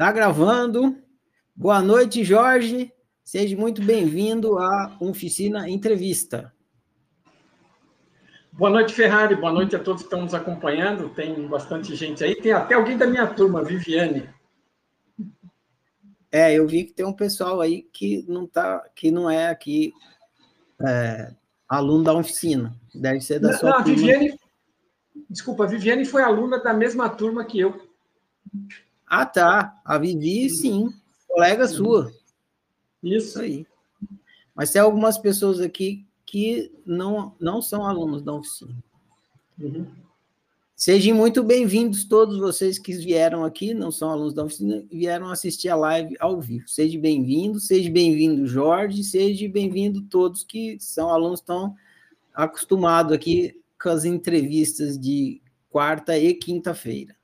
Tá gravando. Boa noite, Jorge. Seja muito bem-vindo à Oficina Entrevista. Boa noite, Ferrari. Boa noite a todos que estão nos acompanhando. Tem bastante gente aí. Tem até alguém da minha turma, Viviane. É, eu vi que tem um pessoal aí que não tá, que não é aqui é, aluno da oficina. Deve ser da não, sua não, turma. Viviane, desculpa, a Viviane foi aluna da mesma turma que eu. Ah, tá. A Vivi, sim. Colega sua. Isso. Isso aí. Mas tem algumas pessoas aqui que não, não são alunos da oficina. Uhum. Sejam muito bem-vindos todos vocês que vieram aqui, não são alunos da oficina, vieram assistir a live ao vivo. Seja bem-vindo, seja bem-vindo, Jorge, seja bem-vindo todos que são alunos estão acostumados aqui com as entrevistas de quarta e quinta-feira.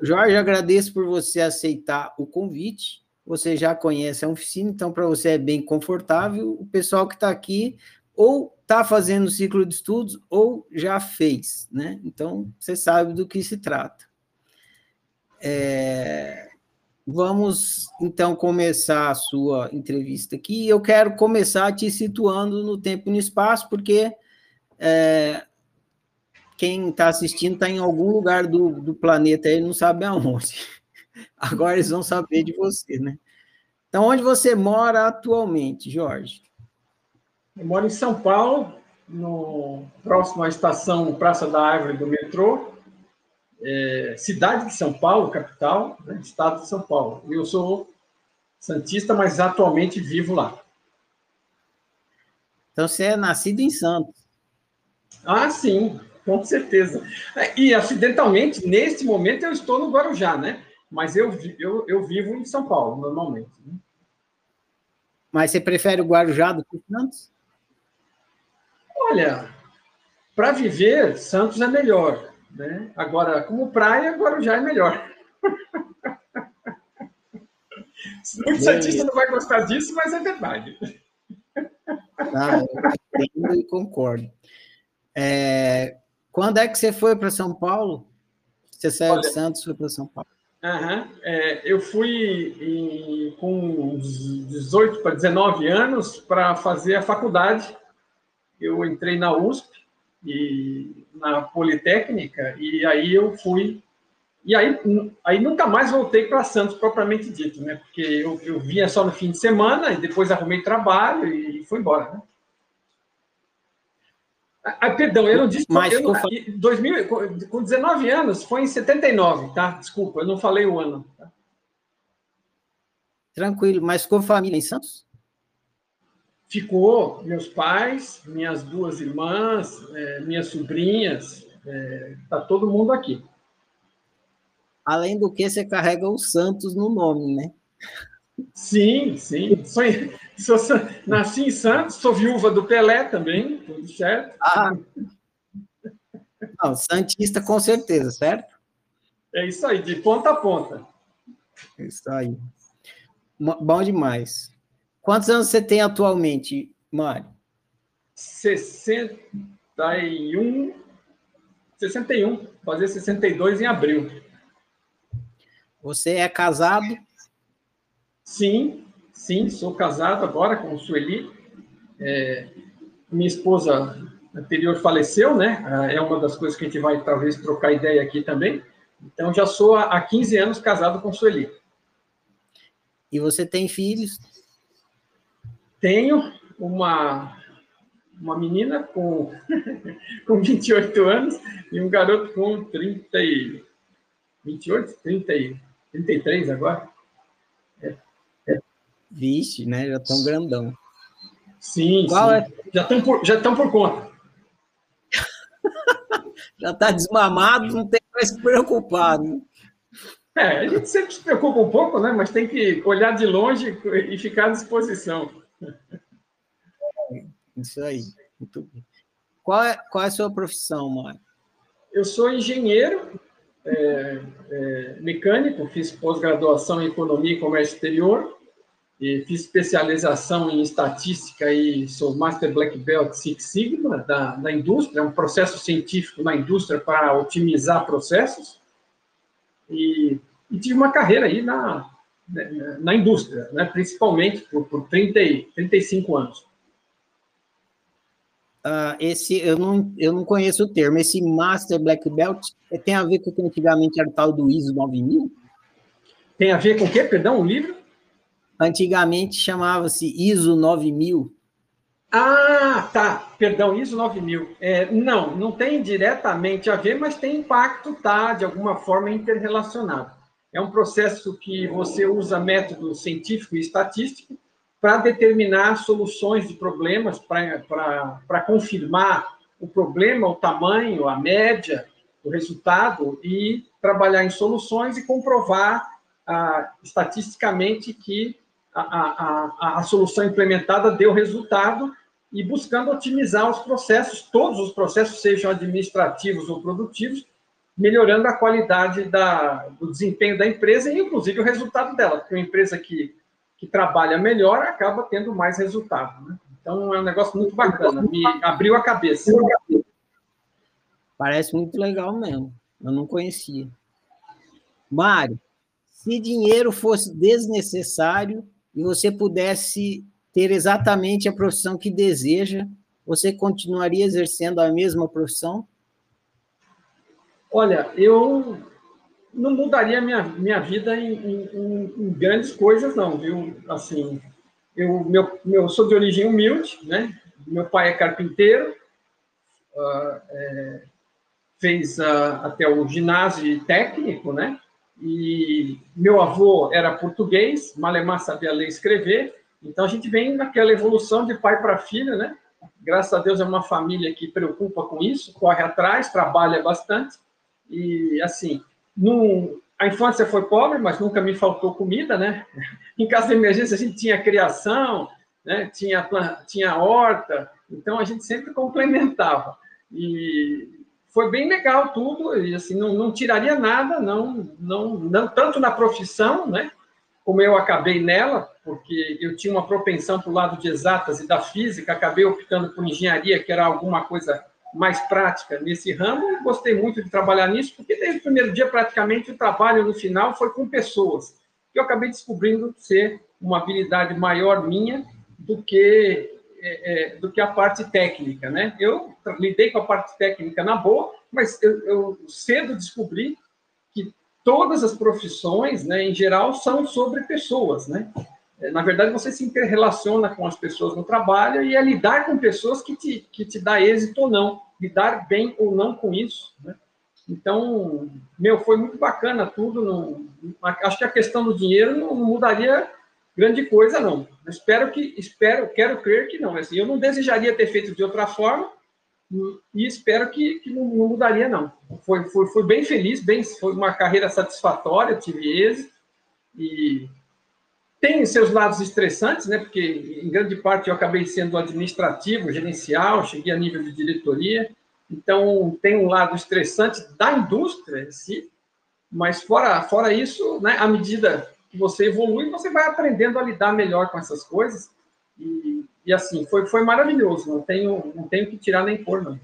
Jorge, agradeço por você aceitar o convite. Você já conhece a oficina, então para você é bem confortável. O pessoal que está aqui ou está fazendo ciclo de estudos ou já fez, né? Então você sabe do que se trata. É... Vamos então começar a sua entrevista aqui. Eu quero começar te situando no tempo e no espaço, porque é, quem está assistindo está em algum lugar do, do planeta e não sabe aonde. Agora eles vão saber de você, né? Então, onde você mora atualmente, Jorge? Eu moro em São Paulo, no próximo à estação Praça da Árvore do metrô, é, cidade de São Paulo, capital, né, estado de São Paulo. Eu sou santista, mas atualmente vivo lá. Então, você é nascido em Santos. Ah, sim, com certeza. E, acidentalmente, neste momento, eu estou no Guarujá, né? Mas eu, eu, eu vivo em São Paulo, normalmente. Né? Mas você prefere o Guarujá do que Santos? Olha, para viver, Santos é melhor. Né? Agora, como praia, Guarujá é melhor. Muito santista não vai gostar disso, mas é verdade. Ah, eu entendo e concordo. É, quando é que você foi para São Paulo? Você saiu Olha, de Santos e foi para São Paulo? Aham, é, eu fui em, com uns 18 para 19 anos para fazer a faculdade. Eu entrei na USP e na Politécnica e aí eu fui e aí, aí nunca mais voltei para Santos propriamente dito, né? Porque eu, eu vinha só no fim de semana e depois arrumei trabalho e fui embora, né? Ah, perdão, eu não disse. Mas eu não, ficou- 2000, com 19 anos, foi em 79, tá? Desculpa, eu não falei o ano. tá? Tranquilo, mas ficou família em Santos? Ficou meus pais, minhas duas irmãs, eh, minhas sobrinhas, eh, tá todo mundo aqui. Além do que, você carrega o Santos no nome, né? Sim, sim. Sou, sou, nasci em Santos, sou viúva do Pelé também, tudo certo. Ah, não, Santista com certeza, certo? É isso aí, de ponta a ponta. Isso aí. Bom demais. Quantos anos você tem atualmente, Mário? 61, 61, fazer 62 em abril. Você é casado? Sim, sim, sou casado agora com Sueli. É, minha esposa anterior faleceu, né? Ah, É uma das coisas que a gente vai talvez trocar ideia aqui também. Então já sou há há 15 anos casado com Sueli. E você tem filhos? Tenho uma uma menina com com 28 anos e um garoto com 30 e 28, 30 e 33 agora. Vixe, né? Já tão grandão. Sim, Qual sim. é? Já estão por já por conta. Já tá desmamado, não tem mais se preocupar, né? É, a gente sempre se preocupa um pouco, né? Mas tem que olhar de longe e ficar à disposição. Isso aí. Muito bem. Qual é, qual é a sua profissão, Mário? Eu sou engenheiro, é, é, mecânico, fiz pós-graduação em Economia e Comércio Exterior, e fiz especialização em estatística e sou Master Black Belt Six Sigma da, da indústria, é um processo científico na indústria para otimizar processos. E e tive uma carreira aí na, na indústria, né? principalmente por, por 30, 35 anos. Uh, esse eu não, eu não conheço o termo. Esse Master Black Belt tem a ver com o que antigamente era o tal do ISO 9000? Tem a ver com o quê? Perdão, o livro? Antigamente chamava-se ISO 9000. Ah, tá. Perdão, ISO 9000. É, não, não tem diretamente a ver, mas tem impacto, tá? De alguma forma interrelacionado. É um processo que você usa método científico e estatístico para determinar soluções de problemas, para confirmar o problema, o tamanho, a média, o resultado, e trabalhar em soluções e comprovar ah, estatisticamente que a, a, a, solução implementada deu resultado e buscando otimizar os processos, todos os processos, sejam administrativos ou produtivos, melhorando a qualidade da, do desempenho da empresa e, inclusive, o resultado dela. Porque uma empresa que, que trabalha melhor acaba tendo mais resultado. Né? Então, é um negócio muito bacana, me abriu a cabeça. Parece muito legal mesmo. Eu não conhecia. Mário, se dinheiro fosse desnecessário e você pudesse ter exatamente a profissão que deseja, você continuaria exercendo a mesma profissão? Olha, eu não mudaria minha, minha vida em, em, em grandes coisas, não, viu? Assim, eu meu, meu, sou de origem humilde, né? Meu pai é carpinteiro, uh, é, fez uh, até o ginásio técnico, né? E meu avô era português, Malemar sabia ler e escrever, então a gente vem naquela evolução de pai para filho, né? Graças a Deus é uma família que preocupa com isso, corre atrás, trabalha bastante. E, assim, num, a infância foi pobre, mas nunca me faltou comida, né? Em caso de emergência, a gente tinha criação, né? tinha, tinha horta, então a gente sempre complementava. E foi bem legal tudo, e assim, não, não tiraria nada, não, não, não tanto na profissão, né? Como eu acabei nela, porque eu tinha uma propensão para o lado de exatas e da física, acabei optando por engenharia, que era alguma coisa mais prática nesse ramo e gostei muito de trabalhar nisso, porque desde o primeiro dia, praticamente, o trabalho no final foi com pessoas, que eu acabei descobrindo ser uma habilidade maior minha do que, é, é, do que a parte técnica, né? Eu lidei com a parte técnica na boa, mas eu, eu cedo descobri que todas as profissões, né, em geral, são sobre pessoas, né? É, na verdade, você se interrelaciona com as pessoas no trabalho e é lidar com pessoas que te, que te dá êxito ou não, lidar bem ou não com isso. Né? Então, meu, foi muito bacana tudo. Acho que a questão do dinheiro não, não mudaria grande coisa, não. espero que, espero, quero crer que não. Assim, eu não desejaria ter feito de outra forma e espero que, que não, não, mudaria, não. Foi, foi, foi bem feliz, bem, foi uma carreira satisfatória, tive êxito e tem seus lados estressantes, né? Porque em grande parte eu acabei sendo administrativo, gerencial, cheguei a nível de diretoria. Então tem um lado estressante da indústria em si, mas fora fora isso, né? À medida você evolui, você vai aprendendo a lidar melhor com essas coisas. E, e assim foi foi maravilhoso. Não tenho não tenho que tirar nem pôr não.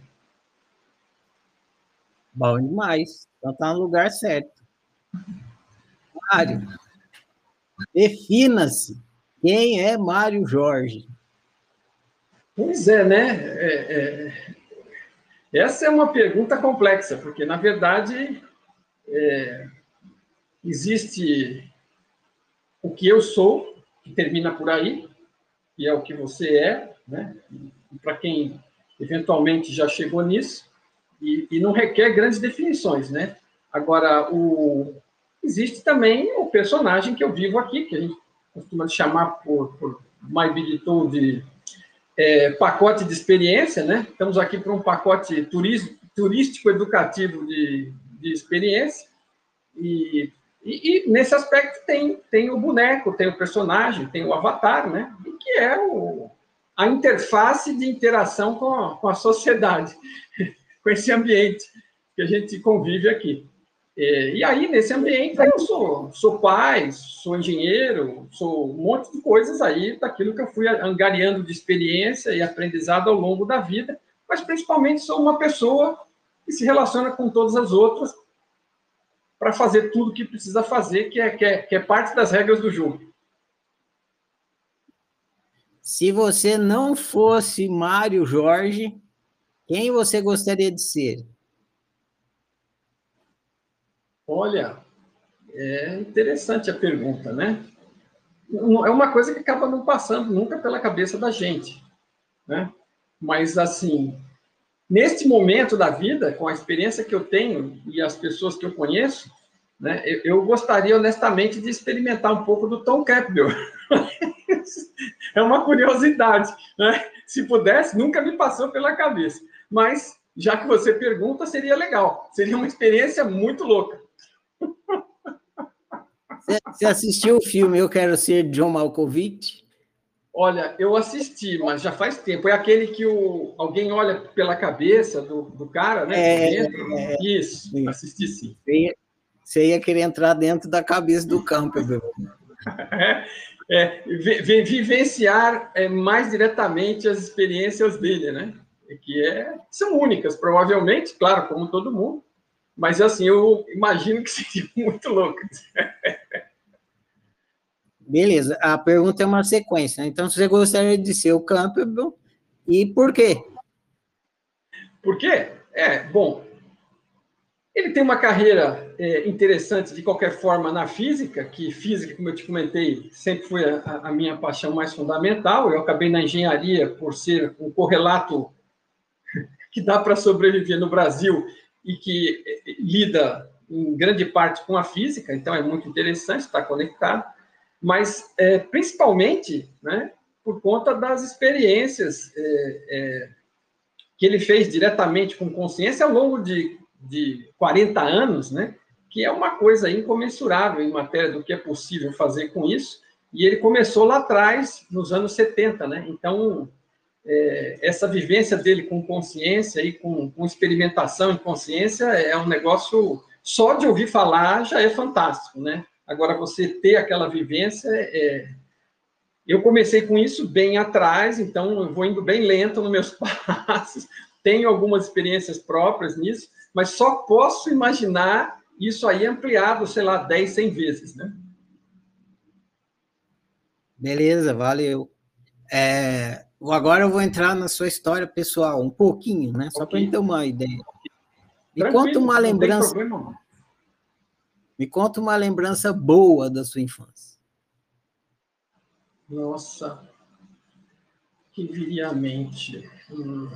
Bom demais. Então tá no lugar certo. Mário. Defina-se. Quem é Mário Jorge? Pois é, né? É, é... Essa é uma pergunta complexa, porque, na verdade, é... existe o que eu sou, que termina por aí, que é o que você é, né? Para quem eventualmente já chegou nisso, e, e, não requer grandes definições, né? Agora, o, existe também o personagem que eu vivo aqui, que a gente costuma chamar por, por MyBigTool de é, pacote de experiência, né? Estamos aqui para um pacote turístico educativo de, de experiência. E, e, e, nesse aspecto tem, tem o boneco, tem o personagem, tem o avatar, né? E que é o, a interface de interação com a, com a sociedade, com esse ambiente que a gente convive aqui. É, e aí, nesse ambiente, eu sou, sou pai, sou engenheiro, sou um monte de coisas aí daquilo que eu fui angariando de experiência e aprendizado ao longo da vida, mas principalmente sou uma pessoa que se relaciona com todas as outras para fazer tudo que precisa fazer, que é, que, é, que é parte das regras do jogo. Se você não fosse Mário Jorge, quem você gostaria de ser? Olha, é interessante a pergunta, né? É uma coisa que acaba não passando nunca pela cabeça da gente, né? Mas, assim, neste momento da vida, com a experiência que eu tenho e as pessoas que eu conheço, né, eu, eu gostaria honestamente de experimentar um pouco do Tom Campbell. é uma curiosidade, né? Se pudesse, nunca me passou pela cabeça. Mas, já que você pergunta, seria legal. Seria uma experiência muito louca. Você assistiu o filme Eu Quero Ser John Malkovich? Olha, eu assisti, mas já faz tempo. É aquele que o, alguém olha pela cabeça do, do cara, né? É, é, Isso, sim. assisti sim. Você ia querer entrar dentro da cabeça do campo. é, é, vivenciar é, mais diretamente as experiências dele, né? Que é, são únicas, provavelmente, claro, como todo mundo. Mas assim, eu imagino que seria muito louco. Beleza, a pergunta é uma sequência. Então, você gostaria de ser o Campbell e por quê? Por quê? É, bom, ele tem uma carreira é, interessante de qualquer forma na física, que física, como eu te comentei, sempre foi a, a minha paixão mais fundamental. Eu acabei na engenharia por ser um correlato que dá para sobreviver no Brasil e que é, lida em grande parte com a física, então é muito interessante estar conectado mas é, principalmente né, por conta das experiências é, é, que ele fez diretamente com consciência ao longo de, de 40 anos, né, que é uma coisa incomensurável em matéria do que é possível fazer com isso, e ele começou lá atrás, nos anos 70, né, então é, essa vivência dele com consciência e com, com experimentação em consciência é um negócio, só de ouvir falar já é fantástico, né, Agora, você ter aquela vivência, é... eu comecei com isso bem atrás, então eu vou indo bem lento nos meus passos, tenho algumas experiências próprias nisso, mas só posso imaginar isso aí ampliado, sei lá, 10, 100 vezes, né? Beleza, valeu. É, agora eu vou entrar na sua história pessoal, um pouquinho, né? Só para a gente ter uma ideia. Me conta uma lembrança. Problema, me conta uma lembrança boa da sua infância. Nossa, que viria à mente. Hum.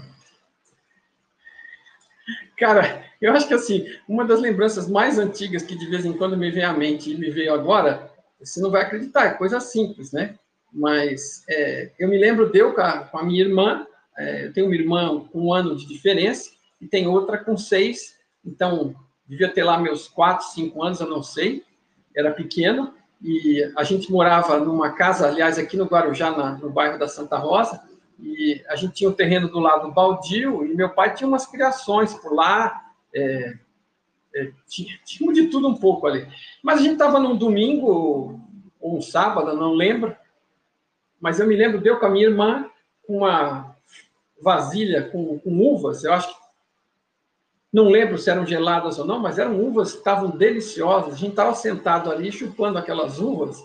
Cara, eu acho que assim, uma das lembranças mais antigas que de vez em quando me vem à mente e me veio agora, você não vai acreditar, é coisa simples, né? Mas é, eu me lembro de eu com a, minha irmã, é, eu tenho uma irmã com um ano de diferença e tem outra com seis, então devia ter lá meus 4, 5 anos, eu não sei, era pequeno, e a gente morava numa casa, aliás, aqui no Guarujá, na, no bairro da Santa Rosa, e a gente tinha um terreno do lado baldio, e meu pai tinha umas criações por lá, é, é, tinha, tinha de tudo um pouco ali. Mas a gente estava num domingo, ou um sábado, não lembro, mas eu me lembro, deu com a minha irmã, com uma vasilha com, com uvas, eu acho que não lembro se eram geladas ou não, mas eram uvas que estavam deliciosas. A gente estava sentado ali chupando aquelas uvas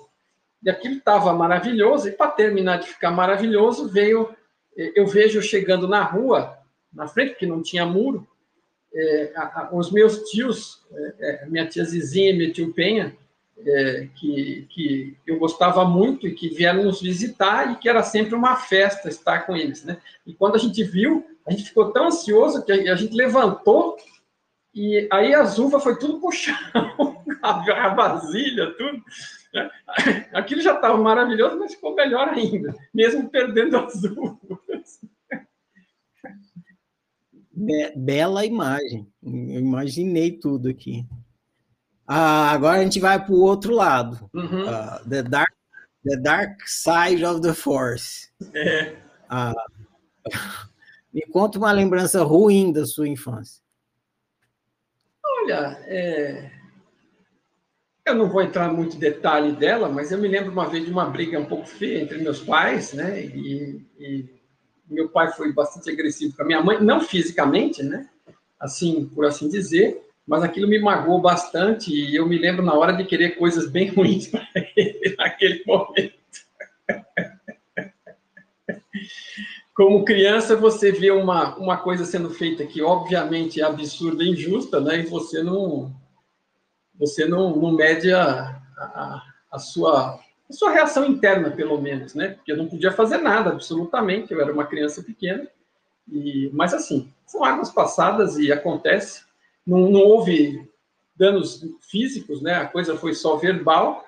e aquilo estava maravilhoso. E para terminar de ficar maravilhoso, veio eu vejo chegando na rua, na frente, que não tinha muro, é, a, a, os meus tios, é, minha tia Zizinha e meu tio Penha, é, que, que eu gostava muito e que vieram nos visitar e que era sempre uma festa estar com eles, né? E quando a gente viu, a gente ficou tão ansioso que a gente levantou e aí as uvas foi tudo pro chão, a vasilha, tudo. Né? Aquilo já estava maravilhoso, mas ficou melhor ainda, mesmo perdendo as uvas. bela imagem, eu imaginei tudo aqui. Ah, agora a gente vai para o outro lado. Uhum. Uh, the, dark, the Dark Side of the Force. É. Ah, me conta uma lembrança ruim da sua infância. Olha, é... eu não vou entrar muito detalhe dela, mas eu me lembro uma vez de uma briga um pouco feia entre meus pais, né? E, e meu pai foi bastante agressivo com a minha mãe, não fisicamente, né? Assim, por assim dizer, mas aquilo me magoou bastante e eu me lembro na hora de querer coisas bem ruins para ele naquele momento. Como criança, você vê uma, uma coisa sendo feita que, obviamente, é absurda e injusta, né? E você não, você não, não mede a, a, a, sua, a sua reação interna, pelo menos, né? Porque eu não podia fazer nada, absolutamente. Eu era uma criança pequena. E, mas, assim, são águas passadas e acontece. Não, não houve danos físicos, né? A coisa foi só verbal,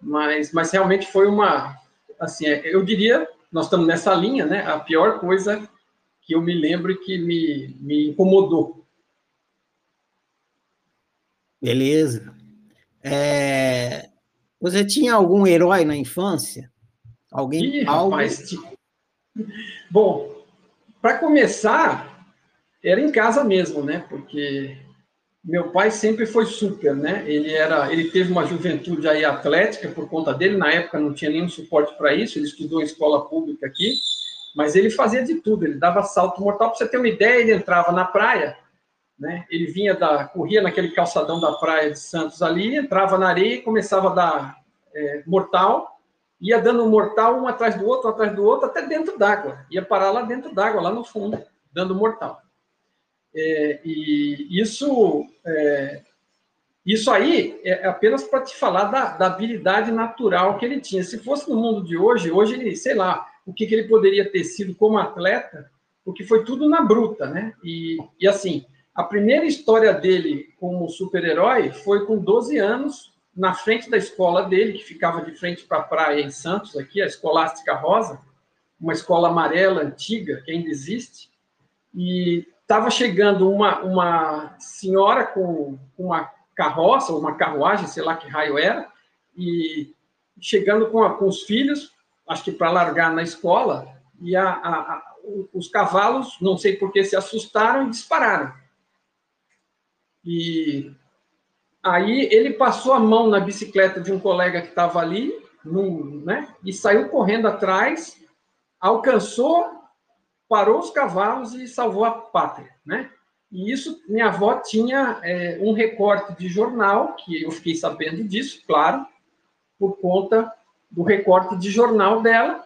mas, mas realmente foi uma, assim, eu diria nós estamos nessa linha, né? A pior coisa que eu me lembro e que me, me incomodou. Beleza. É... Você tinha algum herói na infância? Alguém? Ih, algo... rapaz, Bom, para começar, era em casa mesmo, né? Porque meu pai sempre foi super, né? Ele era, ele teve uma juventude aí atlética por conta dele. Na época não tinha nenhum suporte para isso. Ele estudou em escola pública aqui, mas ele fazia de tudo. Ele dava salto mortal. Para você ter uma ideia, ele entrava na praia, né? Ele vinha da, corria naquele calçadão da praia de Santos ali, entrava na areia e começava a dar é, mortal. Ia dando mortal um atrás do outro, atrás do outro, até dentro d'água. Ia parar lá dentro d'água, lá no fundo, dando mortal. É, e isso, é, isso aí é apenas para te falar da, da, habilidade natural que ele tinha. Se fosse no mundo de hoje, hoje ele, sei lá, o que, que ele poderia ter sido como atleta, porque foi tudo na bruta, né? E, e assim, a primeira história dele como super-herói foi com 12 anos, na frente da escola dele, que ficava de frente para a praia em Santos, aqui, a Escolástica Rosa, uma escola amarela antiga que ainda existe. E estava chegando uma, uma senhora com uma carroça, uma carruagem, sei lá que raio era, e chegando com, a, com os filhos, acho que para largar na escola, e a, a, os cavalos, não sei por que, se assustaram e dispararam. E aí ele passou a mão na bicicleta de um colega que estava ali, né, e saiu correndo atrás, alcançou parou os cavalos e salvou a pátria, né? E isso, minha avó tinha é, um recorte de jornal, que eu fiquei sabendo disso, claro, por conta do recorte de jornal dela.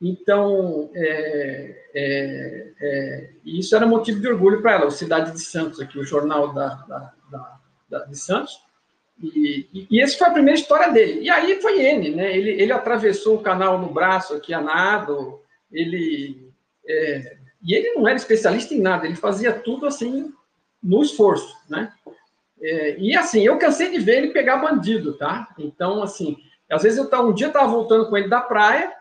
Então, é, é, é isso era motivo de orgulho para ela, o Cidade de Santos, aqui, o jornal da, da, da, da de Santos. E, e, e essa foi a primeira história dele. E aí foi N, né? Ele, ele atravessou o canal no braço aqui a nado, ele é, e ele não era especialista em nada, ele fazia tudo assim no esforço, né? É, e assim, eu cansei de ver ele pegar bandido, tá? Então, assim, às vezes eu tava, um dia eu estava voltando com ele da praia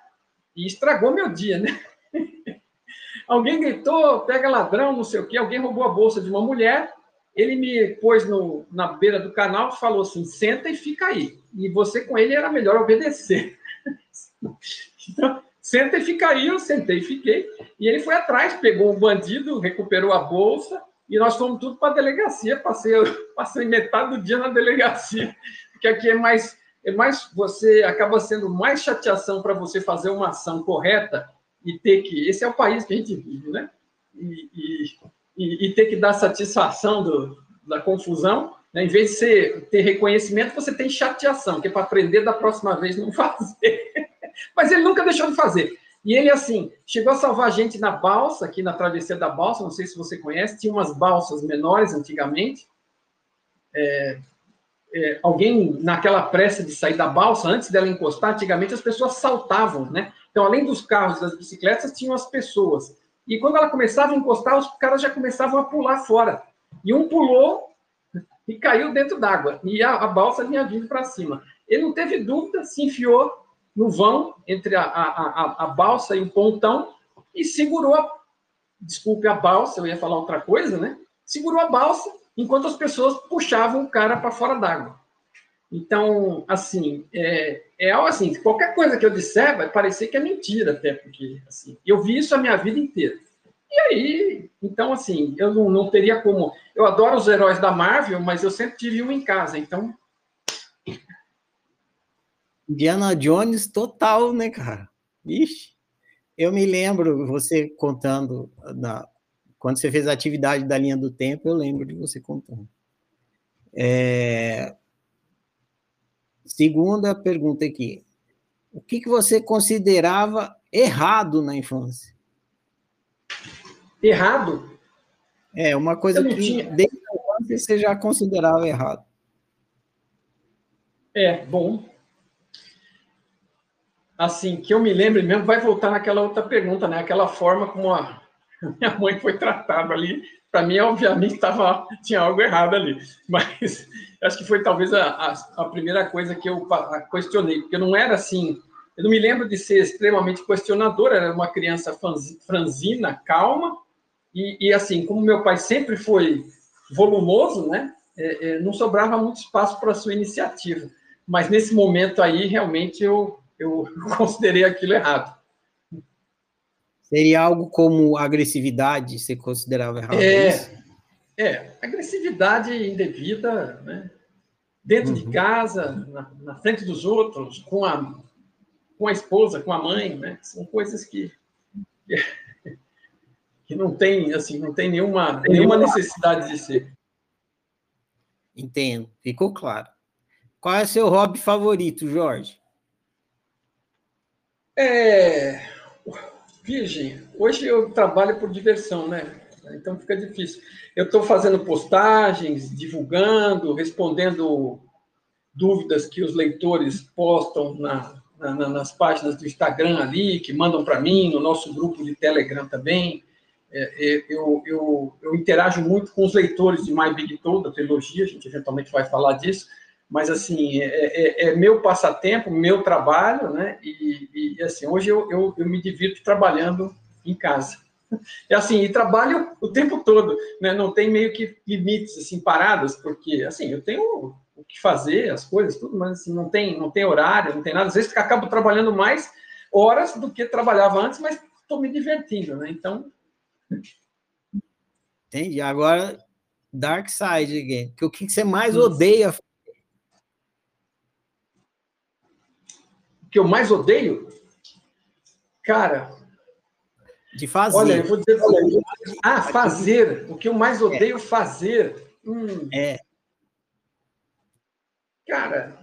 e estragou meu dia, né? alguém gritou, pega ladrão, não sei o quê, alguém roubou a bolsa de uma mulher, ele me pôs no, na beira do canal e falou assim, senta e fica aí. E você com ele era melhor obedecer. então, Senta e fica aí, eu sentei e fiquei. E ele foi atrás, pegou o bandido, recuperou a bolsa, e nós fomos tudo para a delegacia. Passei, passei metade do dia na delegacia, porque aqui é mais, é mais. Você acaba sendo mais chateação para você fazer uma ação correta e ter que. Esse é o país que a gente vive, né? E, e, e ter que dar satisfação do, da confusão. Né? Em vez de ser, ter reconhecimento, você tem chateação, que é para aprender da próxima vez não fazer. Mas ele nunca deixou de fazer. E ele, assim, chegou a salvar gente na balsa, aqui na travessia da balsa, não sei se você conhece, tinha umas balsas menores antigamente. É, é, alguém, naquela pressa de sair da balsa, antes dela encostar, antigamente as pessoas saltavam, né? Então, além dos carros e das bicicletas, tinham as pessoas. E quando ela começava a encostar, os caras já começavam a pular fora. E um pulou e caiu dentro d'água. E a, a balsa vinha vindo para cima. Ele não teve dúvida, se enfiou no vão entre a, a, a, a balsa e o pontão e segurou, a, desculpe a balsa, eu ia falar outra coisa, né? Segurou a balsa enquanto as pessoas puxavam o cara para fora d'água. Então, assim, é, é assim, qualquer coisa que eu disser vai parecer que é mentira até, porque, assim, eu vi isso a minha vida inteira. E aí, então, assim, eu não, não teria como... Eu adoro os heróis da Marvel, mas eu sempre tive um em casa, então Indiana Jones total, né, cara? Ixi, eu me lembro você contando, da, quando você fez a atividade da linha do tempo, eu lembro de você contando. É... Segunda pergunta aqui. O que, que você considerava errado na infância? Errado? É, uma coisa que tinha... desde a infância você já considerava errado. É, bom. Assim, que eu me lembre mesmo, vai voltar naquela outra pergunta, né? Aquela forma como a minha mãe foi tratada ali. Para mim, obviamente, tava, tinha algo errado ali. Mas acho que foi talvez a, a, a primeira coisa que eu questionei, porque eu não era assim. Eu não me lembro de ser extremamente questionadora, era uma criança franzina, calma, e, e assim, como meu pai sempre foi volumoso, né? É, é, não sobrava muito espaço para sua iniciativa. Mas nesse momento aí, realmente, eu, eu considerei aquilo errado. Seria algo como agressividade, você considerava errado? É, é agressividade indevida, né? dentro uhum. de casa, na, na, frente dos outros, com a, com a esposa, com a mãe, né? São coisas que, que não tem, assim, não tem nenhuma, nenhuma necessidade de ser. Entendo, ficou claro. Qual é o seu hobby favorito, Jorge? É. Virgem, hoje eu trabalho por diversão, né? Então fica difícil. Eu estou fazendo postagens, divulgando, respondendo dúvidas que os leitores postam na, na, nas páginas do Instagram ali, que mandam para mim, no nosso grupo de Telegram também. É, é, eu, eu, eu, interajo muito com os leitores de My Big Toll, da trilogia, a gente eventualmente vai falar disso, mas assim é, é, é, meu passatempo, meu trabalho, né? E, e assim hoje eu, eu, eu, me divirto trabalhando em casa. É assim e trabalho o tempo todo, né? Não tem meio que limites assim paradas, porque assim eu tenho o que fazer, as coisas, tudo, mas assim não tem não tem horário, não tem nada. Às vezes acabo trabalhando mais horas do que trabalhava antes, mas estou me divertindo, né? Então Entendi. Agora Dark Side again. O que você mais odeia que eu mais odeio? Cara. De fazer. Olha, eu vou dizer. Olha, ah, fazer. O que eu mais é. odeio é. fazer. Hum. É. Cara,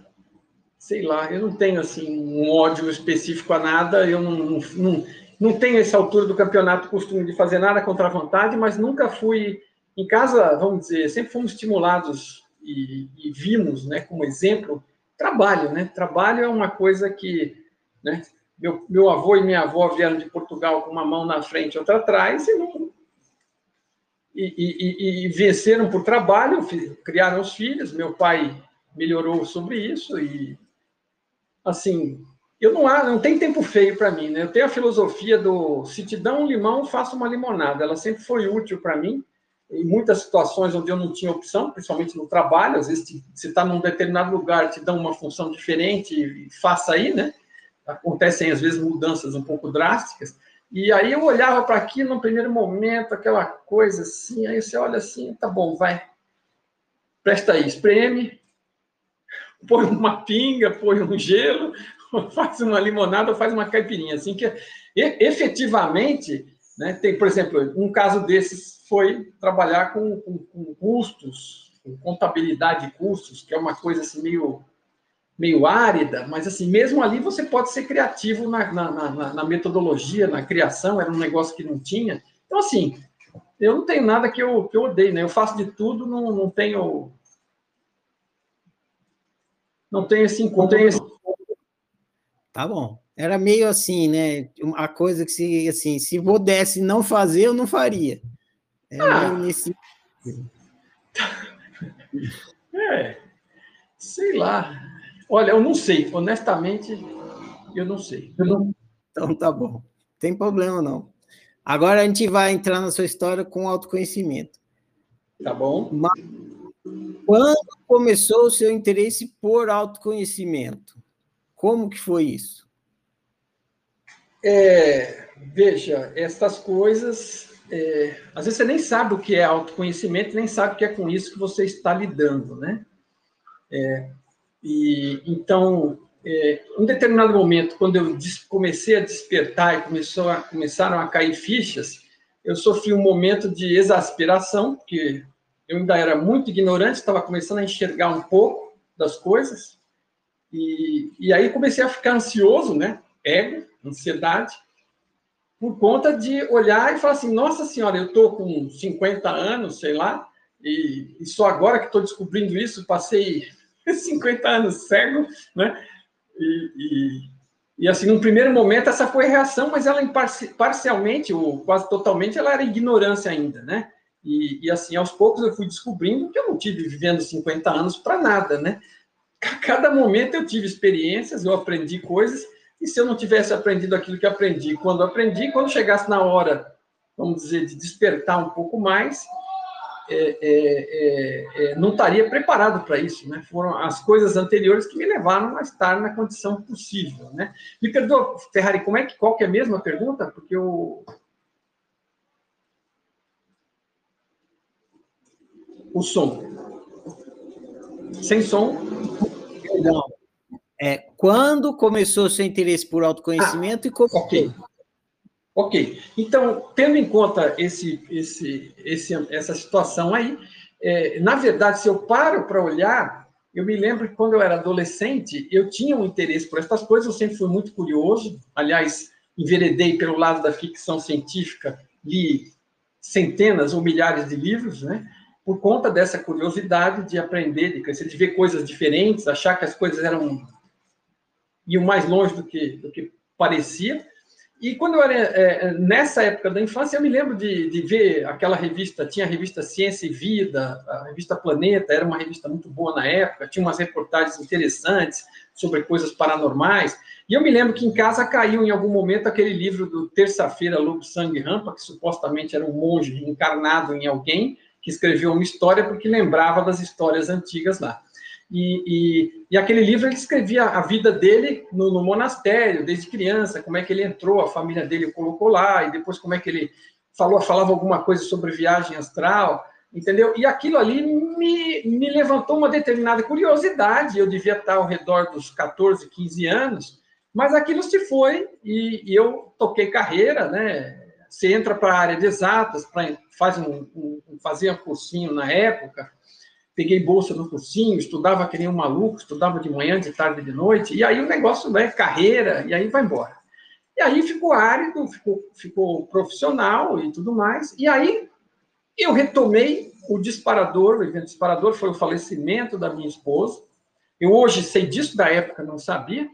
sei lá, eu não tenho assim um ódio específico a nada, eu não, não, não tenho essa altura do campeonato costume de fazer nada contra a vontade, mas nunca fui em casa, vamos dizer, sempre fomos estimulados e, e vimos, né, como exemplo, trabalho, né? Trabalho é uma coisa que, né? Meu, meu avô e minha avó vieram de Portugal com uma mão na frente e outra atrás e, não, e, e, e venceram por trabalho, criaram os filhos. Meu pai melhorou sobre isso e, assim, eu não há, não tem tempo feio para mim, né? Eu tenho a filosofia do se te dá um limão, faça uma limonada. Ela sempre foi útil para mim em muitas situações onde eu não tinha opção, principalmente no trabalho, às vezes você está num determinado lugar, te dão uma função diferente faça aí, né? Acontecem às vezes mudanças um pouco drásticas. E aí eu olhava para aqui no primeiro momento, aquela coisa assim, aí você olha assim, tá bom, vai. Presta aí, espreme, põe uma pinga, põe um gelo, faz uma limonada, faz uma caipirinha, assim que efetivamente, né, tem, por exemplo, um caso desses foi trabalhar com, com, com custos, com contabilidade de custos, que é uma coisa assim meio, meio árida, mas assim, mesmo ali você pode ser criativo na, na, na, na metodologia, na criação, era um negócio que não tinha. Então, assim, eu não tenho nada que eu, que eu odeio, né? Eu faço de tudo, não, não tenho. Não tenho esse encontro. Tá bom. Era meio assim, né? A coisa que se assim, se pudesse não fazer, eu não faria. É ah, nesse. É, sei lá. Olha, eu não sei, honestamente, eu não sei. Então tá bom. Tem problema não. Agora a gente vai entrar na sua história com autoconhecimento. Tá bom. Mas, quando começou o seu interesse por autoconhecimento? Como que foi isso? É, veja, essas coisas é, às vezes você nem sabe o que é autoconhecimento, nem sabe que é com isso que você está lidando, né? É, e então, é, um determinado momento, quando eu comecei a despertar e começou a, começaram a cair fichas, eu sofri um momento de exasperação, porque eu ainda era muito ignorante, estava começando a enxergar um pouco das coisas, e, e aí comecei a ficar ansioso, né? Ego, ansiedade, por conta de olhar e falar assim: nossa senhora, eu estou com 50 anos, sei lá, e, e só agora que estou descobrindo isso, passei 50 anos cego, né? E, e, e, assim, num primeiro momento, essa foi a reação, mas ela parcialmente, ou quase totalmente, ela era ignorância ainda, né? E, e, assim, aos poucos eu fui descobrindo que eu não tive vivendo 50 anos para nada, né? A cada momento eu tive experiências, eu aprendi coisas, e se eu não tivesse aprendido aquilo que aprendi, quando aprendi, quando chegasse na hora, vamos dizer, de despertar um pouco mais, é, é, é, não estaria preparado para isso, né? Foram as coisas anteriores que me levaram a estar na condição possível, né? Me perdoa, Ferrari, como é que qual que é a mesma pergunta? Porque eu o som. Sem som. Não. É, quando começou o seu interesse por autoconhecimento ah, e como. Ok. Ok. Então, tendo em conta esse, esse, esse, essa situação aí, é, na verdade, se eu paro para olhar, eu me lembro que quando eu era adolescente, eu tinha um interesse por essas coisas, eu sempre fui muito curioso. Aliás, enveredei pelo lado da ficção científica, li centenas ou milhares de livros, né? Por conta dessa curiosidade de aprender, de crescer, de ver coisas diferentes, achar que as coisas eram iam mais longe do que, do que parecia. E quando eu era é, nessa época da infância, eu me lembro de, de, ver aquela revista, tinha a revista Ciência e Vida, a revista Planeta, era uma revista muito boa na época, tinha umas reportagens interessantes sobre coisas paranormais. E eu me lembro que em casa caiu em algum momento aquele livro do Terça-feira, Lobo Sangue Rampa, que supostamente era um monge encarnado em alguém, que escreveu uma história porque lembrava das histórias antigas lá. E, e, e, aquele livro ele descrevia a vida dele no, no, monastério, desde criança, como é que ele entrou, a família dele colocou lá, e depois como é que ele falou, falava alguma coisa sobre viagem astral, entendeu? E aquilo ali me, me levantou uma determinada curiosidade, eu devia estar ao redor dos 14, 15 anos, mas aquilo se foi e, e eu toquei carreira, né? Você entra para a área de exatas, pra, faz um, um, fazia um cursinho na época, peguei bolsa no cursinho, estudava que nem um maluco, estudava de manhã, de tarde, de noite, e aí o negócio vai carreira, e aí vai embora. E aí ficou árido, ficou, ficou profissional e tudo mais, e aí eu retomei o disparador, o evento disparador foi o falecimento da minha esposa, eu hoje sei disso, da época não sabia,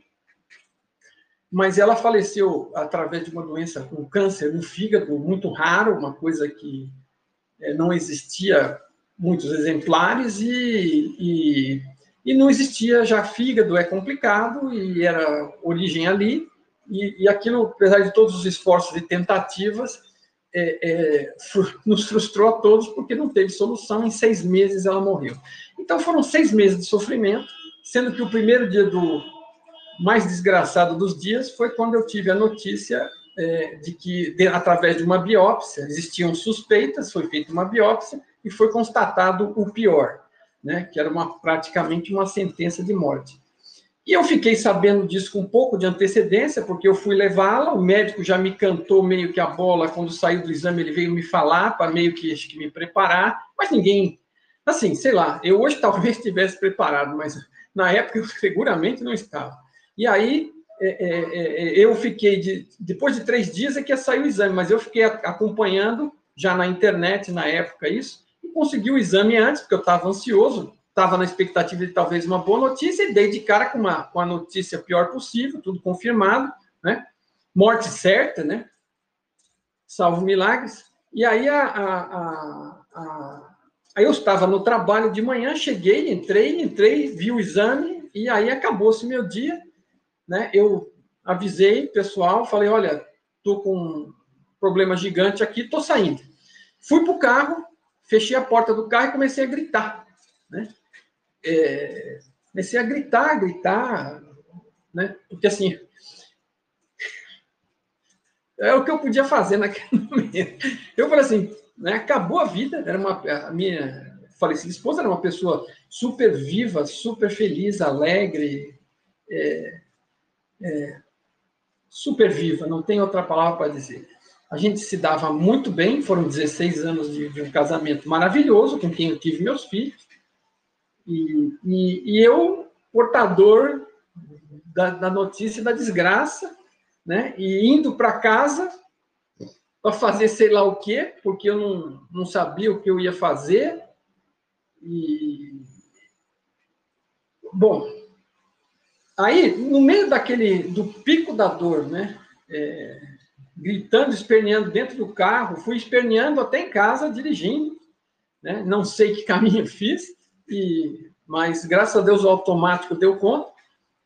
mas ela faleceu através de uma doença, um câncer no fígado, muito raro, uma coisa que eh, não existia muitos exemplares e, e, e, não existia já fígado, é complicado, e era origem ali, e, e aquilo, apesar de todos os esforços e tentativas, é, é, nos frustrou a todos porque não teve solução, em seis meses ela morreu. Então foram seis meses de sofrimento, sendo que o primeiro dia do mais desgraçado dos dias foi quando eu tive a notícia é, de que, de, através de uma biópsia, existiam suspeitas, foi feita uma biópsia, e foi constatado o pior, né, que era uma, praticamente uma sentença de morte. E eu fiquei sabendo disso com um pouco de antecedência, porque eu fui levá-la, o médico já me cantou meio que a bola, quando saiu do exame ele veio me falar, para meio que, que me preparar, mas ninguém, assim, sei lá, eu hoje talvez estivesse preparado, mas na época eu seguramente não estava. E aí é, é, é, eu fiquei, de, depois de três dias é que ia sair o exame, mas eu fiquei acompanhando já na internet na época isso, consegui o exame antes, porque eu estava ansioso, estava na expectativa de talvez uma boa notícia, e dei de cara com, uma, com a notícia pior possível, tudo confirmado, né? Morte certa, né? Salvo milagres. E aí, a, a, a, aí eu estava no trabalho de manhã, cheguei, entrei, entrei, vi o exame, e aí acabou-se meu dia, né? Eu avisei o pessoal, falei, olha, tô com um problema gigante aqui, tô saindo. Fui para o carro, fechei a porta do carro e comecei a gritar, né? É, comecei a gritar, gritar, né? Porque assim, é o que eu podia fazer naquele momento. Eu falei assim, né? Acabou a vida, era uma a minha falecida esposa era uma pessoa super viva, super feliz, alegre, é, é, super viva, não tem outra palavra para dizer. A gente se dava muito bem, foram 16 anos de, de um casamento maravilhoso, com quem eu tive meus filhos, e, e, e eu, portador da, da, notícia da desgraça, né? E indo para casa para fazer sei lá o quê, porque eu não, não sabia o que eu ia fazer. E. Bom, aí, no meio daquele. do pico da dor, né? É, gritando, esperneando dentro do carro, fui esperneando até em casa, dirigindo, né? Não sei que caminho fiz, e, mas graças a Deus o automático deu conta.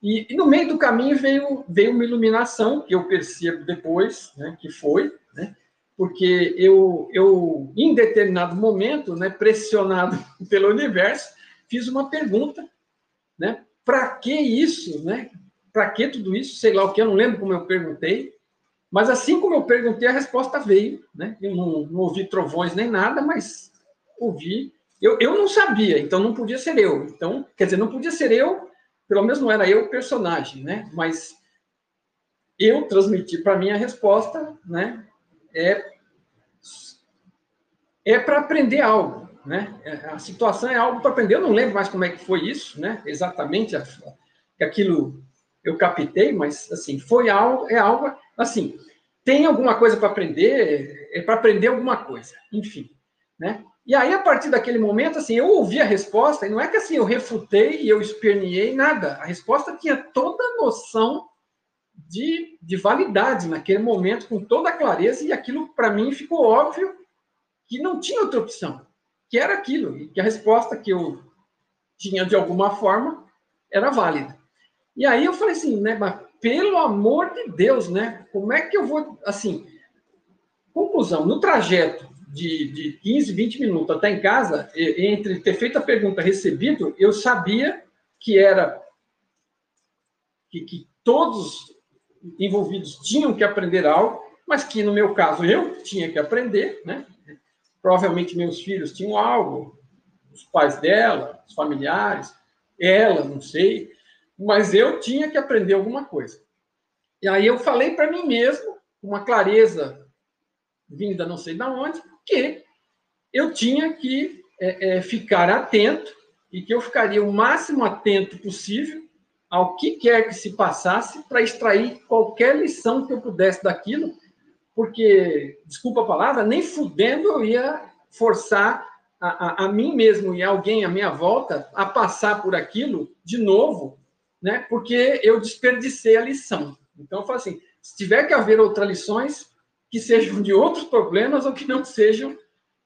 E, e, no meio do caminho veio, veio uma iluminação, que eu percebo depois, né, que foi, né, porque eu, eu, em determinado momento, né, pressionado pelo universo, fiz uma pergunta, né, para que isso, né, para que tudo isso, sei lá o que, eu não lembro como eu perguntei, mas assim como eu perguntei, a resposta veio, né, eu não, não ouvi trovões nem nada, mas ouvi, eu, eu não sabia, então não podia ser eu, então, quer dizer, não podia ser eu pelo menos não era eu o personagem, né? Mas eu transmiti para mim a resposta, né? É é para aprender algo, né? A situação é algo para aprender. Eu não lembro mais como é que foi isso, né? Exatamente que aquilo eu captei, mas assim foi algo, é algo assim. Tem alguma coisa para aprender, é para aprender alguma coisa, enfim, né? E aí, a partir daquele momento, assim, eu ouvi a resposta, e não é que assim eu refutei e eu esperneei, nada. A resposta tinha toda a noção de, de validade naquele momento, com toda a clareza, e aquilo, para mim, ficou óbvio que não tinha outra opção, que era aquilo, e que a resposta que eu tinha, de alguma forma, era válida. E aí eu falei assim, né, mas pelo amor de Deus, né, como é que eu vou, assim, conclusão, no trajeto de, de 15, 20 minutos até em casa, entre ter feito a pergunta recebido, eu sabia que era que, que todos envolvidos tinham que aprender algo, mas que no meu caso eu tinha que aprender, né? Provavelmente meus filhos tinham algo, os pais dela, os familiares, ela, não sei, mas eu tinha que aprender alguma coisa. E aí eu falei para mim mesmo, com uma clareza vinda não sei de onde, que eu tinha que é, é, ficar atento e que eu ficaria o máximo atento possível ao que quer que se passasse para extrair qualquer lição que eu pudesse daquilo, porque, desculpa a palavra, nem fudendo eu ia forçar a, a, a mim mesmo e alguém à minha volta a passar por aquilo de novo, né? porque eu desperdicei a lição. Então, eu falo assim, se tiver que haver outras lições, que sejam de outros problemas ou que não sejam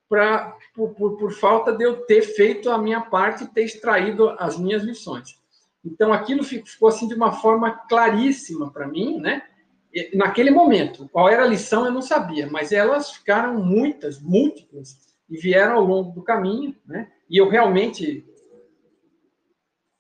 por, por, por, falta de eu ter feito a minha parte e ter extraído as minhas lições. Então, aquilo ficou assim de uma forma claríssima para mim, né? naquele momento. Qual era a lição eu não sabia, mas elas ficaram muitas, múltiplas, e vieram ao longo do caminho, né? E eu realmente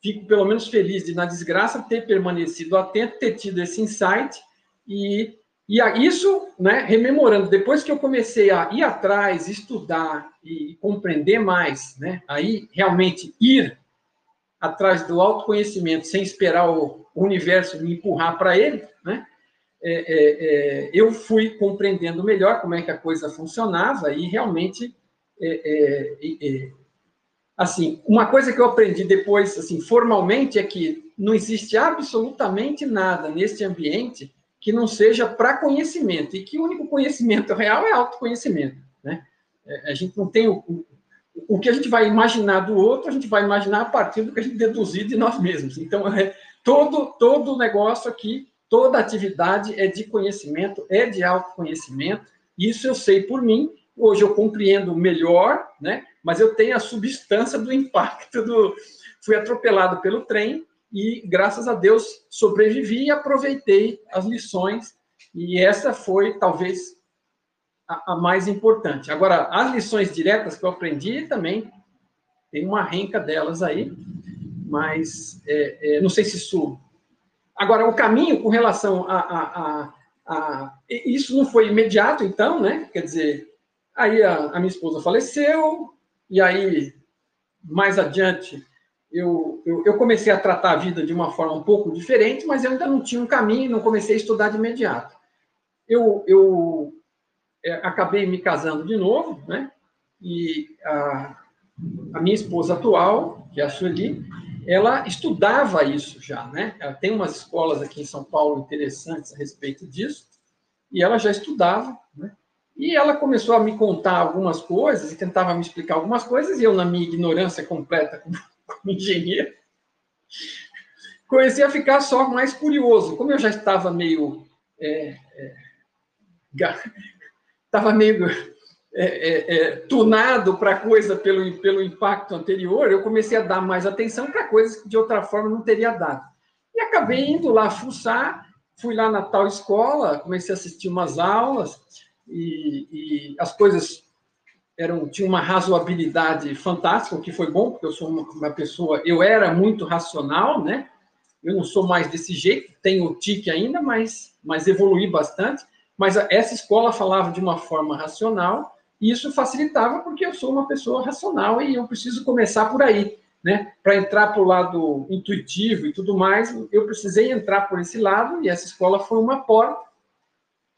fico pelo menos feliz de, na desgraça, ter permanecido atento, ter tido esse insight e e isso, né, rememorando, depois que eu comecei a ir atrás, estudar e compreender mais, né, aí realmente ir atrás do autoconhecimento sem esperar o universo me empurrar para ele, né, é, é, é, eu fui compreendendo melhor como é que a coisa funcionava e realmente, é, é, assim, uma coisa que eu aprendi depois, assim, formalmente, é que não existe absolutamente nada neste ambiente que não seja para conhecimento, e que o único conhecimento real é autoconhecimento. Né? É, a gente não tem o, o, que a gente vai imaginar do outro, a gente vai imaginar a partir do que a gente deduzir de nós mesmos. Então, é, todo, todo negócio aqui, toda atividade é de conhecimento, é de autoconhecimento, isso eu sei por mim, hoje eu compreendo melhor, né? Mas eu tenho a substância do impacto do. Fui atropelado pelo trem, e graças a Deus sobrevivi e aproveitei as lições e essa foi talvez a, a, mais importante. Agora, as lições diretas que eu aprendi também tem uma renca delas aí, mas é, é, não sei se isso. Agora, o caminho com relação a, a, a, Isso não foi imediato, então, né? Quer dizer, aí a, minha esposa faleceu, e aí, mais adiante, eu, eu, eu, comecei a tratar a vida de uma forma um pouco diferente, mas eu ainda não tinha um caminho, não comecei a estudar de imediato. Eu, eu é, acabei me casando de novo, né? E a, a minha esposa atual, que é a Sueli, ela estudava isso já, né? Ela tem umas escolas aqui em São Paulo interessantes a respeito disso, e ela já estudava, né? E ela começou a me contar algumas coisas e tentava me explicar algumas coisas, e eu, na minha ignorância completa como, como engenheiro, comecei a ficar só mais curioso. Como eu já estava meio. É, é, estava meio é, é, é, tunado para coisa pelo, pelo impacto anterior, eu comecei a dar mais atenção para coisas que de outra forma não teria dado. E acabei indo lá fuçar, fui lá na tal escola, comecei a assistir umas aulas, e, e as coisas eram tinham uma razoabilidade fantástica, o que foi bom, porque eu sou uma, uma, pessoa, eu era muito racional, né? Eu não sou mais desse jeito, tenho o tique ainda, mas, mas evolui bastante. Mas essa escola falava de uma forma racional, e isso facilitava porque eu sou uma pessoa racional e eu preciso começar por aí, né? Para entrar para o lado intuitivo e tudo mais, eu precisei entrar por esse lado e essa escola foi uma porta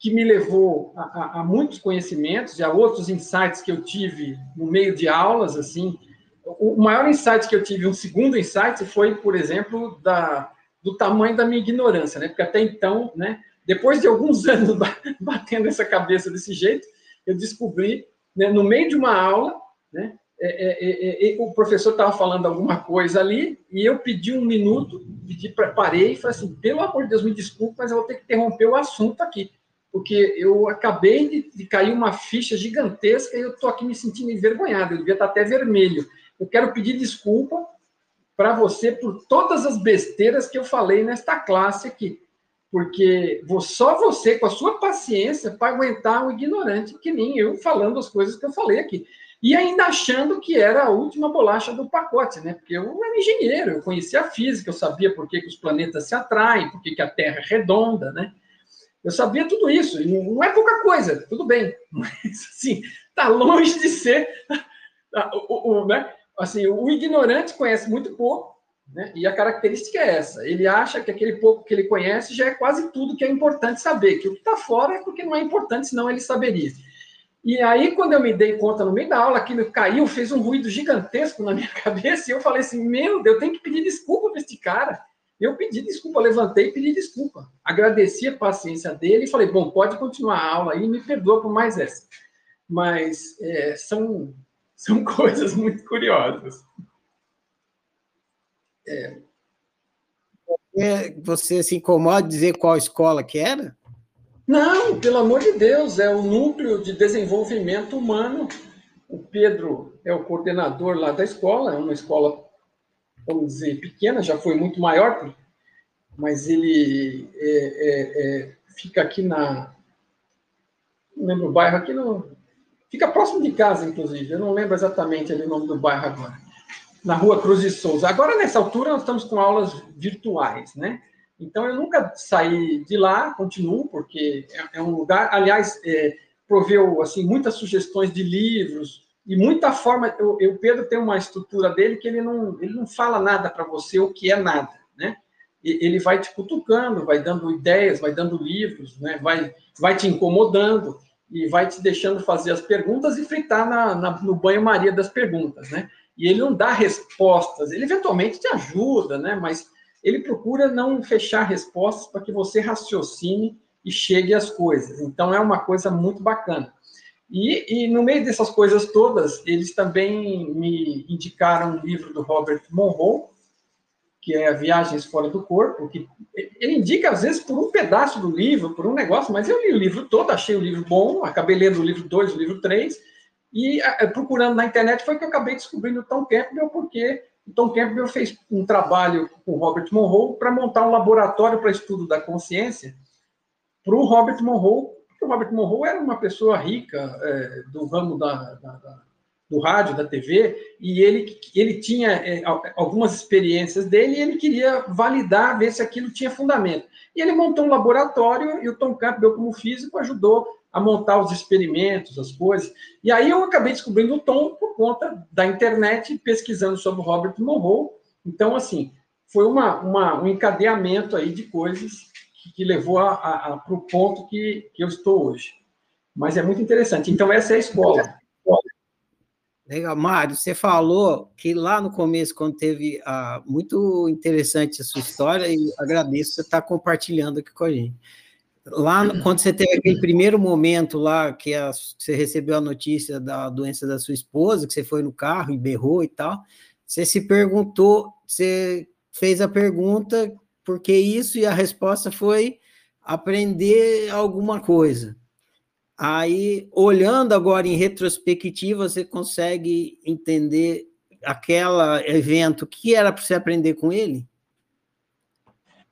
que me levou a, a, a muitos conhecimentos e a outros insights que eu tive no meio de aulas, assim. O maior insight que eu tive, um segundo insight, foi, por exemplo, da, do tamanho da minha ignorância, né? Porque até então, né? Depois de alguns anos batendo essa cabeça desse jeito, eu descobri né, no meio de uma aula, né, é, é, é, o professor estava falando alguma coisa ali, e eu pedi um minuto, pedi, parei e falei assim, pelo amor de Deus, me desculpe, mas eu vou ter que interromper o assunto aqui, porque eu acabei de, de cair uma ficha gigantesca e eu estou aqui me sentindo envergonhado, eu devia estar até vermelho. Eu quero pedir desculpa para você por todas as besteiras que eu falei nesta classe aqui porque só você, com a sua paciência, para aguentar um ignorante que nem eu falando as coisas que eu falei aqui. E ainda achando que era a última bolacha do pacote, né? Porque eu era engenheiro, eu conhecia a física, eu sabia por que, que os planetas se atraem, por que, que a Terra é redonda, né? Eu sabia tudo isso, não é pouca coisa, tudo bem, mas assim, está longe de ser o, o, né? assim, o ignorante conhece muito pouco, né? E a característica é essa: ele acha que aquele pouco que ele conhece já é quase tudo que é importante saber, que o que está fora é porque não é importante, senão ele saberia. E aí, quando eu me dei conta no meio da aula, aquilo caiu, fez um ruído gigantesco na minha cabeça, e eu falei assim: meu Deus, eu tenho que pedir desculpa para este cara. Eu pedi desculpa, levantei e pedi desculpa. Agradeci a paciência dele e falei: bom, pode continuar a aula aí, me perdoa por mais essa. Mas é, são, são coisas muito curiosas. É. Você se incomoda de dizer qual escola que era? Não, pelo amor de Deus, é o núcleo de desenvolvimento humano. O Pedro é o coordenador lá da escola, é uma escola, vamos dizer, pequena, já foi muito maior, mas ele é, é, é, fica aqui na. Não lembro o bairro, aqui no. Fica próximo de casa, inclusive. Eu não lembro exatamente ali o nome do bairro agora na rua Cruz de Souza. Agora, nessa altura, nós estamos com aulas virtuais, né? Então, eu nunca saí de lá, continuo, porque é, é um lugar, aliás, é, proveu, assim, muitas sugestões de livros e muita forma, o Pedro tem uma estrutura dele que ele não, ele não fala nada para você o que é nada, né? Ele vai te cutucando, vai dando ideias, vai dando livros, né? vai, vai te incomodando e vai te deixando fazer as perguntas e fritar na, na no banho-maria das perguntas, né? e ele não dá respostas, ele eventualmente te ajuda, né? Mas ele procura não fechar respostas para que você raciocine e chegue às coisas. Então é uma coisa muito bacana. E, e, no meio dessas coisas todas, eles também me indicaram um livro do Robert Monroe, que é Viagens Fora do Corpo, que ele indica, às vezes, por um pedaço do livro, por um negócio, mas eu li o livro todo, achei o livro bom, acabei lendo o livro 2, o livro 3, e procurando na internet foi que eu acabei descobrindo o Tom Campbell, porque o Tom Campbell fez um trabalho com o Robert Monroe para montar um laboratório para estudo da consciência para o Robert Monroe, o Robert Monroe era uma pessoa rica é, do ramo da, da, da, do rádio, da TV, e ele, ele tinha é, algumas experiências dele e ele queria validar, ver se aquilo tinha fundamento. E ele montou um laboratório e o Tom Campbell, como físico, ajudou a montar os experimentos, as coisas. E aí eu acabei descobrindo o Tom por conta da internet, pesquisando sobre o Robert Monroe. Então, assim, foi uma, uma um encadeamento aí de coisas que, levou para o ponto que, que eu estou hoje. Mas é muito interessante. Então, essa é a escola. Legal. Mário, você falou que lá no começo, quando teve ah, muito interessante a sua história, e agradeço você estar compartilhando aqui com a gente. Lá, no, quando você teve aquele primeiro momento lá, que a, você recebeu a notícia da doença da sua esposa, que você foi no carro e berrou e tal, você se perguntou, você fez a pergunta por que isso, e a resposta foi aprender alguma coisa. Aí, olhando agora em retrospectiva, você consegue entender aquele evento, que era para você aprender com ele?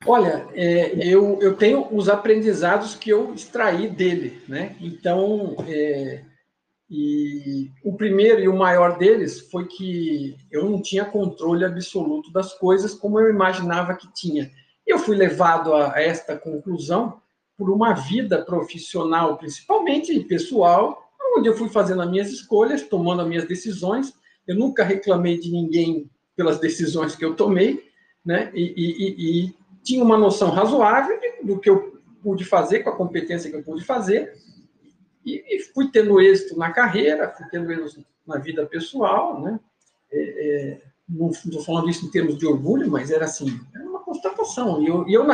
Olha, é, eu, eu tenho os aprendizados que eu extraí dele, né? Então, é, e o primeiro e o maior deles foi que eu não tinha controle absoluto das coisas como eu imaginava que tinha. Eu fui levado a esta conclusão por uma vida profissional, principalmente pessoal, onde eu fui fazendo as minhas escolhas, tomando as minhas decisões. Eu nunca reclamei de ninguém pelas decisões que eu tomei, né? E, e, e tinha uma noção razoável do que eu pude fazer, com a competência que eu pude fazer, e, e fui tendo êxito na carreira, fui tendo êxito na vida pessoal, né? É, é, não estou falando isso em termos de orgulho, mas era assim, uma constatação. E eu, eu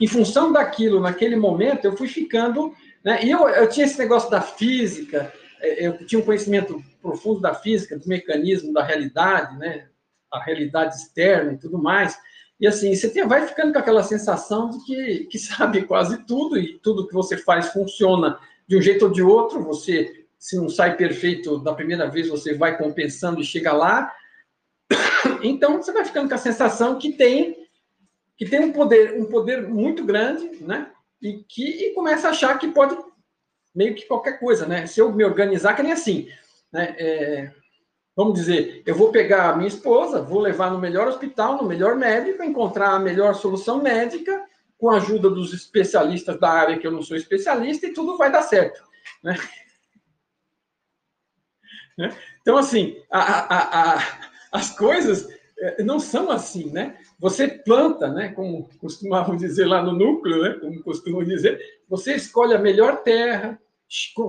em função daquilo, naquele momento, eu fui ficando. Né, e eu, eu tinha esse negócio da física, é, eu tinha um conhecimento profundo da física, do mecanismo da realidade, né, a realidade externa e tudo mais. E assim, você tem, vai ficando com aquela sensação de que, que sabe quase tudo, e tudo que você faz funciona de um jeito ou de outro. Você, se não sai perfeito da primeira vez, você vai compensando e chega lá. Então, você vai ficando com a sensação que tem que tem um poder, um poder muito grande, né? E que e começa a achar que pode meio que qualquer coisa, né? Se eu me organizar, que nem assim, né? É, vamos dizer, eu vou pegar a minha esposa, vou levar no melhor hospital, no melhor médico, encontrar a melhor solução médica, com a ajuda dos especialistas da área que eu não sou especialista, e tudo vai dar certo, né? né? Então, assim, a, a, a, as coisas é, não são assim, né? Você planta, né? Como costumavam dizer lá no núcleo, né? Como costumam dizer, você escolhe a melhor terra,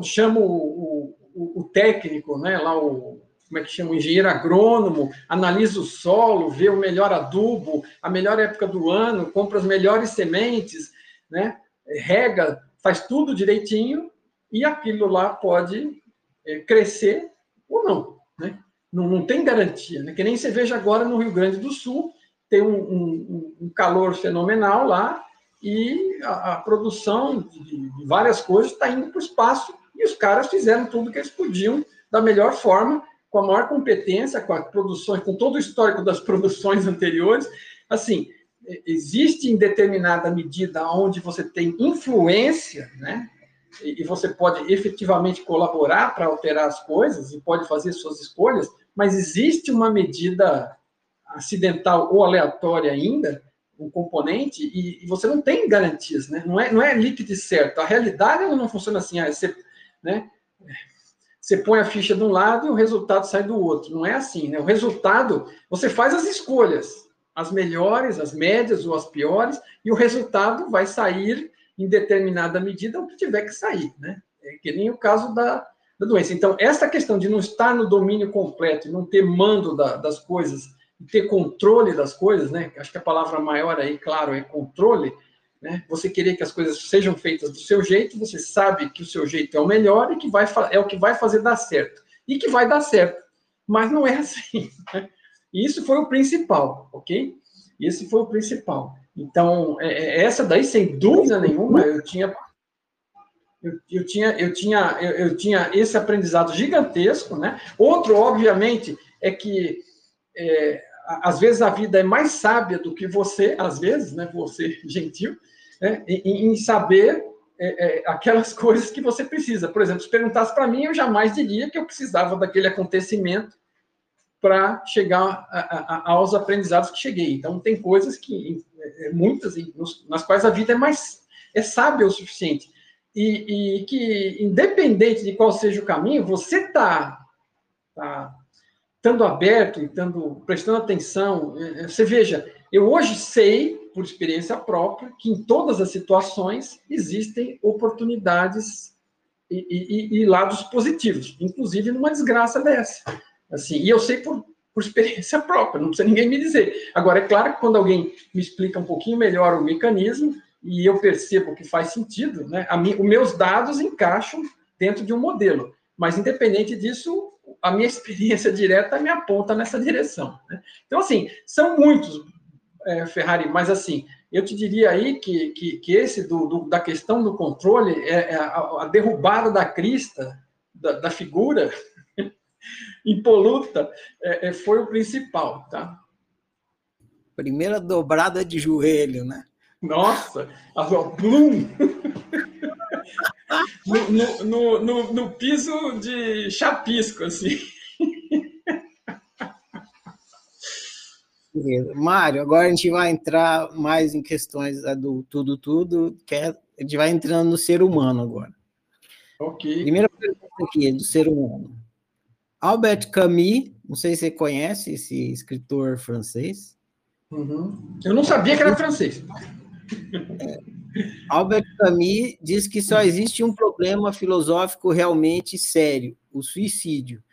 chama o, o, o técnico, né? Lá o como é que chama, o engenheiro agrônomo, analisa o solo, vê o melhor adubo, a melhor época do ano, compra as melhores sementes, né? Rega, faz tudo direitinho e aquilo lá pode é, crescer ou não, né? Não, não tem garantia, né? Que nem você veja agora no Rio Grande do Sul, tem um, um, um calor fenomenal lá e a, a produção de, de, várias coisas está indo para o espaço e os caras fizeram tudo que eles podiam da melhor forma, com a maior competência, com as produções, com todo o histórico das produções anteriores. Assim, existe em determinada medida onde você tem influência, né? E você pode efetivamente colaborar para alterar as coisas e pode fazer suas escolhas, mas existe uma medida acidental ou aleatória ainda, um componente, e, e, você não tem garantias, né? Não é, não é líquido certo. A realidade ela não funciona assim, ah, você, né? Você põe a ficha de um lado e o resultado sai do outro. Não é assim, né? O resultado, você faz as escolhas, as melhores, as médias ou as piores, e o resultado vai sair em determinada medida o que tiver que sair, né? É que nem o caso da, da doença. Então, essa questão de não estar no domínio completo, não ter mando da, das coisas, ter controle das coisas, né? Acho que a palavra maior aí, claro, é controle. Né? Você querer que as coisas sejam feitas do seu jeito, você sabe que o seu jeito é o melhor e que vai, é o que vai fazer dar certo. E que vai dar certo. Mas não é assim. Né? E isso foi o principal, ok? Esse foi o principal. Então, é, é, essa daí, sem dúvida nenhuma, eu tinha. Eu, eu tinha, eu, tinha, eu, eu tinha esse aprendizado gigantesco, né? Outro, obviamente, é que é, às vezes a vida é mais sábia do que você, às vezes, né, você gentil, né, em, em saber é, é, aquelas coisas que você precisa. Por exemplo, se perguntasse para mim, eu jamais diria que eu precisava daquele acontecimento para chegar a, a, aos aprendizados que cheguei. Então, tem coisas que, é, muitas, nas quais a vida é mais é sábia o suficiente. E, e que, independente de qual seja o caminho, você está tá, estando aberto e estando, prestando atenção, é, é, você veja, eu hoje sei, por experiência própria, que em todas as situações existem oportunidades e, e, e, lados positivos, inclusive numa desgraça dessa. Assim, e eu sei por, por experiência própria, não precisa ninguém me dizer. Agora, é claro que quando alguém me explica um pouquinho melhor o mecanismo e eu percebo que faz sentido, né, a mim, os meus dados encaixam dentro de um modelo. Mas, independente disso, a minha experiência direta me aponta nessa direção. Né? Então, assim, são muitos, é, Ferrari, mas, assim, eu te diria aí que, que, que esse do, do, da questão do controle, é, é a, a, derrubada da crista, da, da figura impoluta, é, é, foi o principal, tá? Primeira dobrada de joelho, né? Nossa, a Blum! no, no, no, no, piso de chapisco, assim. Mário, agora a gente vai entrar mais em questões do tudo, tudo, que é, a gente vai entrando no ser humano agora. Ok. Primeira pergunta aqui, do ser humano. Albert Camus, não sei se você conhece esse escritor francês. Uhum. Eu não sabia que era francês. É. Albert Camus diz que só existe um problema filosófico realmente sério: o suicídio.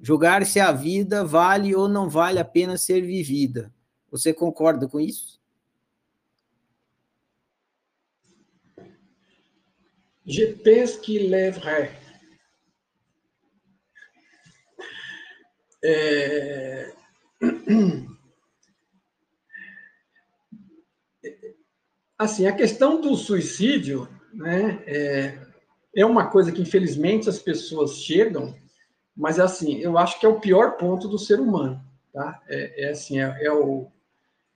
Julgar se a vida vale ou não vale a pena ser vivida. Você concorda com isso? Je pense qu'il est vrai. É... Assim, a questão do suicídio né, é, é uma coisa que, infelizmente, as pessoas chegam, mas, assim, eu acho que é o pior ponto do ser humano. Tá? É, é assim, é, é, o,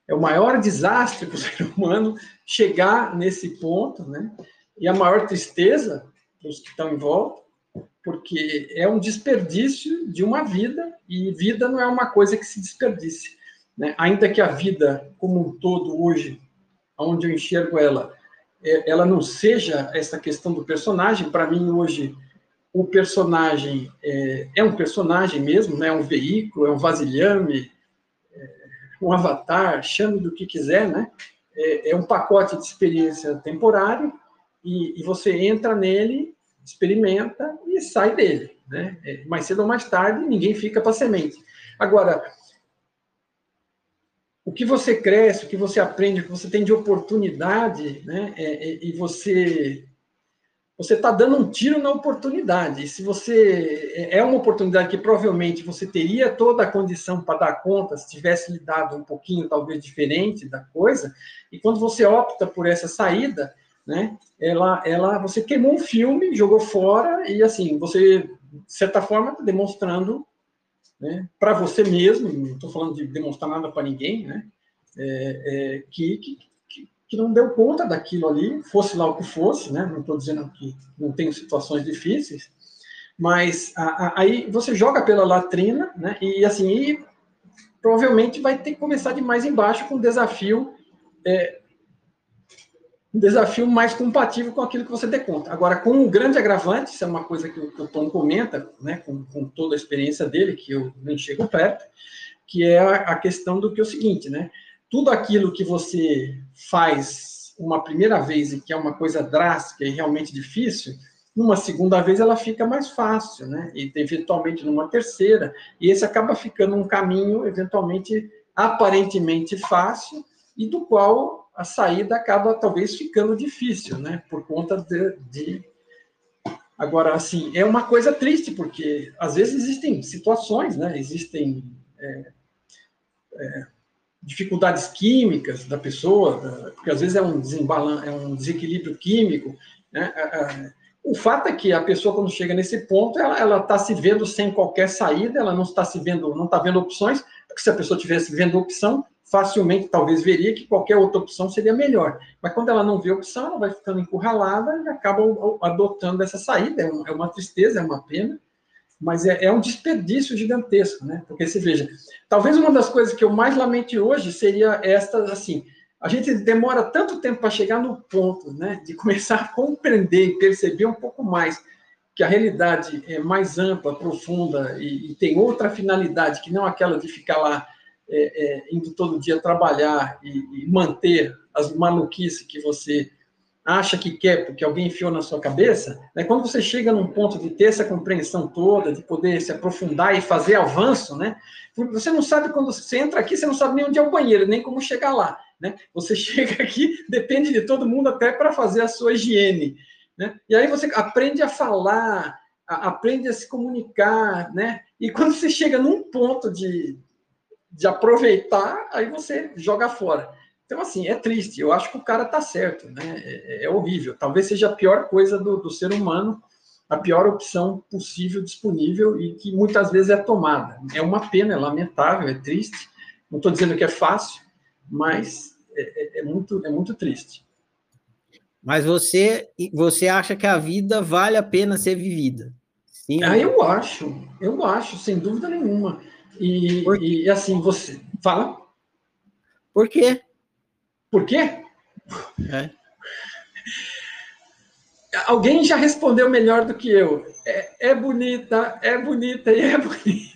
é o maior desastre para o ser humano chegar nesse ponto, né? E a maior tristeza para os que estão em volta, porque é um desperdício de uma vida, e vida não é uma coisa que se desperdice. Né? Ainda que a vida, como um todo, hoje, onde eu enxergo ela, é, ela não seja essa questão do personagem. Para mim, hoje, o personagem é, é, um personagem mesmo, né? é um veículo, é um vasilhame, é um avatar, chame do que quiser, né? É, é um pacote de experiência temporário e, e, você entra nele, experimenta e sai dele. Né? É, mais cedo ou mais tarde, ninguém fica para semente. Agora, o que você cresce, o que você aprende, o que você tem de oportunidade, né? É, é, e você você está dando um tiro na oportunidade. Se você é, é uma oportunidade que provavelmente você teria toda a condição para dar conta se tivesse lhe dado um pouquinho talvez diferente da coisa, e quando você opta por essa saída, né? Ela, ela, você queimou um filme, jogou fora e assim você de certa forma está demonstrando né, para você mesmo, não estou falando de demonstrar nada para ninguém, né, é, é, que, que, que, não deu conta daquilo ali, fosse lá o que fosse, né, não estou dizendo que não tem situações difíceis, mas a, a, aí você joga pela latrina, né, e assim, e provavelmente vai ter que começar de mais embaixo com um desafio é, um desafio mais compatível com aquilo que você dê conta. Agora, com um grande agravante, isso é uma coisa que o, que o Tom comenta, né, com, com, toda a experiência dele, que eu nem chego perto, que é a, a questão do que é o seguinte, né? Tudo aquilo que você faz uma primeira vez e que é uma coisa drástica e realmente difícil, numa segunda vez ela fica mais fácil, né? E eventualmente numa terceira, e esse acaba ficando um caminho eventualmente aparentemente fácil e do qual a saída acaba talvez ficando difícil, né? Por conta de, de... Agora, assim, é uma coisa triste, porque às vezes existem situações, né? Existem é, é, dificuldades químicas da pessoa, porque às vezes é um, desembalan é um desequilíbrio químico, né? O fato é que a pessoa, quando chega nesse ponto, ela está se vendo sem qualquer saída, ela não está se vendo, não está vendo opções, porque se a pessoa tivesse vendo opção, facilmente talvez veria que qualquer outra opção seria melhor. Mas quando ela não vê opção, ela vai ficando encurralada e acaba adotando essa saída. É, é uma tristeza, é uma pena, mas é, é, um desperdício gigantesco, né? Porque você veja, talvez uma das coisas que eu mais lamente hoje seria esta, assim, a gente demora tanto tempo para chegar no ponto, né, de começar a compreender e perceber um pouco mais que a realidade é mais ampla, profunda e, e tem outra finalidade que não aquela de ficar lá é, é, indo todo dia trabalhar e, e, manter as maluquices que você acha que quer porque alguém enfiou na sua cabeça, né, quando você chega num ponto de ter essa compreensão toda, de poder se aprofundar e fazer avanço, né, você não sabe quando você entra aqui, você não sabe nem onde é o banheiro, nem como chegar lá. Né? Você chega aqui, depende de todo mundo até para fazer a sua higiene. Né? E aí você aprende a falar, a, aprende a se comunicar, né? E quando você chega num ponto de, de aproveitar, aí você joga fora. Então, assim, é triste. Eu acho que o cara tá certo, né? É, é horrível. Talvez seja a pior coisa do, do, ser humano, a pior opção possível, disponível e que muitas vezes é tomada. É uma pena, é lamentável, é triste. Não estou dizendo que é fácil, mas é, é, é, muito, é muito triste. Mas você, você acha que a vida vale a pena ser vivida? Sim, ah, eu acho, eu acho, sem dúvida nenhuma. E, e assim, você. Fala. Por quê? Por quê? É. Alguém já respondeu melhor do que eu. É, é bonita, é bonita e é bonita.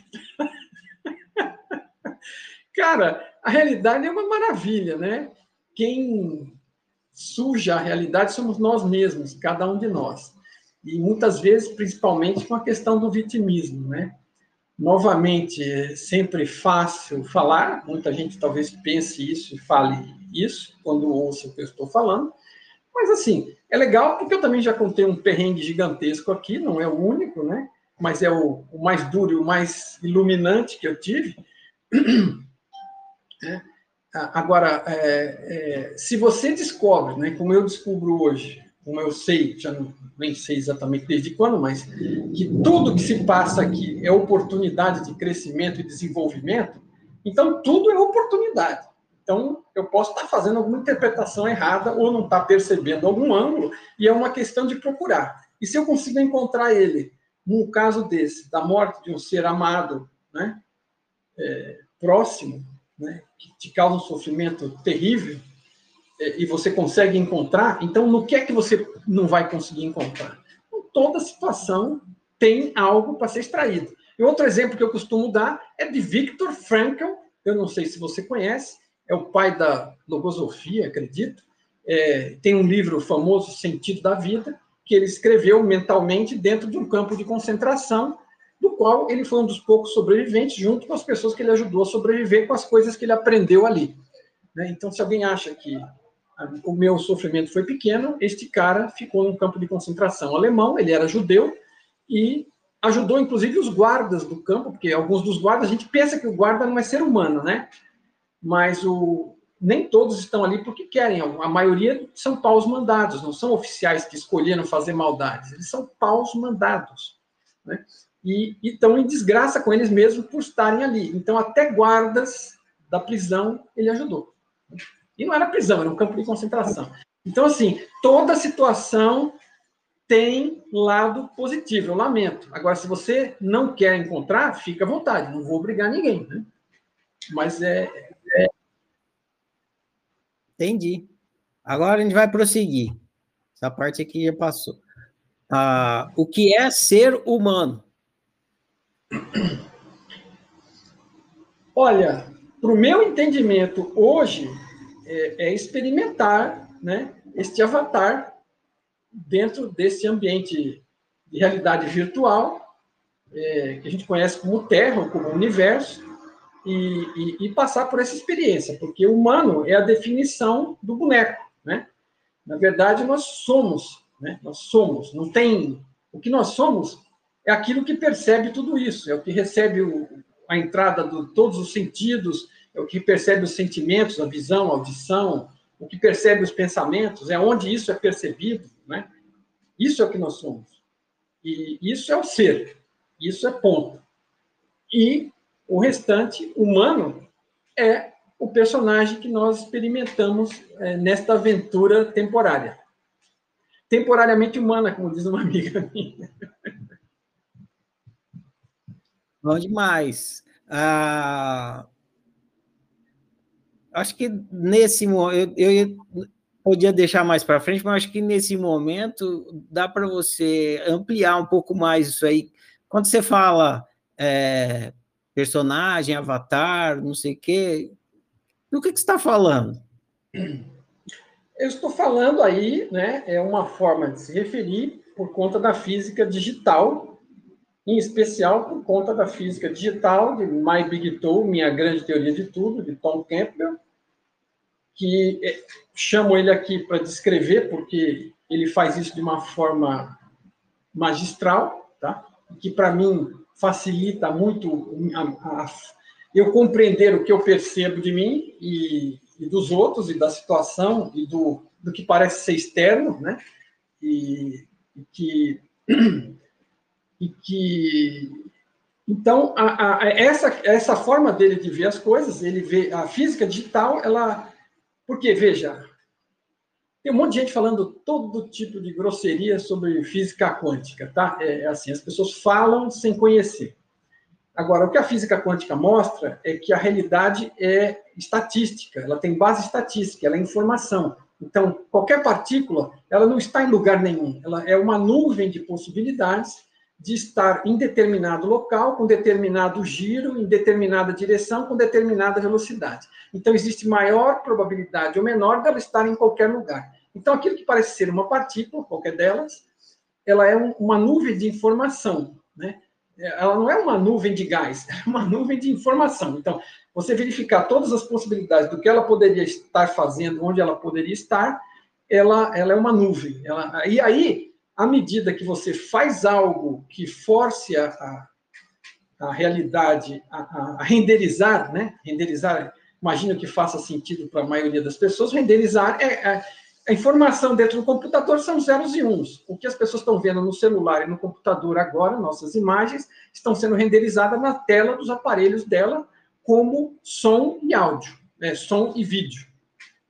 Cara, a realidade é uma maravilha, né? Quem suja a realidade somos nós mesmos, cada um de nós. E muitas vezes, principalmente com a questão do vitimismo, né? Novamente, sempre fácil falar, muita gente talvez pense isso e fale isso quando ouça o que eu estou falando. Mas, assim, é legal porque eu também já contei um perrengue gigantesco aqui, não é o único, né? Mas é o, o mais duro e o mais iluminante que eu tive. É. Agora, é, é, se você descobre, né, como eu descubro hoje, como eu sei, já não, nem sei exatamente desde quando, mas que tudo que se passa aqui é oportunidade de crescimento e desenvolvimento, então tudo é oportunidade. Então, eu posso estar fazendo alguma interpretação errada ou não estar percebendo algum ângulo, e é uma questão de procurar. E se eu consigo encontrar ele, num caso desse, da morte de um ser amado, né, é, próximo, né, que te causa um sofrimento terrível, e você consegue encontrar, então no que é que você não vai conseguir encontrar? Então, toda situação tem algo para ser extraído. E outro exemplo que eu costumo dar é de Viktor Frankl, eu não sei se você conhece, é o pai da logosofia, acredito. É, tem um livro famoso, Sentido da Vida, que ele escreveu mentalmente dentro de um campo de concentração, do qual ele foi um dos poucos sobreviventes, junto com as pessoas que ele ajudou a sobreviver com as coisas que ele aprendeu ali. Né? Então, se alguém acha que o meu sofrimento foi pequeno, este cara ficou num campo de concentração alemão, ele era judeu, e ajudou, inclusive, os guardas do campo, porque alguns dos guardas, a gente pensa que o guarda não é ser humano, né? mas o, nem todos estão ali porque querem. A maioria são paus mandados, não são oficiais que escolheram fazer maldades. Eles são paus mandados. Né? E, estão em desgraça com eles mesmos por estarem ali. Então, até guardas da prisão ele ajudou. E não era prisão, era um campo de concentração. Então, assim, toda situação tem lado positivo, eu lamento. Agora, se você não quer encontrar, fica à vontade, não vou obrigar ninguém. Né? Mas é, Entendi. Agora a gente vai prosseguir. Essa parte aqui já passou. Ah, o que é ser humano? Olha, para o meu entendimento hoje é, é, experimentar, né, este avatar dentro desse ambiente de realidade virtual é, que a gente conhece como Terra, ou como Universo, e, e, e, passar por essa experiência, porque humano é a definição do boneco, né? Na verdade, nós somos, né? Nós somos, não tem... O que nós somos é aquilo que percebe tudo isso, é o que recebe o, a entrada de todos os sentidos, é o que percebe os sentimentos, a visão, a audição, o que percebe os pensamentos, é onde isso é percebido, né? Isso é o que nós somos. E isso é o ser, isso é ponto. E o restante, humano, é o personagem que nós experimentamos é, nesta aventura temporária. Temporariamente humana, como diz uma amiga minha. Bom demais. Ah, acho que nesse momento, eu, eu podia deixar mais para frente, mas acho que nesse momento dá para você ampliar um pouco mais isso aí. Quando você fala é, personagem, avatar, não sei o quê. Do que, que você está falando? Eu estou falando aí, né, é uma forma de se referir por conta da física digital, em especial por conta da física digital de My Big Tool, Minha Grande Teoria de Tudo, de Tom Campbell, que é, chamo ele aqui para descrever, porque ele faz isso de uma forma magistral, tá? que para mim facilita muito a, a, eu compreender o que eu percebo de mim e, e, dos outros, e da situação, e do, do que parece ser externo, né? E, e que. E que então, a, a, essa, essa forma dele de ver as coisas, ele vê a física digital, ela. Porque, veja, tem um monte de gente falando todo tipo de grosseria sobre física quântica, tá? É, é assim, as pessoas falam sem conhecer. Agora, o que a física quântica mostra é que a realidade é estatística, ela tem base estatística, ela é informação. Então, qualquer partícula, ela não está em lugar nenhum, ela é uma nuvem de possibilidades de estar em determinado local, com determinado giro, em determinada direção, com determinada velocidade. Então, existe maior probabilidade ou menor dela estar em qualquer lugar. Então, aquilo que parece ser uma partícula, qualquer delas, ela é uma nuvem de informação, né? Ela não é uma nuvem de gás, é uma nuvem de informação. Então, você verificar todas as possibilidades do que ela poderia estar fazendo, onde ela poderia estar, ela, ela é uma nuvem. Ela, e aí, à medida que você faz algo que force a, a, a realidade a, a, renderizar, né? Renderizar, imagino que faça sentido para a maioria das pessoas, renderizar é, é a informação dentro do computador são zeros e uns. O que as pessoas estão vendo no celular e no computador agora, nossas imagens, estão sendo renderizadas na tela dos aparelhos dela como som e áudio, né? som e vídeo.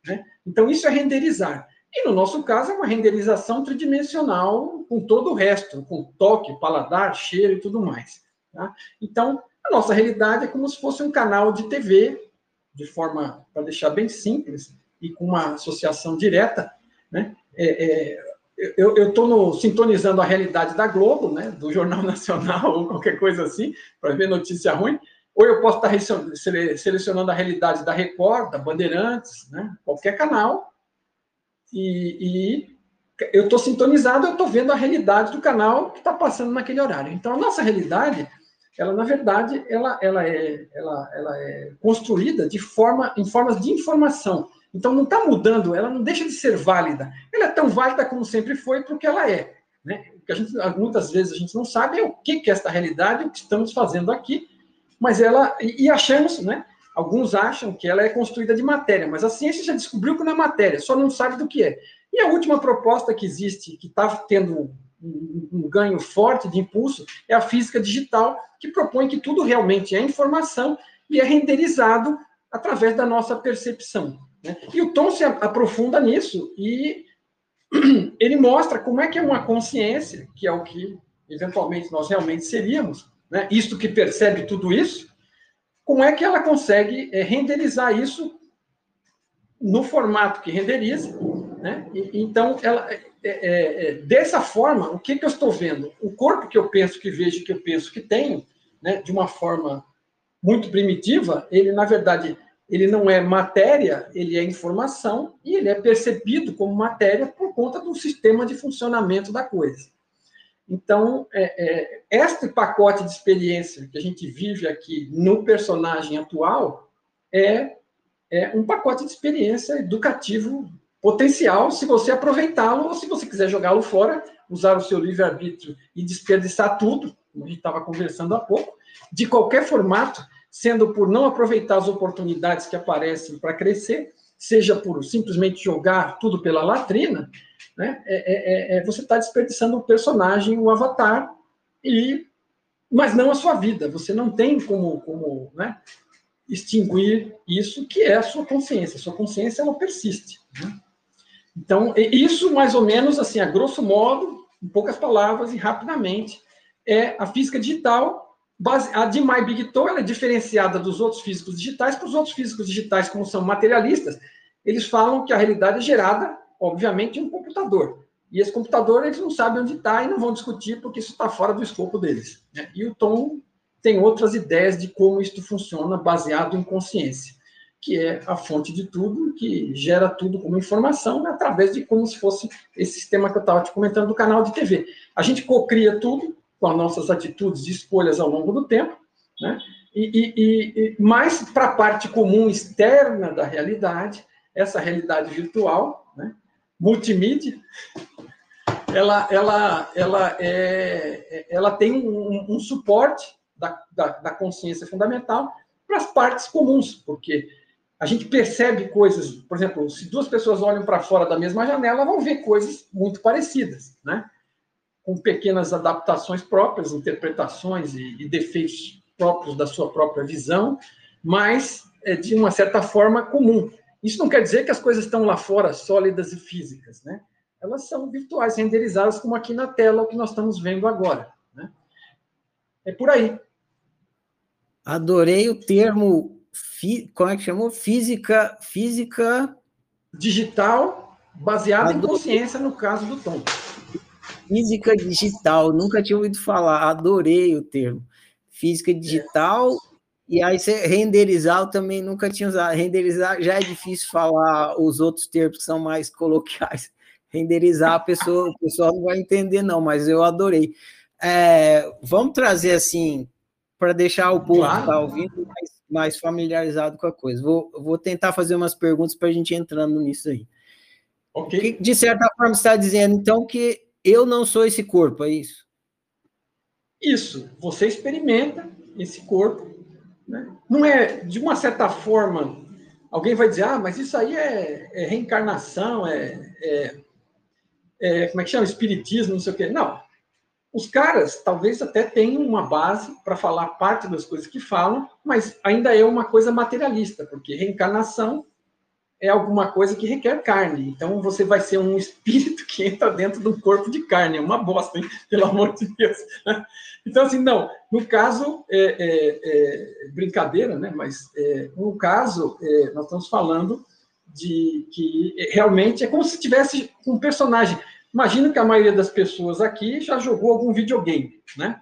Né? Então, isso é renderizar. E no nosso caso, é uma renderização tridimensional com todo o resto, com toque, paladar, cheiro e tudo mais. Tá? Então, a nossa realidade é como se fosse um canal de TV, de forma, para deixar bem simples, e com uma associação direta, né? É, é, eu estou sintonizando a realidade da Globo, né, do Jornal Nacional ou qualquer coisa assim, para ver notícia ruim, ou eu posso tá estar selecionando a realidade da Record, da Bandeirantes, né, qualquer canal, e, e eu estou sintonizado, eu estou vendo a realidade do canal que está passando naquele horário. Então, a nossa realidade, ela na verdade, ela, ela, é, ela, ela é construída de forma, em formas de informação. Então não está mudando, ela não deixa de ser válida. Ela é tão válida como sempre foi porque ela é. Né? O que a gente, muitas vezes a gente não sabe é o que, que é esta realidade, o que estamos fazendo aqui, mas ela. E, e achamos, né? Alguns acham que ela é construída de matéria, mas a ciência já descobriu que não é matéria, só não sabe do que é. E a última proposta que existe, que está tendo um, ganho forte de impulso, é a física digital, que propõe que tudo realmente é informação e é renderizado através da nossa percepção. Né? E o Tom se aprofunda nisso e ele mostra como é que é uma consciência, que é o que eventualmente nós realmente seríamos, né? isto que percebe tudo isso, como é que ela consegue é, renderizar isso no formato que renderiza. Né? E, então, ela, é, é, dessa forma, o que, que eu estou vendo? O corpo que eu penso que vejo, que eu penso que tenho, né, de uma forma muito primitiva, ele, na verdade, ele não é matéria, ele é informação e ele é percebido como matéria por conta do sistema de funcionamento da coisa. Então, é, é, este pacote de experiência que a gente vive aqui no personagem atual é, é um pacote de experiência educativo potencial se você aproveitá-lo ou se você quiser jogá-lo fora, usar o seu livre-arbítrio e desperdiçar tudo, como a gente estava conversando há pouco, de qualquer formato, sendo por não aproveitar as oportunidades que aparecem para crescer, seja por simplesmente jogar tudo pela latrina, né? É, é, é, é você está desperdiçando o personagem, o avatar, e mas não a sua vida. Você não tem como, como né, extinguir isso que é a sua consciência. A sua consciência ela persiste. Né? Então, isso mais ou menos assim, a grosso modo, em poucas palavras e rapidamente, é a física digital Base, a de My Big Toe é diferenciada dos outros físicos digitais, para os outros físicos digitais, como são materialistas, eles falam que a realidade é gerada, obviamente, em um computador. E esse computador, eles não sabem onde está e não vão discutir, porque isso está fora do escopo deles. Né? E o Tom tem outras ideias de como isso funciona, baseado em consciência. que é a fonte de tudo, que gera tudo como informação, através de como se fosse esse sistema que eu estava te comentando do canal de TV. A gente cocria tudo com as nossas atitudes e escolhas ao longo do tempo, né? E, e, e mais para a parte comum externa da realidade, essa realidade virtual, né? multimídia, ela, ela, ela, é, ela tem um, um suporte da, da, da consciência fundamental para as partes comuns, porque a gente percebe coisas, por exemplo, se duas pessoas olham para fora da mesma janela, vão ver coisas muito parecidas, né? Com pequenas adaptações próprias, interpretações e, e defeitos próprios da sua própria visão, mas é, de uma certa forma comum. Isso não quer dizer que as coisas estão lá fora sólidas e físicas, né? Elas são virtuais, renderizadas, como aqui na tela, o que nós estamos vendo agora. Né? É por aí. Adorei o termo, como é que chamou? Física, física... Digital, baseada Adorei. em consciência, no caso do Tom. Física digital, nunca tinha ouvido falar, adorei o termo. Física digital, e aí você renderizar, eu também nunca tinha usado. Renderizar já é difícil falar os outros termos que são mais coloquiais. Renderizar, a pessoa, o pessoal não vai entender, não, mas eu adorei. É, vamos trazer assim, para deixar o povo claro. que está ouvindo mais, mais, familiarizado com a coisa. Vou, vou tentar fazer umas perguntas para a gente entrando nisso aí. Okay. De certa forma, você está dizendo, então, que eu não sou esse corpo, é isso? Isso. Você experimenta esse corpo. Né? Não é, de uma certa forma, alguém vai dizer, ah, mas isso aí é, é reencarnação, é, é, é, como é que chama? Espiritismo, não sei o quê. Não. Os caras talvez até tenham uma base para falar parte das coisas que falam, mas ainda é uma coisa materialista, porque reencarnação é alguma coisa que requer carne. Então você vai ser um espírito que entra dentro de um corpo de carne. É uma bosta, hein? pelo amor de Deus. Então, assim, não. No caso, é, é, é brincadeira, né? Mas é, no caso, é, nós estamos falando de que realmente é como se tivesse um personagem. Imagino que a maioria das pessoas aqui já jogou algum videogame, né?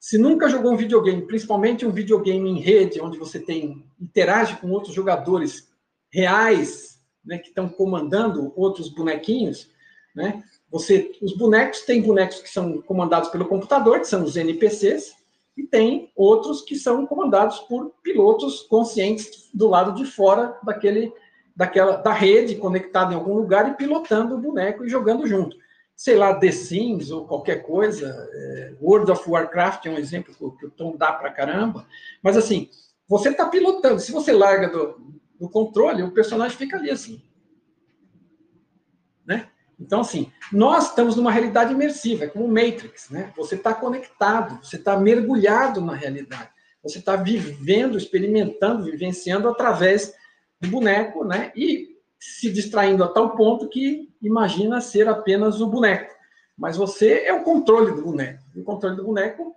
Se nunca jogou um videogame, principalmente um videogame em rede, onde você tem interage com outros jogadores reais, né, que estão comandando outros bonequinhos, né? Você, os bonecos tem bonecos que são comandados pelo computador, que são os NPCs, e tem outros que são comandados por pilotos conscientes do lado de fora daquele daquela da rede conectada em algum lugar e pilotando o boneco e jogando junto. Sei lá, The Sims ou qualquer coisa, é, World of Warcraft é um exemplo que o Tom dá para caramba, mas assim, você está pilotando, se você larga do, do controle, o personagem fica ali assim. Né? Então, assim, nós estamos numa realidade imersiva, é como Matrix, né? Você está conectado, você está mergulhado na realidade. Você está vivendo, experimentando, vivenciando através do boneco, né? E se distraindo a tal ponto que imagina ser apenas o boneco. Mas você é o controle do boneco. o controle do boneco,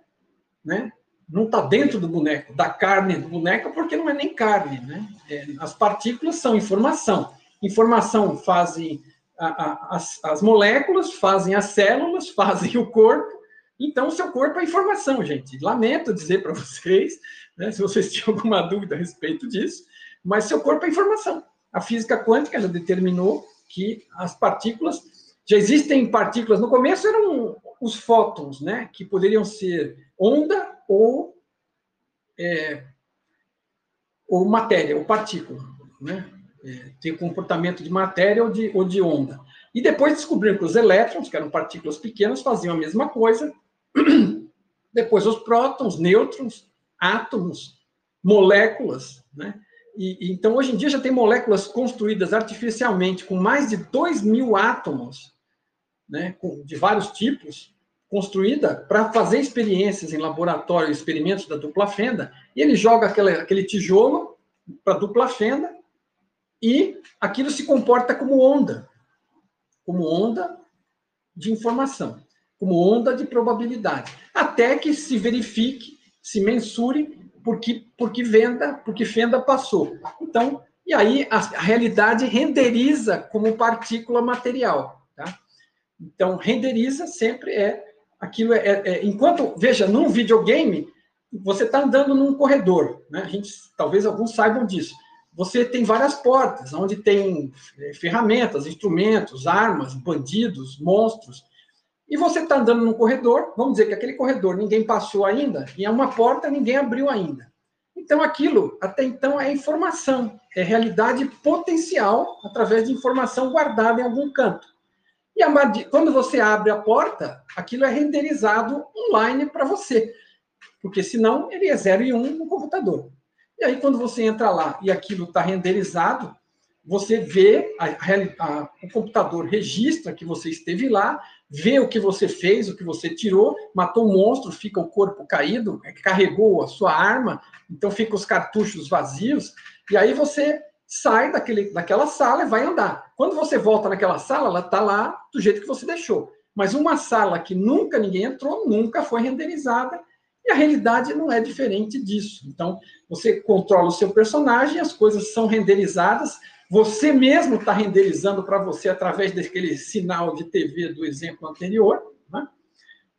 né? Não está dentro do boneco, da carne do boneco, porque não é nem carne, né? É, as partículas são informação. Informação fazem a, a, as, as moléculas, fazem as células, fazem o corpo. Então, o seu corpo é informação, gente. Lamento dizer para vocês, né, se vocês tinham alguma dúvida a respeito disso, mas seu corpo é informação. A física quântica já determinou que as partículas já existem partículas. No começo eram os fótons, né, que poderiam ser onda ou é, ou matéria, ou partícula, né? É, tem comportamento de matéria ou de, ou de onda. E depois descobriram que os elétrons, que eram partículas pequenas, faziam a mesma coisa. Depois os prótons, nêutrons, átomos, moléculas, né? E, então, hoje em dia, já tem moléculas construídas artificialmente com mais de 2 mil átomos, né, de vários tipos, construída para fazer experiências em laboratório, experimentos da dupla fenda, e ele joga aquele, tijolo para dupla fenda, e aquilo se comporta como onda, como onda de informação, como onda de probabilidade, até que se verifique, se mensure porque, porque venda, porque fenda passou. Então, e aí a, a realidade renderiza como partícula material. Tá? Então, renderiza sempre é aquilo é, é, é enquanto veja num videogame você está andando num corredor, né? A gente talvez alguns saibam disso. você tem várias portas, onde tem é, ferramentas, instrumentos, armas, bandidos, monstros. E você está andando num corredor, vamos dizer que aquele corredor ninguém passou ainda, e é uma porta ninguém abriu ainda. Então, aquilo, até então, é informação, é realidade potencial através de informação guardada em algum canto. E a, quando você abre a porta, aquilo é renderizado online para você, porque senão ele é 0 e 1 um no computador. E aí, quando você entra lá e aquilo está renderizado, você vê, a, a, o computador registra que você esteve lá, vê o que você fez, o que você tirou, matou um monstro, fica o corpo caído, é carregou a sua arma, então fica os cartuchos vazios, e aí você sai daquele, daquela sala e vai andar. Quando você volta naquela sala, ela está lá do jeito que você deixou. Mas uma sala que nunca ninguém entrou, nunca foi renderizada, e a realidade não é diferente disso. Então, você controla o seu personagem, as coisas são renderizadas, você mesmo está renderizando para você através daquele sinal de TV do exemplo anterior, né?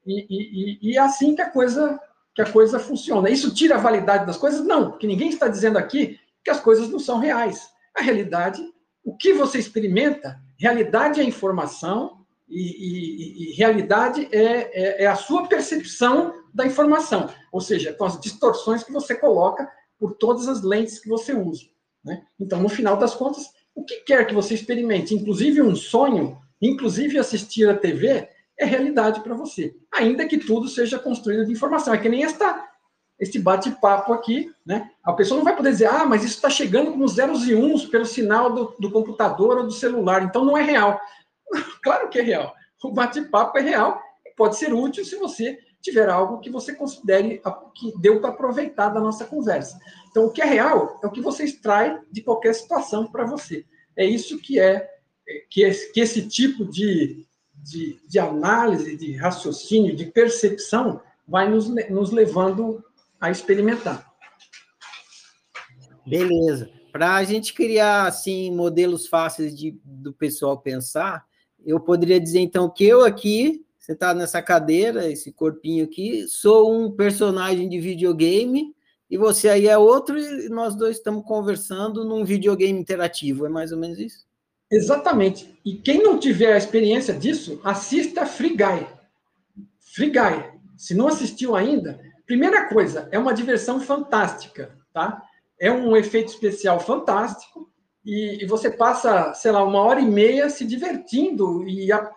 e, e, e, é assim que a coisa que a coisa funciona. Isso tira a validade das coisas? Não, porque ninguém está dizendo aqui que as coisas não são reais. A realidade, o que você experimenta, realidade é informação e, e realidade é, é, é a sua percepção da informação, ou seja, com as distorções que você coloca por todas as lentes que você usa. Né? Então, no final das contas, o que quer que você experimente, inclusive um sonho, inclusive assistir a TV, é realidade para você, ainda que tudo seja construído de informação. É que nem esta, este bate-papo aqui, né? A pessoa não vai poder dizer, ah, mas isso está chegando como zeros e uns pelo sinal do, do computador ou do celular, então não é real. claro que é real. O bate-papo é real e pode ser útil se você tiver algo que você considere que deu para aproveitar da nossa conversa. Então, o que é real é o que você extrai de qualquer situação para você. É isso que é que, esse, que esse tipo de, de, de, análise, de raciocínio, de percepção vai nos, nos levando a experimentar. Beleza. Para a gente criar assim modelos fáceis de, do pessoal pensar, eu poderia dizer então que eu aqui sentado nessa cadeira, esse corpinho aqui, sou um personagem de videogame e você aí é outro e nós dois estamos conversando num videogame interativo, é mais ou menos isso? Exatamente. E quem não tiver a experiência disso, assista Free Guy. Free Guy. Se não assistiu ainda, primeira coisa, é uma diversão fantástica, tá? É um efeito especial fantástico e, e você passa, sei lá, uma hora e meia se divertindo e a,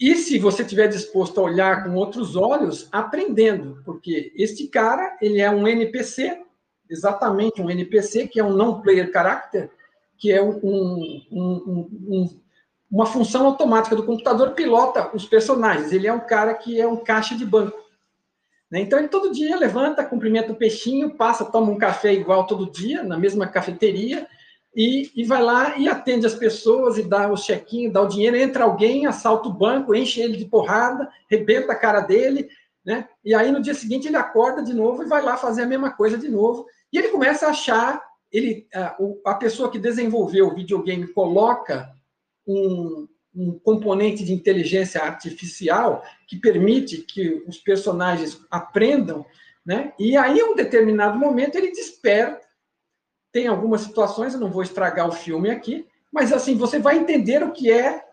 e se você estiver disposto a olhar com outros olhos, aprendendo, porque este cara, ele é um NPC, exatamente um NPC, que é um non-player character, que é um, um, um, uma função automática do computador, pilota os personagens. Ele é um cara que é um caixa de banco. Né? Então, ele todo dia levanta, cumprimenta o peixinho, passa, toma um café igual todo dia, na mesma cafeteria, e, e vai lá e atende as pessoas e dá o chequinho, dá o dinheiro, entra alguém, assalta o banco, enche ele de porrada, rebenta a cara dele, né? E aí no dia seguinte ele acorda de novo e vai lá fazer a mesma coisa de novo. E ele começa a achar, ele, a, a pessoa que desenvolveu o videogame coloca um, um componente de inteligência artificial que permite que os personagens aprendam, né? E aí, em um determinado momento, ele desperta tem algumas situações, eu não vou estragar o filme aqui, mas assim, você vai entender o que é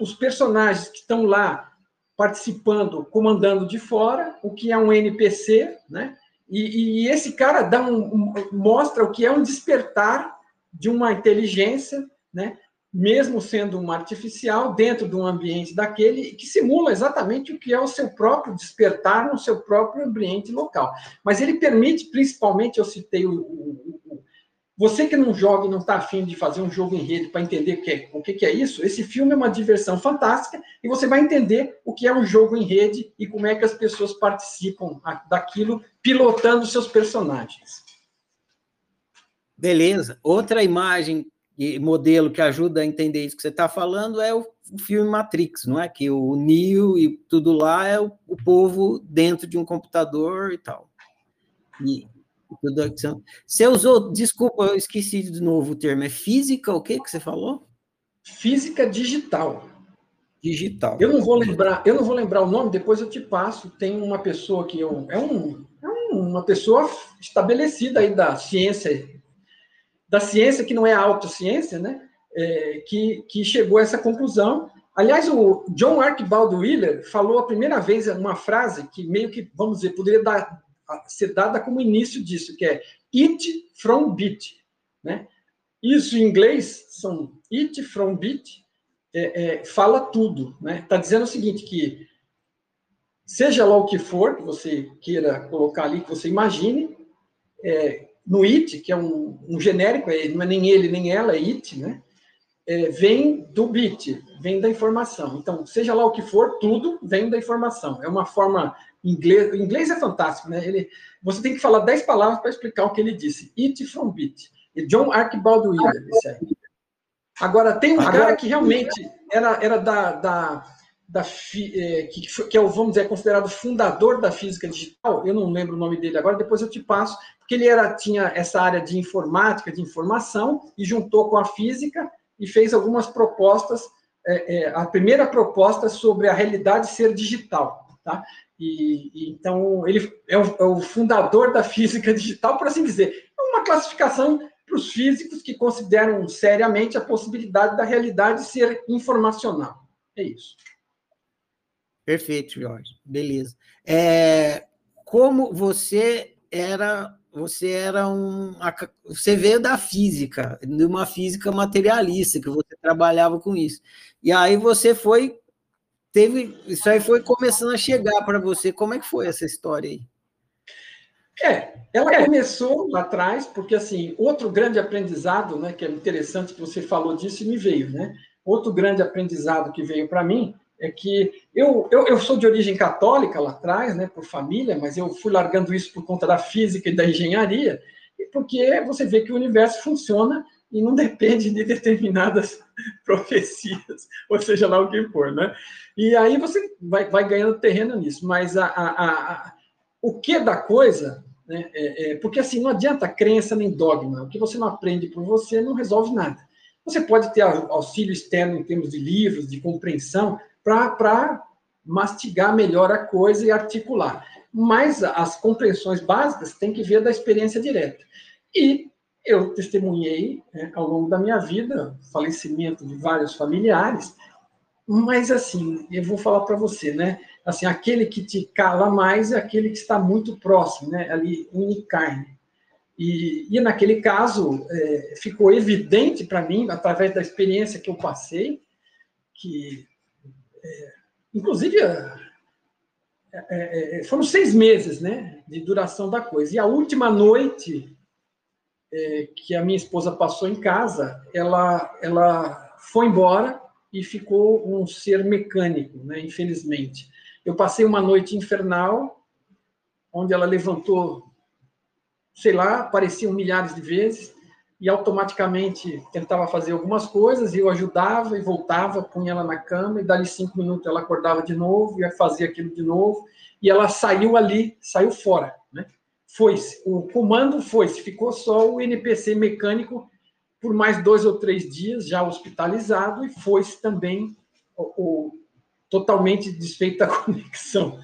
os personagens que estão lá participando, comandando de fora, o que é um NPC, né? E, e esse cara dá um, um, mostra o que é um despertar de uma inteligência, né? Mesmo sendo uma artificial, dentro de um ambiente daquele, que simula exatamente o que é o seu próprio despertar no seu próprio ambiente local. Mas ele permite, principalmente, eu citei o, o, você que não joga e não está afim de fazer um jogo em rede para entender o que, é, o que é isso, esse filme é uma diversão fantástica e você vai entender o que é um jogo em rede e como é que as pessoas participam daquilo pilotando seus personagens. Beleza. Outra imagem e modelo que ajuda a entender isso que você está falando é o, filme Matrix, não é? Que o Neo e tudo lá é o, o povo dentro de um computador e tal. E você usou, desculpa, eu esqueci de novo o termo, é física o que que você falou? Física digital. Digital. Eu não vou lembrar, eu não vou lembrar o nome, depois eu te passo. Tem uma pessoa que eu, é, um, é uma pessoa estabelecida aí da ciência da ciência, que não é a autociência, né? É, que, que chegou a essa conclusão. Aliás, o John Archibald Wheeler falou a primeira vez uma frase que meio que, vamos dizer, poderia dar, ser dada como início disso, que é it from bit, né? Isso em inglês são it from bit, é, é, fala tudo, né? Está dizendo o seguinte que seja lá o que for que você queira colocar ali, que você imagine, é, no it, que é um, um, genérico, é, não é nem ele nem ela, é it, né? É, vem do bit, vem da informação. Então, seja lá o que for, tudo vem da informação. É uma forma inglês. O inglês é fantástico, né? Ele, você tem que falar dez palavras para explicar o que ele disse. It from bit. E John Archibald Wheeler, esse aí. Agora, tem um cara que realmente era, era da, da da, é, que, que é o, vamos dizer, considerado fundador da física digital, eu não lembro o nome dele agora, depois eu te passo, porque ele era, tinha essa área de informática, de informação, e juntou com a física e fez algumas propostas, é, é, a primeira proposta sobre a realidade ser digital, tá? E, e então, ele é o, é o, fundador da física digital, por assim dizer. É uma classificação para os físicos que consideram seriamente a possibilidade da realidade ser informacional. É isso. Perfeito, Jorge. Beleza. É, como você era, você era um, você veio da física, de uma física materialista, que você trabalhava com isso. E aí você foi, teve, isso aí foi começando a chegar para você. Como é que foi essa história aí? É, ela é. começou lá atrás, porque assim, outro grande aprendizado, né, que é interessante que você falou disso e me veio, né? Outro grande aprendizado que veio para mim é que eu, eu, eu, sou de origem católica lá atrás, né, por família, mas eu fui largando isso por conta da física e da engenharia, porque você vê que o universo funciona e não depende de determinadas profecias, ou seja lá o que for, né? E aí você vai, vai ganhando terreno nisso, mas a, a, a, o que da coisa, né, é, é, porque assim, não adianta crença nem dogma, o que você não aprende por você não resolve nada. Você pode ter auxílio externo em termos de livros, de compreensão, para mastigar melhor a coisa e articular. Mas as compreensões básicas tem que ver da experiência direta. E eu testemunhei né, ao longo da minha vida falecimento de vários familiares, mas assim, eu vou falar para você, né? Assim, aquele que te cala mais é aquele que está muito próximo, né? Ali, em carne. E, e naquele caso, é, ficou evidente para mim, através da experiência que eu passei, que inclusive, é, é, é, foram seis meses né, de duração da coisa. E a última noite é, que a minha esposa passou em casa, ela, ela foi embora e ficou um ser mecânico, né, infelizmente. Eu passei uma noite infernal, onde ela levantou, sei lá, apareciam milhares de vezes, e automaticamente tentava fazer algumas coisas, e eu ajudava e voltava, punha ela na cama, e dali cinco minutos ela acordava de novo, ia fazer aquilo de novo, e ela saiu ali, saiu fora, né? Foi-se, o comando foi-se, ficou só o NPC mecânico por mais dois ou três dias, já hospitalizado, e foi-se também o, o, totalmente desfeita a conexão.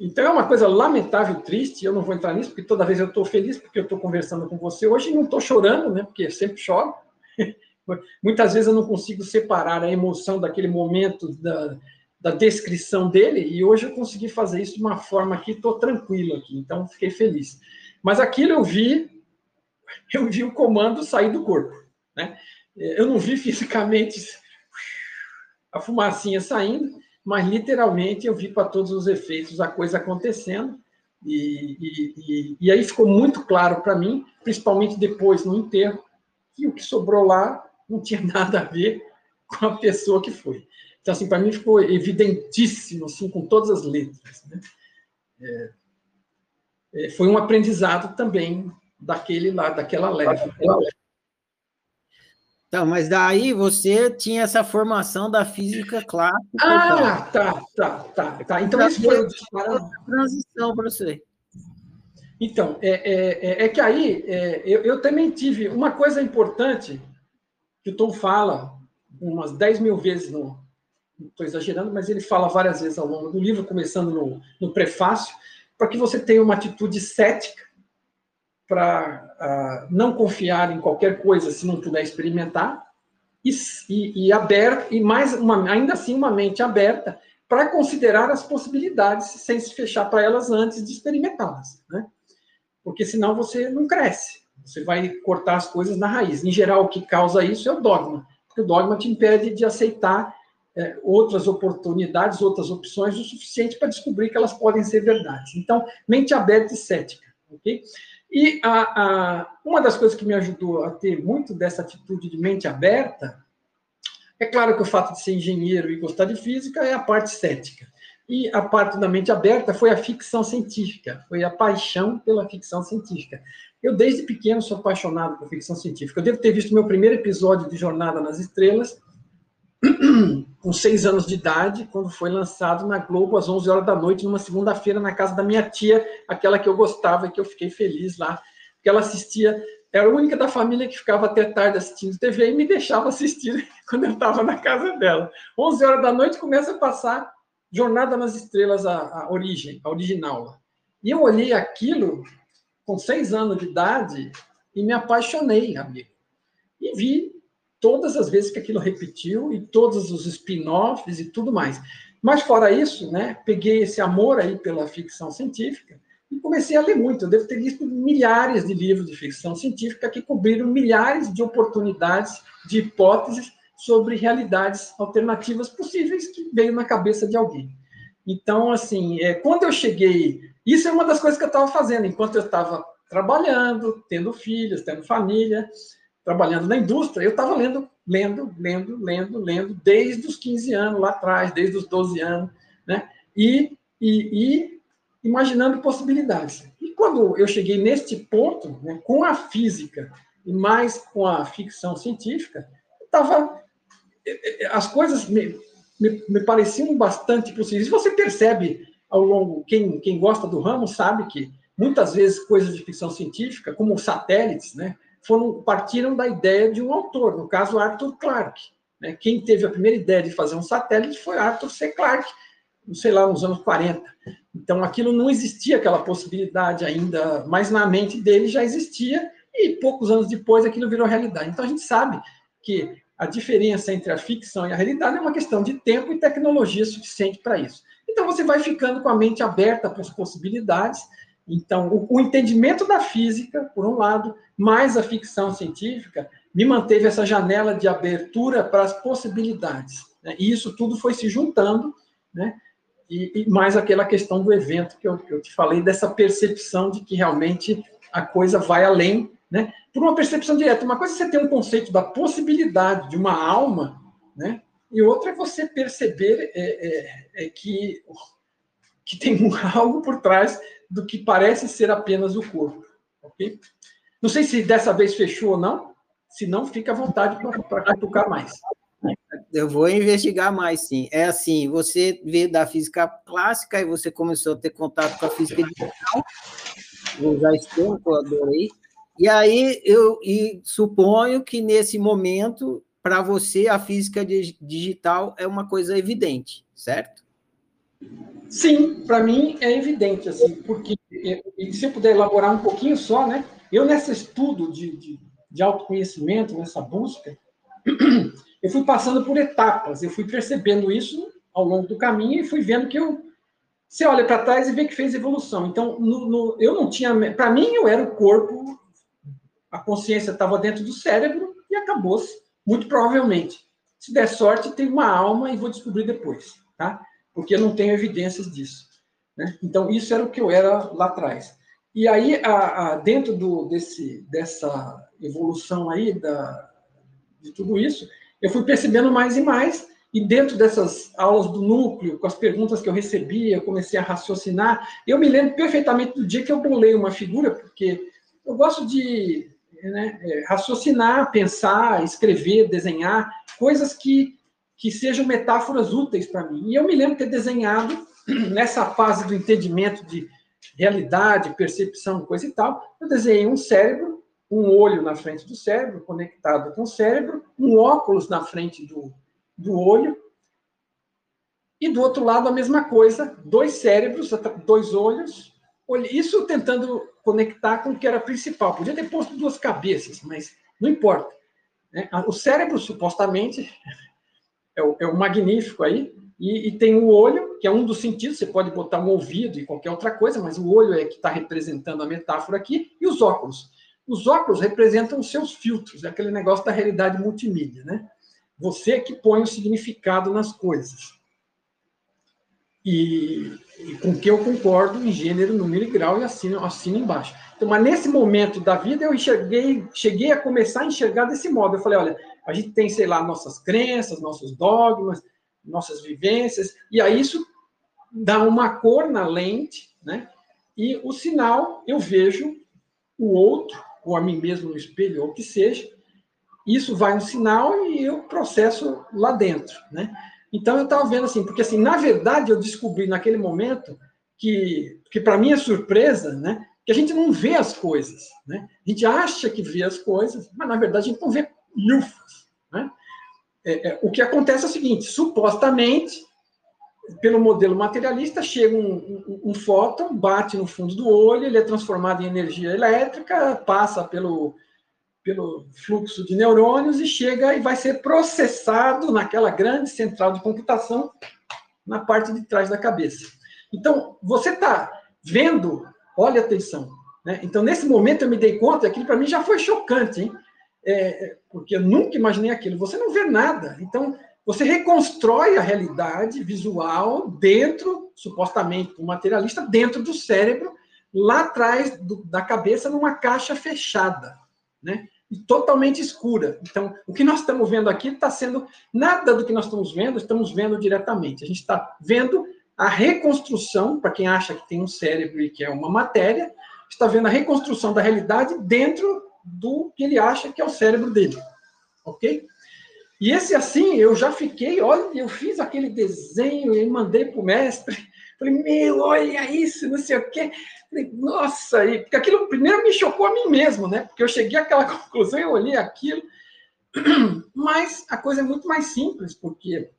Então é uma coisa lamentável, triste, eu não vou entrar nisso, porque toda vez eu estou feliz porque eu estou conversando com você hoje e não estou chorando, né? Porque sempre choro. Muitas vezes eu não consigo separar a emoção daquele momento da, da descrição dele, e hoje eu consegui fazer isso de uma forma que estou tranquilo aqui, então fiquei feliz. Mas aquilo eu vi, eu vi o comando sair do corpo, né? Eu não vi fisicamente a fumacinha saindo, mas literalmente eu vi para todos os efeitos a coisa acontecendo. E, e, e, e aí ficou muito claro para mim, principalmente depois no enterro, que o que sobrou lá não tinha nada a ver com a pessoa que foi. Então, assim, para mim ficou evidentíssimo, assim, com todas as letras. Né? É, é, foi um aprendizado também daquele lá, daquela leve. Então, mas daí você tinha essa formação da física clássica. Ah, tá, tá, tá, tá. Então, isso foi a transição para você. Então, é, é, é, é que aí é, eu, eu, também tive uma coisa importante que o Tom fala umas 10 mil vezes, não estou exagerando, mas ele fala várias vezes ao longo do livro, começando no, no prefácio, para que você tenha uma atitude cética para uh, não confiar em qualquer coisa se não puder experimentar, e, e, e, aberta, e mais uma, ainda assim uma mente aberta para considerar as possibilidades sem se fechar para elas antes de experimentá-las, né? Porque senão você não cresce, você vai cortar as coisas na raiz. Em geral, o que causa isso é o dogma, porque o dogma te impede de aceitar é, outras oportunidades, outras opções o suficiente para descobrir que elas podem ser verdades. Então, mente aberta e cética, ok? E a, a, uma das coisas que me ajudou a ter muito dessa atitude de mente aberta, é claro que o fato de ser engenheiro e gostar de física é a parte cética. E a parte da mente aberta foi a ficção científica, foi a paixão pela ficção científica. Eu, desde pequeno, sou apaixonado por ficção científica. Eu devo ter visto meu primeiro episódio de Jornada nas Estrelas com seis anos de idade, quando foi lançado na Globo às 11 horas da noite, numa segunda-feira, na casa da minha tia, aquela que eu gostava e que eu fiquei feliz lá, porque ela assistia, era a única da família que ficava até tarde assistindo TV e me deixava assistir quando eu estava na casa dela. 11 horas da noite começa a passar Jornada nas Estrelas, a, a origem, a original. E eu olhei aquilo com seis anos de idade e me apaixonei, amigo. E vi todas as vezes que aquilo repetiu e todos os spin-offs e tudo mais. Mas fora isso, né, peguei esse amor aí pela ficção científica e comecei a ler muito. Eu devo ter lido milhares de livros de ficção científica que cobriram milhares de oportunidades, de hipóteses sobre realidades alternativas possíveis que veio na cabeça de alguém. Então, assim, é, quando eu cheguei, isso é uma das coisas que eu estava fazendo enquanto eu estava trabalhando, tendo filhos, tendo família trabalhando na indústria, eu estava lendo, lendo, lendo, lendo, lendo, desde os 15 anos lá atrás, desde os 12 anos, né? E, e, e imaginando possibilidades. E quando eu cheguei neste ponto, né, com a física e mais com a ficção científica, estava as coisas me, me, me, pareciam bastante possíveis. E você percebe ao longo, quem, quem gosta do ramo sabe que muitas vezes coisas de ficção científica, como satélites, né, foram partiram da ideia de um autor, no caso Arthur Clarke. Né? Quem teve a primeira ideia de fazer um satélite foi Arthur C. Clarke, sei lá, nos anos 40. Então, aquilo não existia, aquela possibilidade ainda, mas na mente dele já existia, e poucos anos depois aquilo virou realidade. Então, a gente sabe que a diferença entre a ficção e a realidade é uma questão de tempo e tecnologia suficiente para isso. Então, você vai ficando com a mente aberta para as possibilidades, então, o, o, entendimento da física, por um lado, mais a ficção científica, me manteve essa janela de abertura para as possibilidades. Né? E isso tudo foi se juntando, né? E, e, mais aquela questão do evento que eu, que eu te falei, dessa percepção de que realmente a coisa vai além, né? Por uma percepção direta. Uma coisa é você ter um conceito da possibilidade de uma alma, né? E outra é você perceber é, é, é que, que tem algo por trás do que parece ser apenas o corpo. Ok? Não sei se dessa vez fechou ou não. Se não, fica à vontade para catucar mais. Eu vou investigar mais, sim. É assim, você veio da física clássica e você começou a ter contato com a física digital. Eu já estou, eu adorei. E aí eu e suponho que nesse momento, para você, a física digital é uma coisa evidente, certo? Sim, para mim é evidente, assim, porque e se eu puder elaborar um pouquinho só, né? Eu nesse estudo de, de, de autoconhecimento, nessa busca, eu fui passando por etapas, eu fui percebendo isso ao longo do caminho e fui vendo que eu você olha para trás e vê que fez evolução. Então, no, no, eu não tinha. Para mim, eu era o corpo, a consciência estava dentro do cérebro e acabou-se, muito provavelmente. Se der sorte, tem uma alma e vou descobrir depois, tá? Porque eu não tenho evidências disso. Né? Então, isso era o que eu era lá atrás. E aí, a, a, dentro do, desse, dessa evolução aí, da, de tudo isso, eu fui percebendo mais e mais, e dentro dessas aulas do núcleo, com as perguntas que eu recebia, eu comecei a raciocinar. Eu me lembro perfeitamente do dia que eu bolei uma figura, porque eu gosto de né, é, raciocinar, pensar, escrever, desenhar, coisas que que sejam metáforas úteis para mim. E eu me lembro ter desenhado, nessa fase do entendimento de realidade, percepção, coisa e tal, eu desenhei um cérebro, um olho na frente do cérebro, conectado com o cérebro, um óculos na frente do, do olho, e do outro lado a mesma coisa, dois cérebros, dois olhos, isso tentando conectar com o que era principal. Podia ter posto duas cabeças, mas não importa. Né? O cérebro, supostamente, é o, é o magnífico aí, e, e, tem o olho, que é um dos sentidos, você pode botar um ouvido e qualquer outra coisa, mas o olho é que está representando a metáfora aqui, e os óculos. Os óculos representam os seus filtros, é aquele negócio da realidade multimídia, né? Você que põe o significado nas coisas. E, e com que eu concordo em gênero, número e grau, e assino, assino embaixo. Então, mas nesse momento da vida, eu enxerguei, cheguei a começar a enxergar desse modo. Eu falei, olha, a gente tem, sei lá, nossas crenças, nossos dogmas, nossas vivências, e aí isso dá uma cor na lente, né? E o sinal, eu vejo o outro, ou a mim mesmo no espelho, ou o que seja, isso vai no sinal e eu processo lá dentro, né? Então eu estava vendo assim, porque assim, na verdade eu descobri naquele momento que, que para minha surpresa, né, que a gente não vê as coisas, né? A gente acha que vê as coisas, mas na verdade a gente não vê né? É, é, o que acontece é o seguinte, supostamente, pelo modelo materialista, chega um, um, um fóton, bate no fundo do olho, ele é transformado em energia elétrica, passa pelo pelo fluxo de neurônios e chega e vai ser processado naquela grande central de computação na parte de trás da cabeça. Então, você está vendo, olha atenção, né? Então, nesse momento eu me dei conta, aquilo para mim já foi chocante, hein? É, porque eu nunca imaginei aquilo. Você não vê nada. Então, você reconstrói a realidade visual dentro, supostamente, materialista, dentro do cérebro, lá atrás do, da cabeça, numa caixa fechada né? E totalmente escura. Então, o que nós estamos vendo aqui está sendo nada do que nós estamos vendo, estamos vendo diretamente. A gente está vendo a reconstrução, para quem acha que tem um cérebro e que é uma matéria, está vendo a reconstrução da realidade dentro do que ele acha que é o cérebro dele. Ok? E esse assim, eu já fiquei, olha, eu fiz aquele desenho e mandei para o mestre. Falei, meu, olha isso, não sei o quê. Falei, nossa, e, porque aquilo primeiro me chocou a mim mesmo, né? Porque eu cheguei àquela conclusão, eu olhei aquilo. Mas a coisa é muito mais simples, porque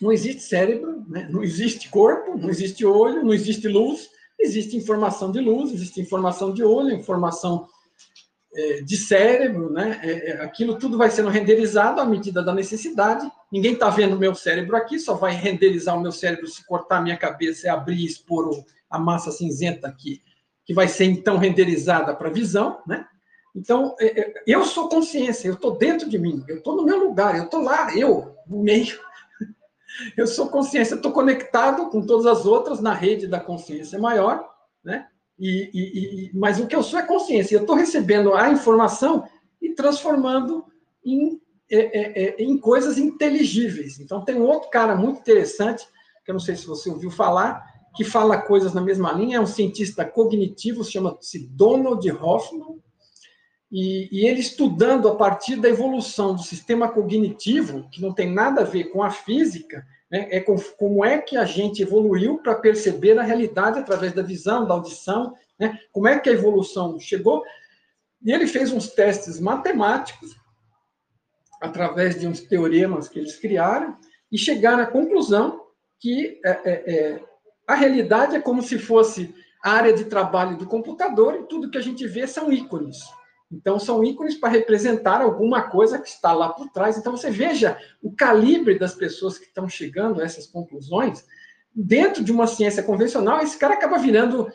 não existe cérebro, né? não existe corpo, não existe olho, não existe luz, existe informação de luz, existe informação de olho, informação de cérebro, né? É, é, aquilo tudo vai sendo renderizado à medida da necessidade. Ninguém está vendo meu cérebro aqui, só vai renderizar o meu cérebro se cortar a minha cabeça e abrir e expor a massa cinzenta aqui, que vai ser então renderizada para visão, né? Então, é, é, eu sou consciência, eu estou dentro de mim, eu estou no meu lugar, eu estou lá, eu, no meio. Eu sou consciência, estou conectado com todas as outras na rede da consciência maior, né? E, e, e mas o que eu sou é consciência, eu estou recebendo a informação e transformando em, é, é, é, em coisas inteligíveis. Então, tem um outro cara muito interessante, que eu não sei se você ouviu falar, que fala coisas na mesma linha, é um cientista cognitivo, chama-se Donald Hoffman, e, e, ele estudando a partir da evolução do sistema cognitivo, que não tem nada a ver com a física, né, é com, como é que a gente evoluiu para perceber a realidade através da visão, da audição, né, como é que a evolução chegou. E ele fez uns testes matemáticos, através de uns teoremas que eles criaram, e chegaram à conclusão que é, é, é a realidade é como se fosse a área de trabalho do computador e tudo que a gente vê são ícones. Então, são ícones para representar alguma coisa que está lá por trás. Então, você veja o calibre das pessoas que estão chegando a essas conclusões. Dentro de uma ciência convencional, esse cara acaba virando,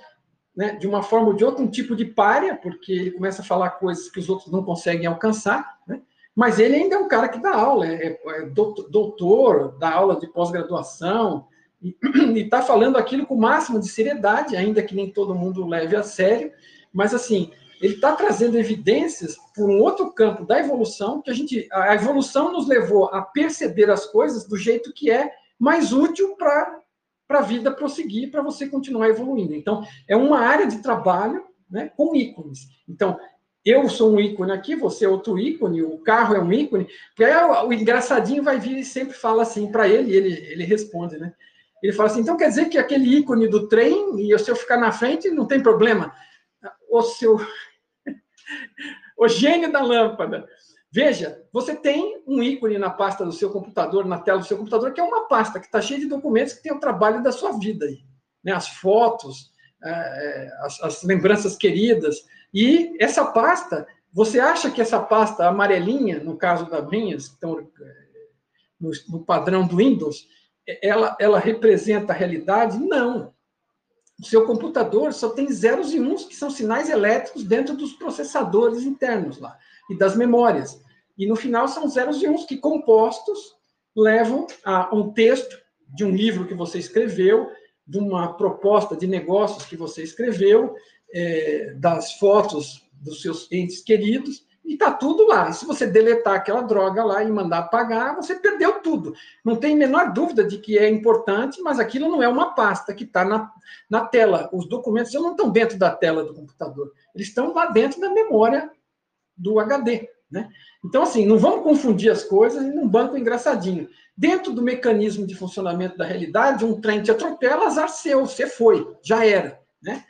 né, de uma forma ou de outra, um tipo de párea, porque ele começa a falar coisas que os outros não conseguem alcançar. Né? Mas ele ainda é um cara que dá aula, é, é doutor, dá aula de pós-graduação, e está falando aquilo com o máximo de seriedade, ainda que nem todo mundo leve a sério, mas assim, ele está trazendo evidências por um outro campo da evolução, que a gente, a evolução nos levou a perceber as coisas do jeito que é mais útil para a vida prosseguir, para você continuar evoluindo. Então, é uma área de trabalho né, com ícones. Então, eu sou um ícone aqui, você é outro ícone, o carro é um ícone, aí o engraçadinho vai vir e sempre fala assim para ele, ele, ele responde, né? Ele fala assim: então quer dizer que aquele ícone do trem, e se eu ficar na frente, não tem problema. O seu. o gênio da lâmpada. Veja, você tem um ícone na pasta do seu computador, na tela do seu computador, que é uma pasta que está cheia de documentos que tem o trabalho da sua vida aí. Né? As fotos, é, as, as lembranças queridas. E essa pasta, você acha que essa pasta amarelinha, no caso das minhas, estão é, no, no padrão do Windows, ela, ela representa a realidade? Não. O seu computador só tem zeros e uns, que são sinais elétricos dentro dos processadores internos lá, e das memórias. E no final são zeros e uns que compostos levam a um texto de um livro que você escreveu, de uma proposta de negócios que você escreveu, é, das fotos dos seus entes queridos, e está tudo lá. Se você deletar aquela droga lá e mandar apagar, você perdeu tudo. Não tem menor dúvida de que é importante, mas aquilo não é uma pasta que está na, na tela. Os documentos não estão dentro da tela do computador, eles estão lá dentro da memória do HD. Né? Então, assim, não vamos confundir as coisas em um banco engraçadinho. Dentro do mecanismo de funcionamento da realidade, um trem te atropela, azar seu, você foi, já era. Né?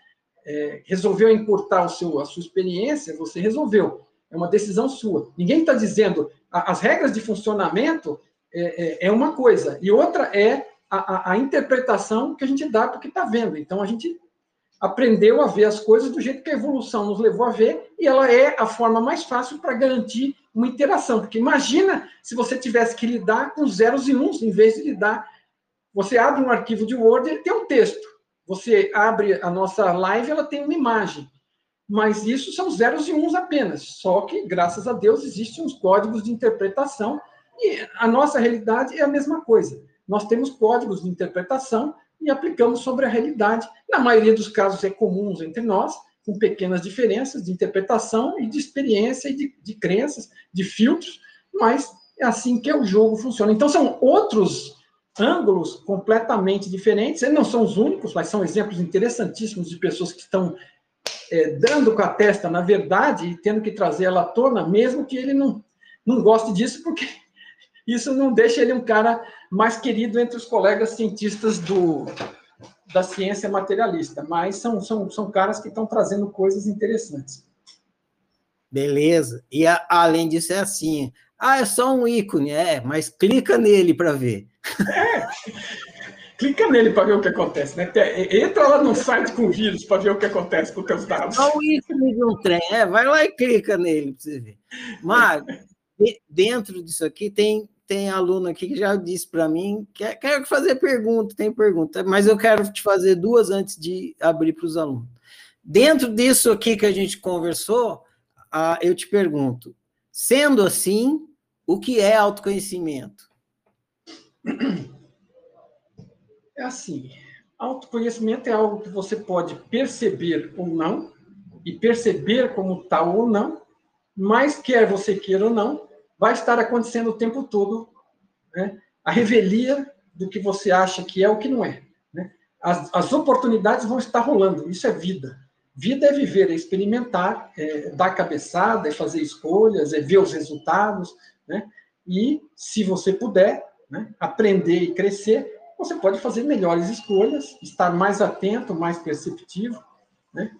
É, resolveu encurtar o seu, a sua experiência, você resolveu. É uma decisão sua. Ninguém está dizendo. As regras de funcionamento é, é, é, uma coisa, e outra é a, a, a interpretação que a gente dá para o que está vendo. Então, a gente aprendeu a ver as coisas do jeito que a evolução nos levou a ver, e ela é a forma mais fácil para garantir uma interação. Porque imagina se você tivesse que lidar com zeros e uns, em vez de lidar. Você abre um arquivo de Word, ele tem um texto. Você abre a nossa live, ela tem uma imagem. Mas isso são zeros e uns apenas. Só que, graças a Deus, existem uns códigos de interpretação, e a nossa realidade é a mesma coisa. Nós temos códigos de interpretação e aplicamos sobre a realidade. Na maioria dos casos é comuns entre nós, com pequenas diferenças de interpretação e de experiência e de, de crenças, de filtros, mas é assim que o jogo funciona. Então, são outros ângulos completamente diferentes, eles não são os únicos, mas são exemplos interessantíssimos de pessoas que estão é, dando com a testa na verdade e tendo que trazer ela à tona, mesmo que ele não, não goste disso, porque isso não deixa ele um cara mais querido entre os colegas cientistas do, da ciência materialista, mas são, são, são caras que estão trazendo coisas interessantes. Beleza. E a, além disso, é assim: ah, é só um ícone, é, mas clica nele para ver. É. Clica nele para ver o que acontece, né? Entra lá no site com vírus para ver o que acontece com os teus dados. Um ícone de um trem, é, vai lá e clica nele para você ver. Mas dentro disso aqui tem tem aluno aqui que já disse para mim que é, quero fazer pergunta, tem pergunta, mas eu quero te fazer duas antes de abrir para os alunos. Dentro disso aqui que a gente conversou, eu te pergunto, sendo assim, o que é autoconhecimento? É assim, autoconhecimento é algo que você pode perceber ou não, e perceber como tal ou não, mas quer você queira ou não, vai estar acontecendo o tempo todo né? a revelia do que você acha que é o que não é. Né? As, as oportunidades vão estar rolando, isso é vida. Vida é viver, é experimentar, é dar cabeçada, é fazer escolhas, é ver os resultados, né? E se você puder né, aprender e crescer, você pode fazer melhores escolhas, estar mais atento, mais perceptivo, né?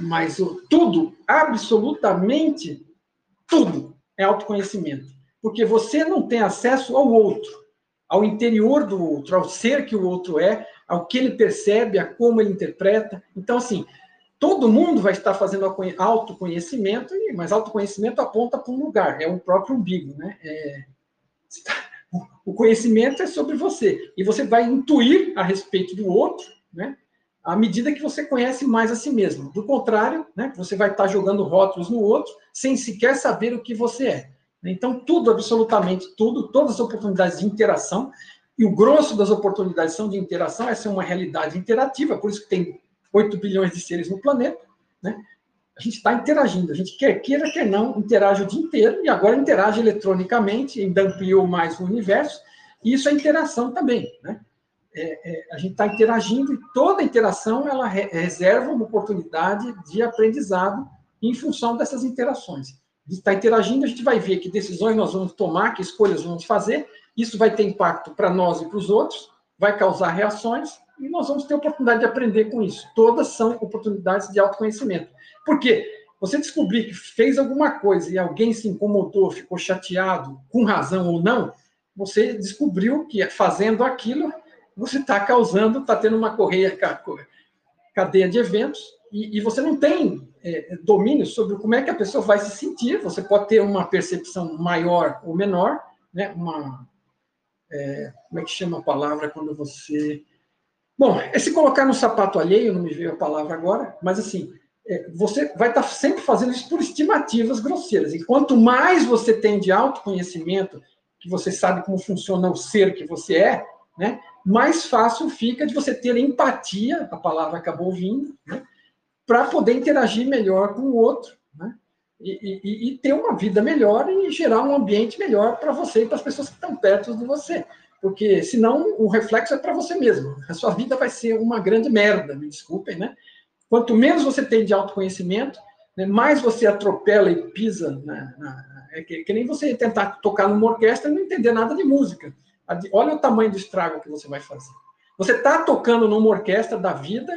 Mas o, tudo, absolutamente tudo, é autoconhecimento. Porque você não tem acesso ao outro, ao interior do outro, ao ser que o outro é, ao que ele percebe, a como ele interpreta. Então, assim, todo mundo vai estar fazendo autoconhecimento, mas autoconhecimento aponta para um lugar, é o próprio umbigo, né? É, o conhecimento é sobre você, e você vai intuir a respeito do outro, né? à medida que você conhece mais a si mesmo. Do contrário, né, você vai estar jogando rótulos no outro sem sequer saber o que você é. Então, tudo, absolutamente tudo, todas as oportunidades de interação, e o grosso das oportunidades são de interação, essa é uma realidade interativa, por isso que tem 8 bilhões de seres no planeta, né? A gente está interagindo, a gente quer queira, quer não, interage o dia inteiro, e agora interage eletronicamente, ainda ampliou mais o universo, e isso é interação também, né? é, é, a gente está interagindo e toda interação ela re reserva uma oportunidade de aprendizado em função dessas interações. A gente está interagindo, a gente vai ver que decisões nós vamos tomar, que escolhas vamos fazer, isso vai ter impacto para nós e para os outros, vai causar reações e nós vamos ter oportunidade de aprender com isso. Todas são oportunidades de autoconhecimento. Por quê? Você descobrir que fez alguma coisa e alguém se incomodou, ficou chateado, com razão ou não, você descobriu que fazendo aquilo você está causando, está tendo uma correia, cadeia de eventos e, e você não tem é, domínio sobre como é que a pessoa vai se sentir. Você pode ter uma percepção maior ou menor, né? Uma é, como é que chama a palavra quando você Bom, é se colocar no sapato alheio, não me veio a palavra agora, mas assim, você vai estar sempre fazendo isso por estimativas grosseiras. E quanto mais você tem de autoconhecimento, que você sabe como funciona o ser que você é, né, mais fácil fica de você ter empatia, a palavra acabou vindo, né, para poder interagir melhor com o outro, né, e, e, e, ter uma vida melhor e gerar um ambiente melhor para você e para as pessoas que estão perto de você. Porque senão o reflexo é para você mesmo. A sua vida vai ser uma grande merda, me desculpem, né? Quanto menos você tem de autoconhecimento, né, mais você atropela e pisa. Na, é que, que, nem você tentar tocar numa orquestra e não entender nada de música. Olha o tamanho do estrago que você vai fazer. Você está tocando numa orquestra da vida,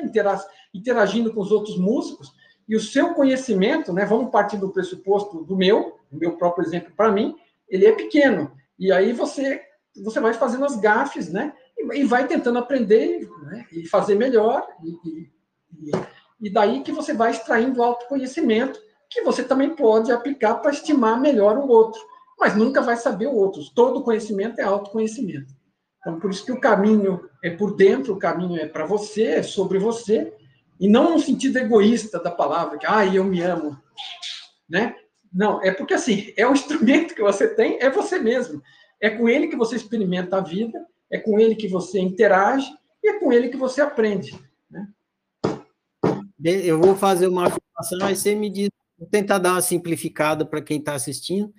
interagindo com os outros músicos, e o seu conhecimento, né, vamos partir do pressuposto do meu, o meu próprio exemplo para mim, ele é pequeno. E aí você você vai fazendo as gafes, né? E, vai tentando aprender né? e fazer melhor. E, e daí que você vai extraindo autoconhecimento, que você também pode aplicar para estimar melhor o outro. Mas nunca vai saber o outro. Todo conhecimento é autoconhecimento. Então, por isso que o caminho é por dentro, o caminho é para você, é sobre você, e não no sentido egoísta da palavra, que, ah, eu me amo, né? Não, é porque, assim, é o instrumento que você tem, é você mesmo. É com ele que você experimenta a vida, é com ele que você interage e é com ele que você aprende. Eu vou fazer uma afirmação, aí você me diz, vou tentar dar uma simplificada para quem está assistindo,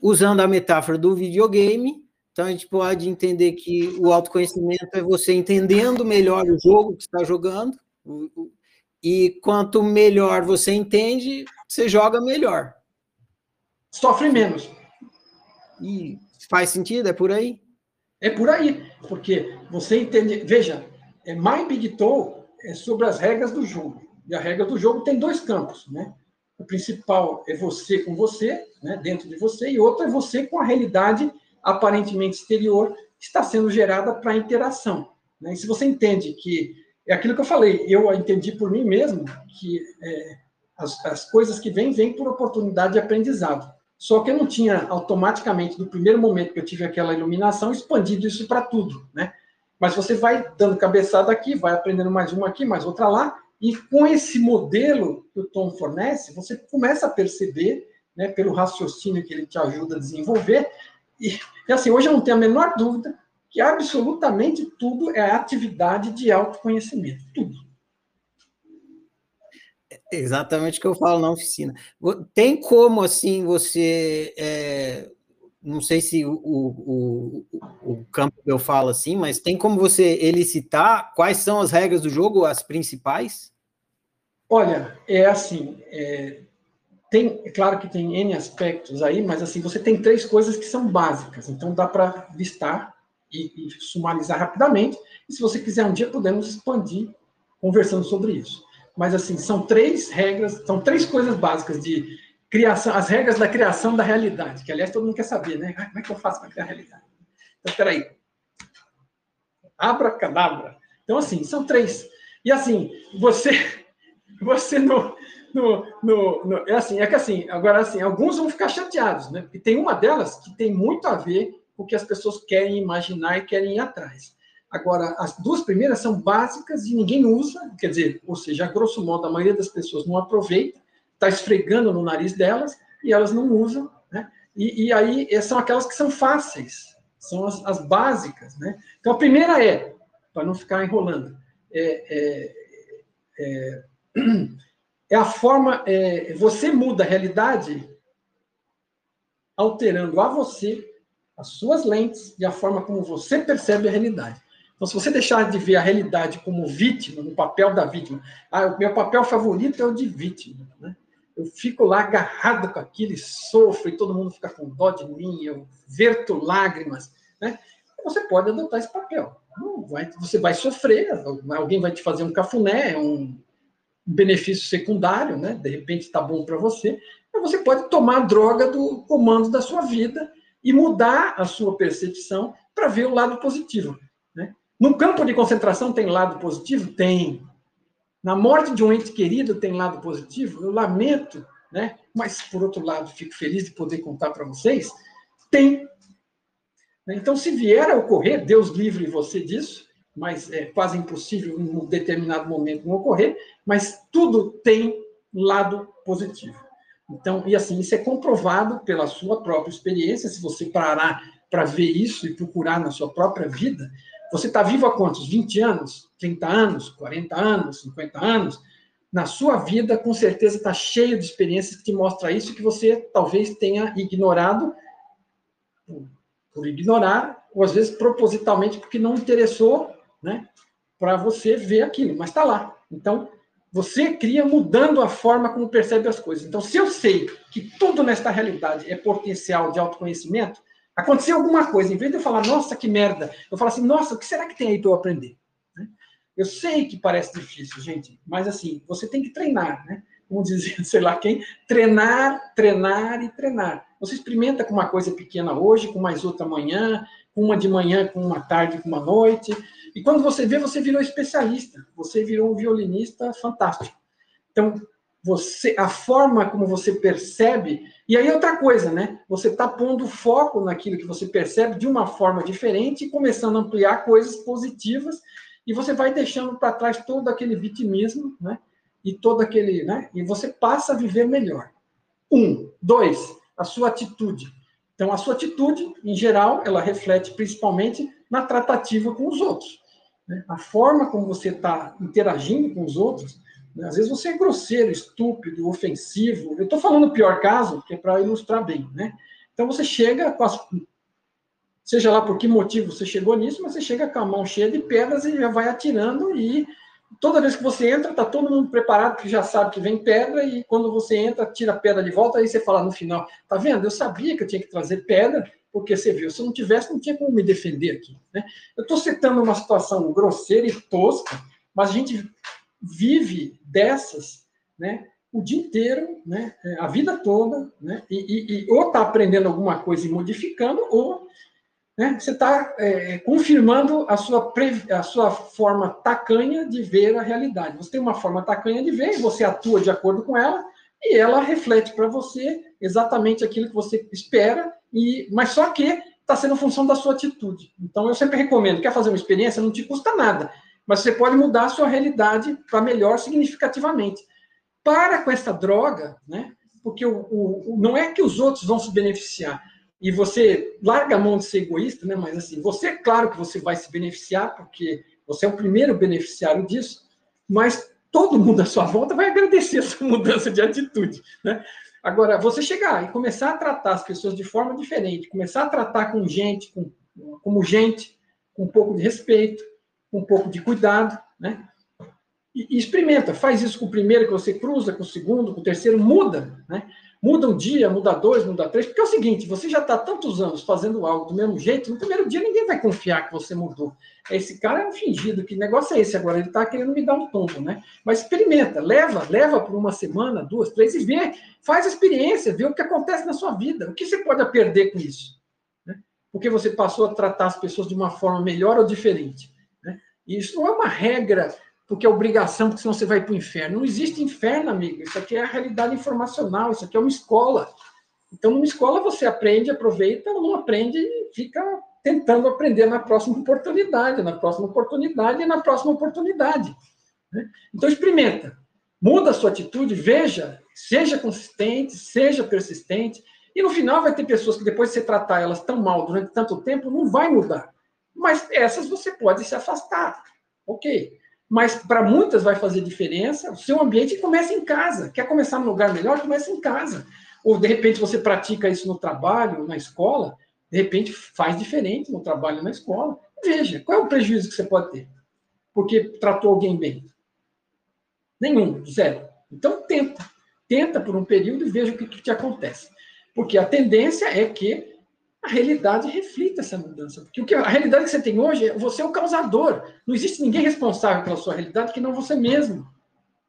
usando a metáfora do videogame. Então, a gente pode entender que o autoconhecimento é você entendendo melhor o jogo que está jogando, e quanto melhor você entende, você joga melhor. Sofre menos. E Faz sentido? É por aí? É por aí, porque você entende. Veja, é My Big Toe é sobre as regras do jogo. E a regra do jogo tem dois campos, né? O principal é você com você, né, dentro de você, e outro é você com a realidade aparentemente exterior que está sendo gerada para a interação. Né? E se você entende que é aquilo que eu falei, eu entendi por mim mesmo que é, as, as coisas que vêm, vêm por oportunidade de aprendizado. Só que eu não tinha automaticamente, no primeiro momento que eu tive aquela iluminação, expandido isso para tudo, né? Mas você vai dando cabeçada aqui, vai aprendendo mais uma aqui, mais outra lá, e com esse modelo que o Tom fornece, você começa a perceber, né, pelo raciocínio que ele te ajuda a desenvolver, e, e assim, hoje eu não tenho a menor dúvida que absolutamente tudo é atividade de autoconhecimento, tudo. Exatamente o que eu falo na oficina. Tem como, assim, você. É, não sei se o, o, o, campo eu falo assim, mas tem como você elicitar quais são as regras do jogo, as principais? Olha, é assim. É, tem, é claro que tem N aspectos aí, mas assim, você tem três coisas que são básicas, então dá para listar e, e sumarizar rapidamente. E se você quiser um dia, podemos expandir conversando sobre isso. Mas, assim, são três regras, são três coisas básicas de criação, as regras da criação da realidade, que, aliás, todo mundo quer saber, né? Ah, como é que eu faço para criar a realidade? Então, peraí. Abracadabra. Então, assim, são três. E, assim, você, você no, no, no, no, é assim, é que assim, agora assim, alguns vão ficar chateados, né? Porque tem uma delas que tem muito a ver com o que as pessoas querem imaginar e querem ir atrás. Agora, as duas primeiras são básicas e ninguém usa, quer dizer, ou seja, a grosso modo, a maioria das pessoas não aproveita, está esfregando no nariz delas e elas não usam, né? E, e aí são aquelas que são fáceis, são as, as básicas, né? Então, a primeira é, para não ficar enrolando, é, é, é, é a forma, é, você muda a realidade alterando a você, as suas lentes e a forma como você percebe a realidade. Então, se você deixar de ver a realidade como vítima, no papel da vítima, ah, o meu papel favorito é o de vítima, né? Eu fico lá agarrado com aquilo e sofro, e todo mundo fica com dó de mim, eu verto lágrimas, né? Você pode adotar esse papel. Você vai sofrer, alguém vai te fazer um cafuné, um benefício secundário, né? De repente está bom para você. Mas você pode tomar a droga do comando da sua vida e mudar a sua percepção para ver o lado positivo. No campo de concentração tem lado positivo? Tem. Na morte de um ente querido tem lado positivo? Eu lamento, né? mas, por outro lado, fico feliz de poder contar para vocês. Tem. Então, se vier a ocorrer, Deus livre você disso, mas é quase impossível em um determinado momento não ocorrer, mas tudo tem lado positivo. Então, e assim, isso é comprovado pela sua própria experiência, se você parar para ver isso e procurar na sua própria vida, você está vivo há quantos? 20 anos? 30 anos? 40 anos? 50 anos? Na sua vida, com certeza, está cheio de experiências que te mostram isso que você talvez tenha ignorado por ignorar, ou às vezes propositalmente porque não interessou né, para você ver aquilo, mas está lá. Então, você cria mudando a forma como percebe as coisas. Então, se eu sei que tudo nesta realidade é potencial de autoconhecimento, aconteceu alguma coisa, em vez de eu falar, nossa, que merda, eu falo assim, nossa, o que será que tem aí para eu aprender? Né? Eu sei que parece difícil, gente, mas assim, você tem que treinar, né? Como dizia, sei lá quem, treinar, treinar e treinar. Você experimenta com uma coisa pequena hoje, com mais outra amanhã, com uma de manhã, com uma tarde, com uma noite, e quando você vê, você virou especialista, você virou um violinista fantástico. Então, você, a forma como você percebe, e aí outra coisa, né? Você está pondo foco naquilo que você percebe de uma forma diferente e começando a ampliar coisas positivas, e você vai deixando para trás todo aquele vitimismo, né? E todo aquele, né? E você passa a viver melhor. Um, dois, a sua atitude. Então, a sua atitude, em geral, ela reflete principalmente na tratativa com os outros. Né? A forma como você está interagindo com os outros? Às vezes você é grosseiro, estúpido, ofensivo. Eu estou falando o pior caso, que é para ilustrar bem. Né? Então, você chega com as. Seja lá por que motivo você chegou nisso, mas você chega com a mão cheia de pedras e já vai atirando e toda vez que você entra, tá todo mundo preparado, que já sabe que vem pedra, e quando você entra, tira a pedra de volta, aí você fala no final, tá vendo? Eu sabia que eu tinha que trazer pedra, porque você viu, se eu não tivesse, não tinha como me defender aqui. Né? Eu estou citando uma situação grosseira e tosca, mas a gente vive dessas, né? O dia inteiro, né? A vida toda, né? E, e, e ou está aprendendo alguma coisa e modificando, ou né? Você está é, confirmando a sua, a sua forma tacanha de ver a realidade. Você tem uma forma tacanha de ver, e você atua de acordo com ela, e ela reflete para você exatamente aquilo que você espera, e mas só que está sendo função da sua atitude. Então, eu sempre recomendo, quer fazer uma experiência, não te custa nada, mas você pode mudar a sua realidade para melhor significativamente. Para com essa droga, né? porque o, o, não é que os outros vão se beneficiar, e você larga a mão de ser egoísta, né? Mas assim, você, claro que você vai se beneficiar, porque você é o primeiro beneficiário disso, mas todo mundo à sua volta vai agradecer essa mudança de atitude, né? Agora, você chegar e começar a tratar as pessoas de forma diferente, começar a tratar com gente, com, como gente, com um pouco de respeito, um pouco de cuidado, né? E, e experimenta, faz isso com o primeiro que você cruza, com o segundo, com o terceiro, muda, né? Muda um dia, muda dois, muda três, porque é o seguinte: você já está tantos anos fazendo algo do mesmo jeito, no primeiro dia ninguém vai confiar que você mudou. Esse cara é um fingido, que negócio é esse agora? Ele está querendo me dar um tombo, né? Mas experimenta, leva, leva por uma semana, duas, três e vê, faz a experiência, vê o que acontece na sua vida. O que você pode perder com isso? Né? Porque você passou a tratar as pessoas de uma forma melhor ou diferente. Isso não é uma regra porque é obrigação, porque senão você vai para o inferno. Não existe inferno, amigo. Isso aqui é a realidade informacional, isso aqui é uma escola. Então, numa escola você aprende, aproveita, não aprende e fica tentando aprender na próxima oportunidade, na próxima oportunidade e na próxima oportunidade. Né? Então, experimenta. Muda a sua atitude, veja, seja consistente, seja persistente. E no final vai ter pessoas que depois de você tratar elas tão mal durante tanto tempo, não vai mudar. Mas essas você pode se afastar. Ok mas para muitas vai fazer diferença. O seu ambiente começa em casa. Quer começar num lugar melhor? Começa em casa. Ou de repente você pratica isso no trabalho, na escola, de repente faz diferente no trabalho, na escola. Veja, qual é o prejuízo que você pode ter? Porque tratou alguém bem? Nenhum, zero. Então tenta. Tenta por um período e veja o que, que te acontece. Porque a tendência é que a realidade reflita essa mudança. Porque a realidade que você tem hoje, é você é o causador. Não existe ninguém responsável pela sua realidade que não você mesmo.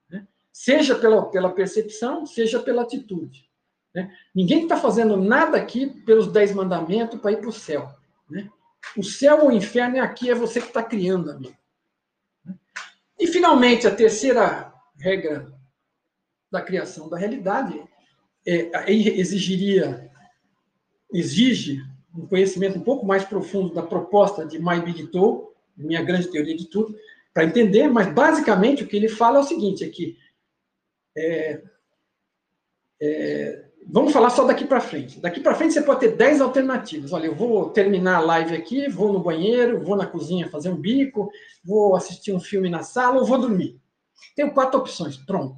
Né? Seja pela, pela percepção, seja pela atitude. Né? Ninguém está fazendo nada aqui pelos dez mandamentos para ir para o céu. Né? O céu ou o inferno é aqui, é você que está criando, amigo. E, finalmente, a terceira regra da criação da realidade é, exigiria, exige um conhecimento um pouco mais profundo da proposta de My Big Toe, minha grande teoria de tudo, para entender, mas basicamente o que ele fala é o seguinte: é que é, é, vamos falar só daqui para frente. Daqui para frente você pode ter 10 alternativas. Olha, eu vou terminar a live aqui, vou no banheiro, vou na cozinha fazer um bico, vou assistir um filme na sala ou vou dormir. Tenho quatro opções, pronto.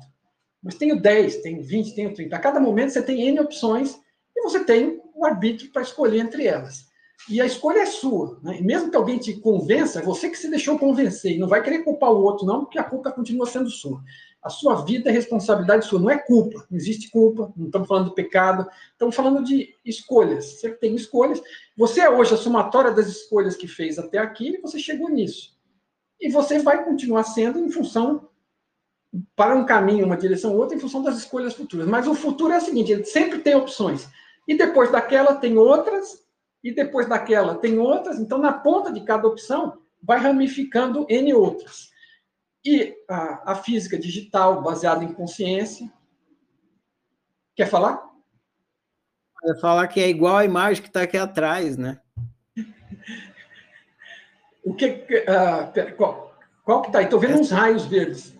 Mas tenho 10, tenho 20, tenho 30. A cada momento você tem N opções e você tem o arbítrio para escolher entre elas. E a escolha é sua. Né? mesmo que alguém te convença, é você que se deixou convencer. E não vai querer culpar o outro, não, porque a culpa continua sendo sua. A sua vida é responsabilidade sua, não é culpa. Não existe culpa, não estamos falando de pecado, estamos falando de escolhas. Você tem escolhas. Você é hoje a somatória das escolhas que fez até aqui e você chegou nisso. E você vai continuar sendo em função para um caminho, uma direção ou outra, em função das escolhas futuras. Mas o futuro é o seguinte: ele sempre tem opções. E depois daquela tem outras, e depois daquela tem outras. Então, na ponta de cada opção, vai ramificando N outras. E a, a física digital, baseada em consciência. Quer falar? Quer falar que é igual a imagem que está aqui atrás, né? o que. Uh, qual, qual que está aí? Estou vendo Essa... uns raios verdes.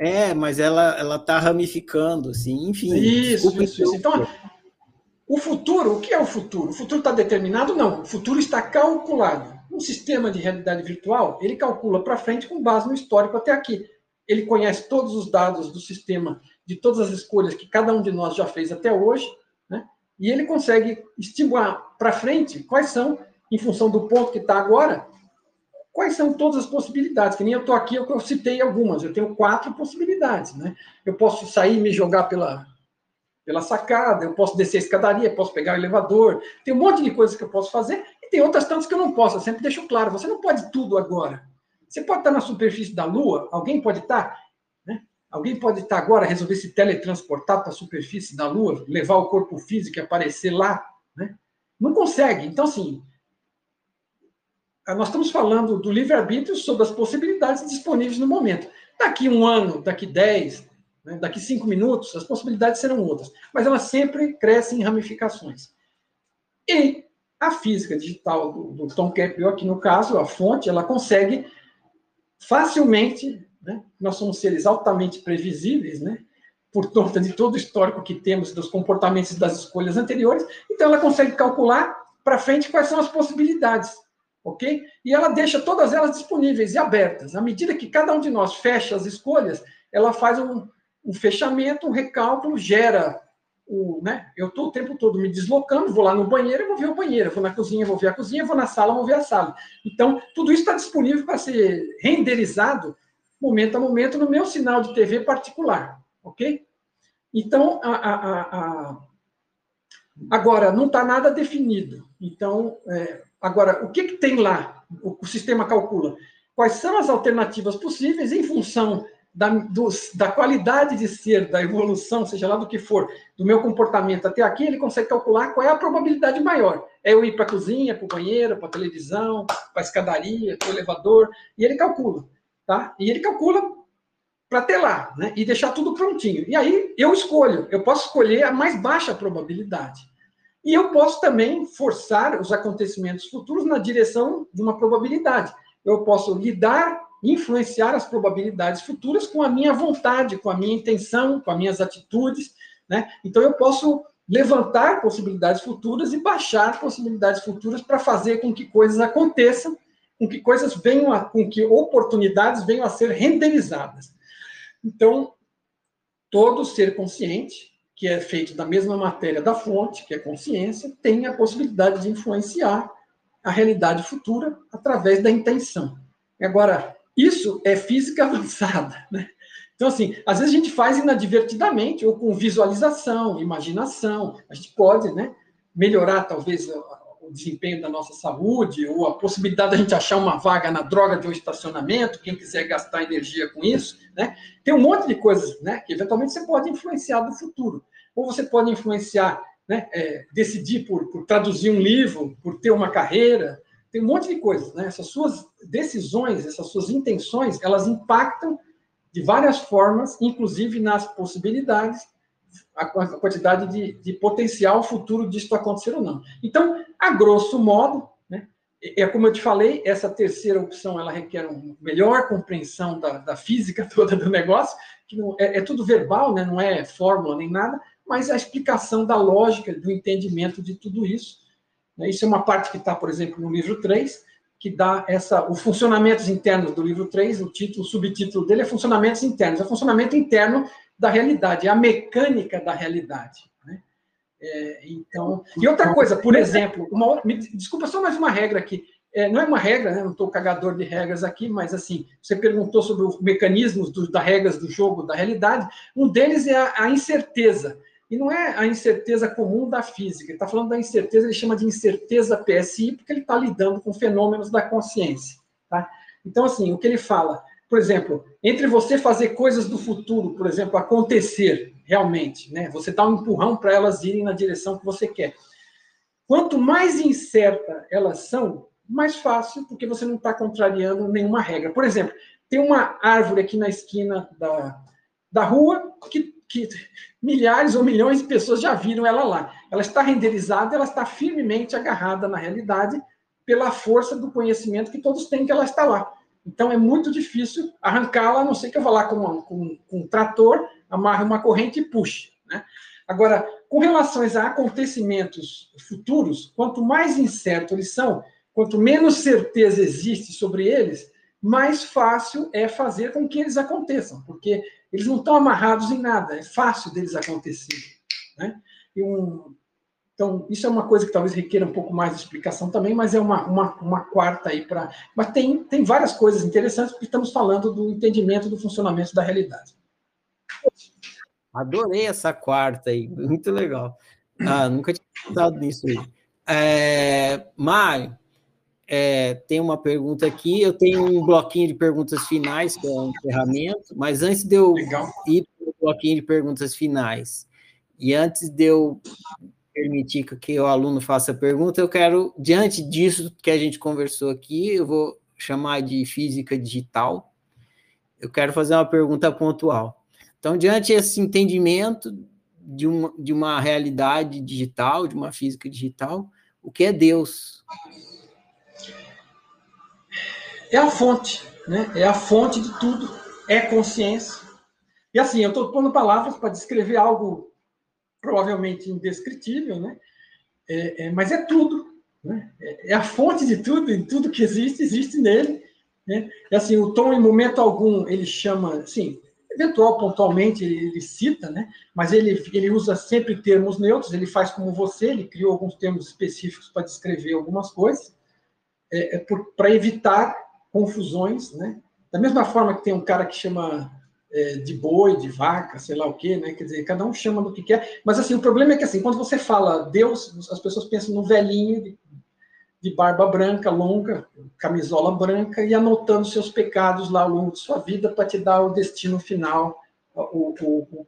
É, mas ela ela está ramificando, assim, enfim. Isso, isso, isso. Então, o futuro, o que é o futuro? O futuro está determinado? Não. O futuro está calculado. Um sistema de realidade virtual, ele calcula para frente com base no histórico até aqui. Ele conhece todos os dados do sistema, de todas as escolhas que cada um de nós já fez até hoje, né? e ele consegue estimular para frente quais são, em função do ponto que está agora, quais são todas as possibilidades. Que nem eu estou aqui, eu citei algumas, eu tenho quatro possibilidades. Né? Eu posso sair e me jogar pela, pela sacada, eu posso descer a escadaria, posso pegar o elevador, tem um monte de coisas que eu posso fazer, e tem outras tantas que eu não posso, eu sempre deixo claro, você não pode tudo agora. Você pode estar na superfície da Lua, alguém pode estar, né? Alguém pode estar agora, resolver se teletransportar para a superfície da Lua, levar o corpo físico e aparecer lá, né? Não consegue. Então, assim, nós estamos falando do livre-arbítrio sobre as possibilidades disponíveis no momento. Daqui um ano, daqui dez, né? Daqui cinco minutos, as possibilidades serão outras, mas elas sempre crescem em ramificações. E a física digital do, do Tom Caprio, aqui no caso, a fonte, ela consegue facilmente, né? nós somos seres altamente previsíveis, né? por conta de todo o histórico que temos dos comportamentos das escolhas anteriores, então ela consegue calcular para frente quais são as possibilidades, ok? E ela deixa todas elas disponíveis e abertas. À medida que cada um de nós fecha as escolhas, ela faz um, um fechamento, um recálculo gera o, né? Eu estou o tempo todo me deslocando, vou lá no banheiro, vou ver o banheiro, vou na cozinha, vou ver a cozinha, vou na sala, vou ver a sala. Então, tudo isso está disponível para ser renderizado momento a momento no meu sinal de TV particular, ok? Então, a, a, a, agora, não está nada definido. Então, é, agora, o que, que tem lá? O, o sistema calcula quais são as alternativas possíveis em função da, do, da qualidade de ser, da evolução, seja lá do que for, do meu comportamento até aqui, ele consegue calcular qual é a probabilidade maior. É eu ir para a cozinha, para o banheiro, para a televisão, para a escadaria, para o elevador, e ele calcula, tá? E ele calcula para ter lá, né? E deixar tudo prontinho. E aí eu escolho, eu posso escolher a mais baixa probabilidade. E eu posso também forçar os acontecimentos futuros na direção de uma probabilidade. Eu posso lidar influenciar as probabilidades futuras com a minha vontade, com a minha intenção, com as minhas atitudes, né? Então eu posso levantar possibilidades futuras e baixar possibilidades futuras para fazer com que coisas aconteçam, com que coisas venham a, com que oportunidades venham a ser renderizadas. Então, todo ser consciente, que é feito da mesma matéria da fonte, que é consciência, tem a possibilidade de influenciar a realidade futura através da intenção. Agora, isso é física avançada, né? Então, assim, às vezes a gente faz inadvertidamente, ou com visualização, imaginação. A gente pode, né, melhorar, talvez, o desempenho da nossa saúde, ou a possibilidade de a gente achar uma vaga na droga de um estacionamento, quem quiser gastar energia com isso, né? Tem um monte de coisas, né, que eventualmente você pode influenciar no futuro. Ou você pode influenciar, né, é, decidir por, por traduzir um livro, por ter uma carreira, tem um monte de coisas, né? Essas suas decisões, essas suas intenções, elas impactam de várias formas, inclusive nas possibilidades, a quantidade de, de potencial futuro disso acontecer ou não. Então, a grosso modo, né, é como eu te falei, essa terceira opção ela requer uma melhor compreensão da, da física toda do negócio, que não, é, é, tudo verbal, né, não é fórmula nem nada, mas a explicação da lógica, do entendimento de tudo isso. Né, isso é uma parte que está, por exemplo, no livro 3, que dá essa, os funcionamentos internos do livro 3, o título, o subtítulo dele é funcionamentos internos, é funcionamento interno da realidade, é a mecânica da realidade. Né? É, então, e outra coisa, por exemplo, uma, me, desculpa só mais uma regra aqui, é, não é uma regra, né? não estou cagador de regras aqui, mas assim, você perguntou sobre os mecanismos das regras do jogo, da realidade, um deles é a, a incerteza. E não é a incerteza comum da física. Ele está falando da incerteza, ele chama de incerteza PSI, porque ele está lidando com fenômenos da consciência. Tá? Então, assim, o que ele fala, por exemplo, entre você fazer coisas do futuro, por exemplo, acontecer realmente, né? Você dá um empurrão para elas irem na direção que você quer. Quanto mais incerta elas são, mais fácil, porque você não está contrariando nenhuma regra. Por exemplo, tem uma árvore aqui na esquina da, da rua que que milhares ou milhões de pessoas já viram ela lá. Ela está renderizada, ela está firmemente agarrada na realidade pela força do conhecimento que todos têm que ela está lá. Então é muito difícil arrancá-la, a não ser que eu vá lá com, uma, com, com um trator, amarre uma corrente e puxe. Né? Agora, com relação a acontecimentos futuros, quanto mais incerto eles são, quanto menos certeza existe sobre eles, mais fácil é fazer com que eles aconteçam, porque eles não estão amarrados em nada, é fácil deles acontecerem. Né? Um, então, isso é uma coisa que talvez requeira um pouco mais de explicação também, mas é uma, uma, uma quarta aí para. Mas tem, tem várias coisas interessantes, porque estamos falando do entendimento do funcionamento da realidade. Adorei essa quarta aí, muito legal. Ah, nunca tinha pensado nisso aí. É, Mário, é, tem uma pergunta aqui. Eu tenho um bloquinho de perguntas finais, que é um encerramento, mas antes de eu Legal. ir para o bloquinho de perguntas finais, e antes de eu permitir que o aluno faça a pergunta, eu quero, diante disso que a gente conversou aqui, eu vou chamar de física digital. Eu quero fazer uma pergunta pontual. Então, diante desse entendimento de uma, de uma realidade digital, de uma física digital, o que é Deus? É a fonte, né? É a fonte de tudo, é consciência. E assim, eu estou pondo palavras para descrever algo provavelmente indescritível, né? É, é, mas é tudo, né? É, é, a fonte de tudo, em tudo que existe, existe nele. Né? E assim, o Tom, em momento algum, ele chama, assim, eventual, pontualmente, ele, ele, cita, né? Mas ele, ele usa sempre termos neutros, ele faz como você, ele criou alguns termos específicos para descrever algumas coisas, é, é para evitar confusões, né? Da mesma forma que tem um cara que chama é, de boi, de vaca, sei lá o quê, né? Quer dizer, cada um chama do que quer. Mas assim, o problema é que assim, quando você fala Deus, as pessoas pensam no velhinho de, de barba branca, longa, camisola branca, e anotando seus pecados lá ao longo de sua vida para te dar o destino final, o, o,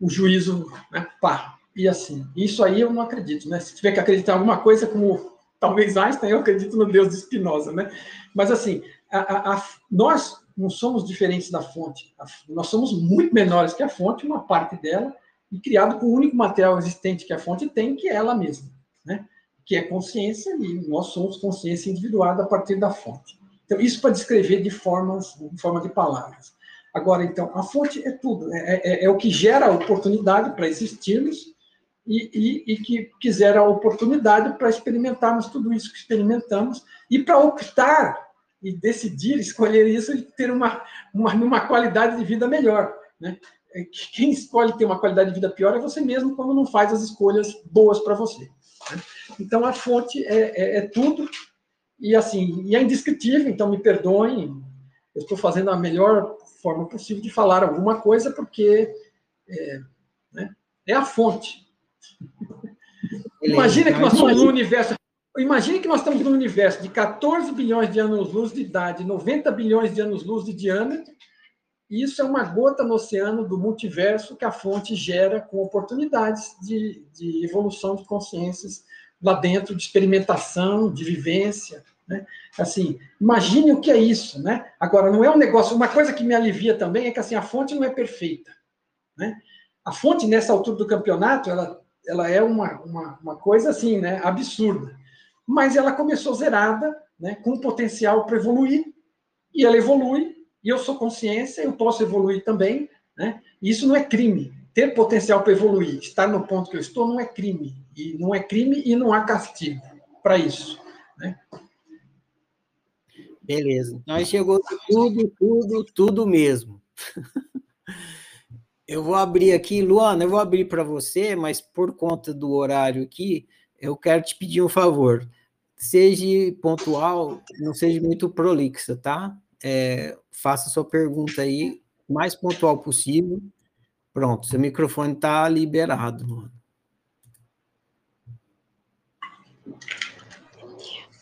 o, juízo, né? Pá. E assim, isso aí eu não acredito, né? Se tiver que acreditar em alguma coisa, como talvez Einstein, eu acredito no Deus de Spinoza, né? Mas assim, a, a, a, nós não somos diferentes da fonte. nós somos muito menores que a fonte, uma parte dela, e criado com o único material existente que a fonte tem, que é ela mesma, né? Que é consciência, e nós somos consciência individuada a partir da fonte. Então, isso para descrever de formas, de forma de palavras. Agora, então, a fonte é tudo, é, é, é o que gera oportunidade para existirmos e, e, e que quiser a oportunidade para experimentarmos tudo isso que experimentamos e para optar e decidir escolher isso e ter uma, uma, uma qualidade de vida melhor. Né? É, quem escolhe ter uma qualidade de vida pior é você mesmo quando não faz as escolhas boas para você. Né? Então a fonte é, é, é, tudo e assim e é indescritível. Então me perdoem, eu estou fazendo a melhor forma possível de falar alguma coisa porque é, né, é a fonte. Imagina que nós somos num universo. Imagine que nós estamos num universo de 14 bilhões de anos-luz de idade, 90 bilhões de anos-luz de diâmetro, e isso é uma gota no oceano do multiverso que a fonte gera com oportunidades de, de evolução de consciências lá dentro, de experimentação, de vivência. Né? Assim, imagine o que é isso, né? Agora, não é um negócio. Uma coisa que me alivia também é que assim a fonte não é perfeita, né? A fonte nessa altura do campeonato, ela, ela é uma, uma, uma coisa assim, né? Absurda. Mas ela começou zerada, né? Com potencial para evoluir e ela evolui. E eu sou consciência, eu posso evoluir também, né? E isso não é crime. Ter potencial para evoluir, estar no ponto que eu estou, não é crime. E não é crime e não há castigo para isso. Né? Beleza. Nós chegou tudo, tudo, tudo mesmo. Eu vou abrir aqui, Luana, eu vou abrir para você, mas por conta do horário aqui, eu quero te pedir um favor. Seja pontual, não seja muito prolixa, tá? É, faça sua pergunta aí, mais pontual possível. Pronto, seu microfone está liberado, Luana.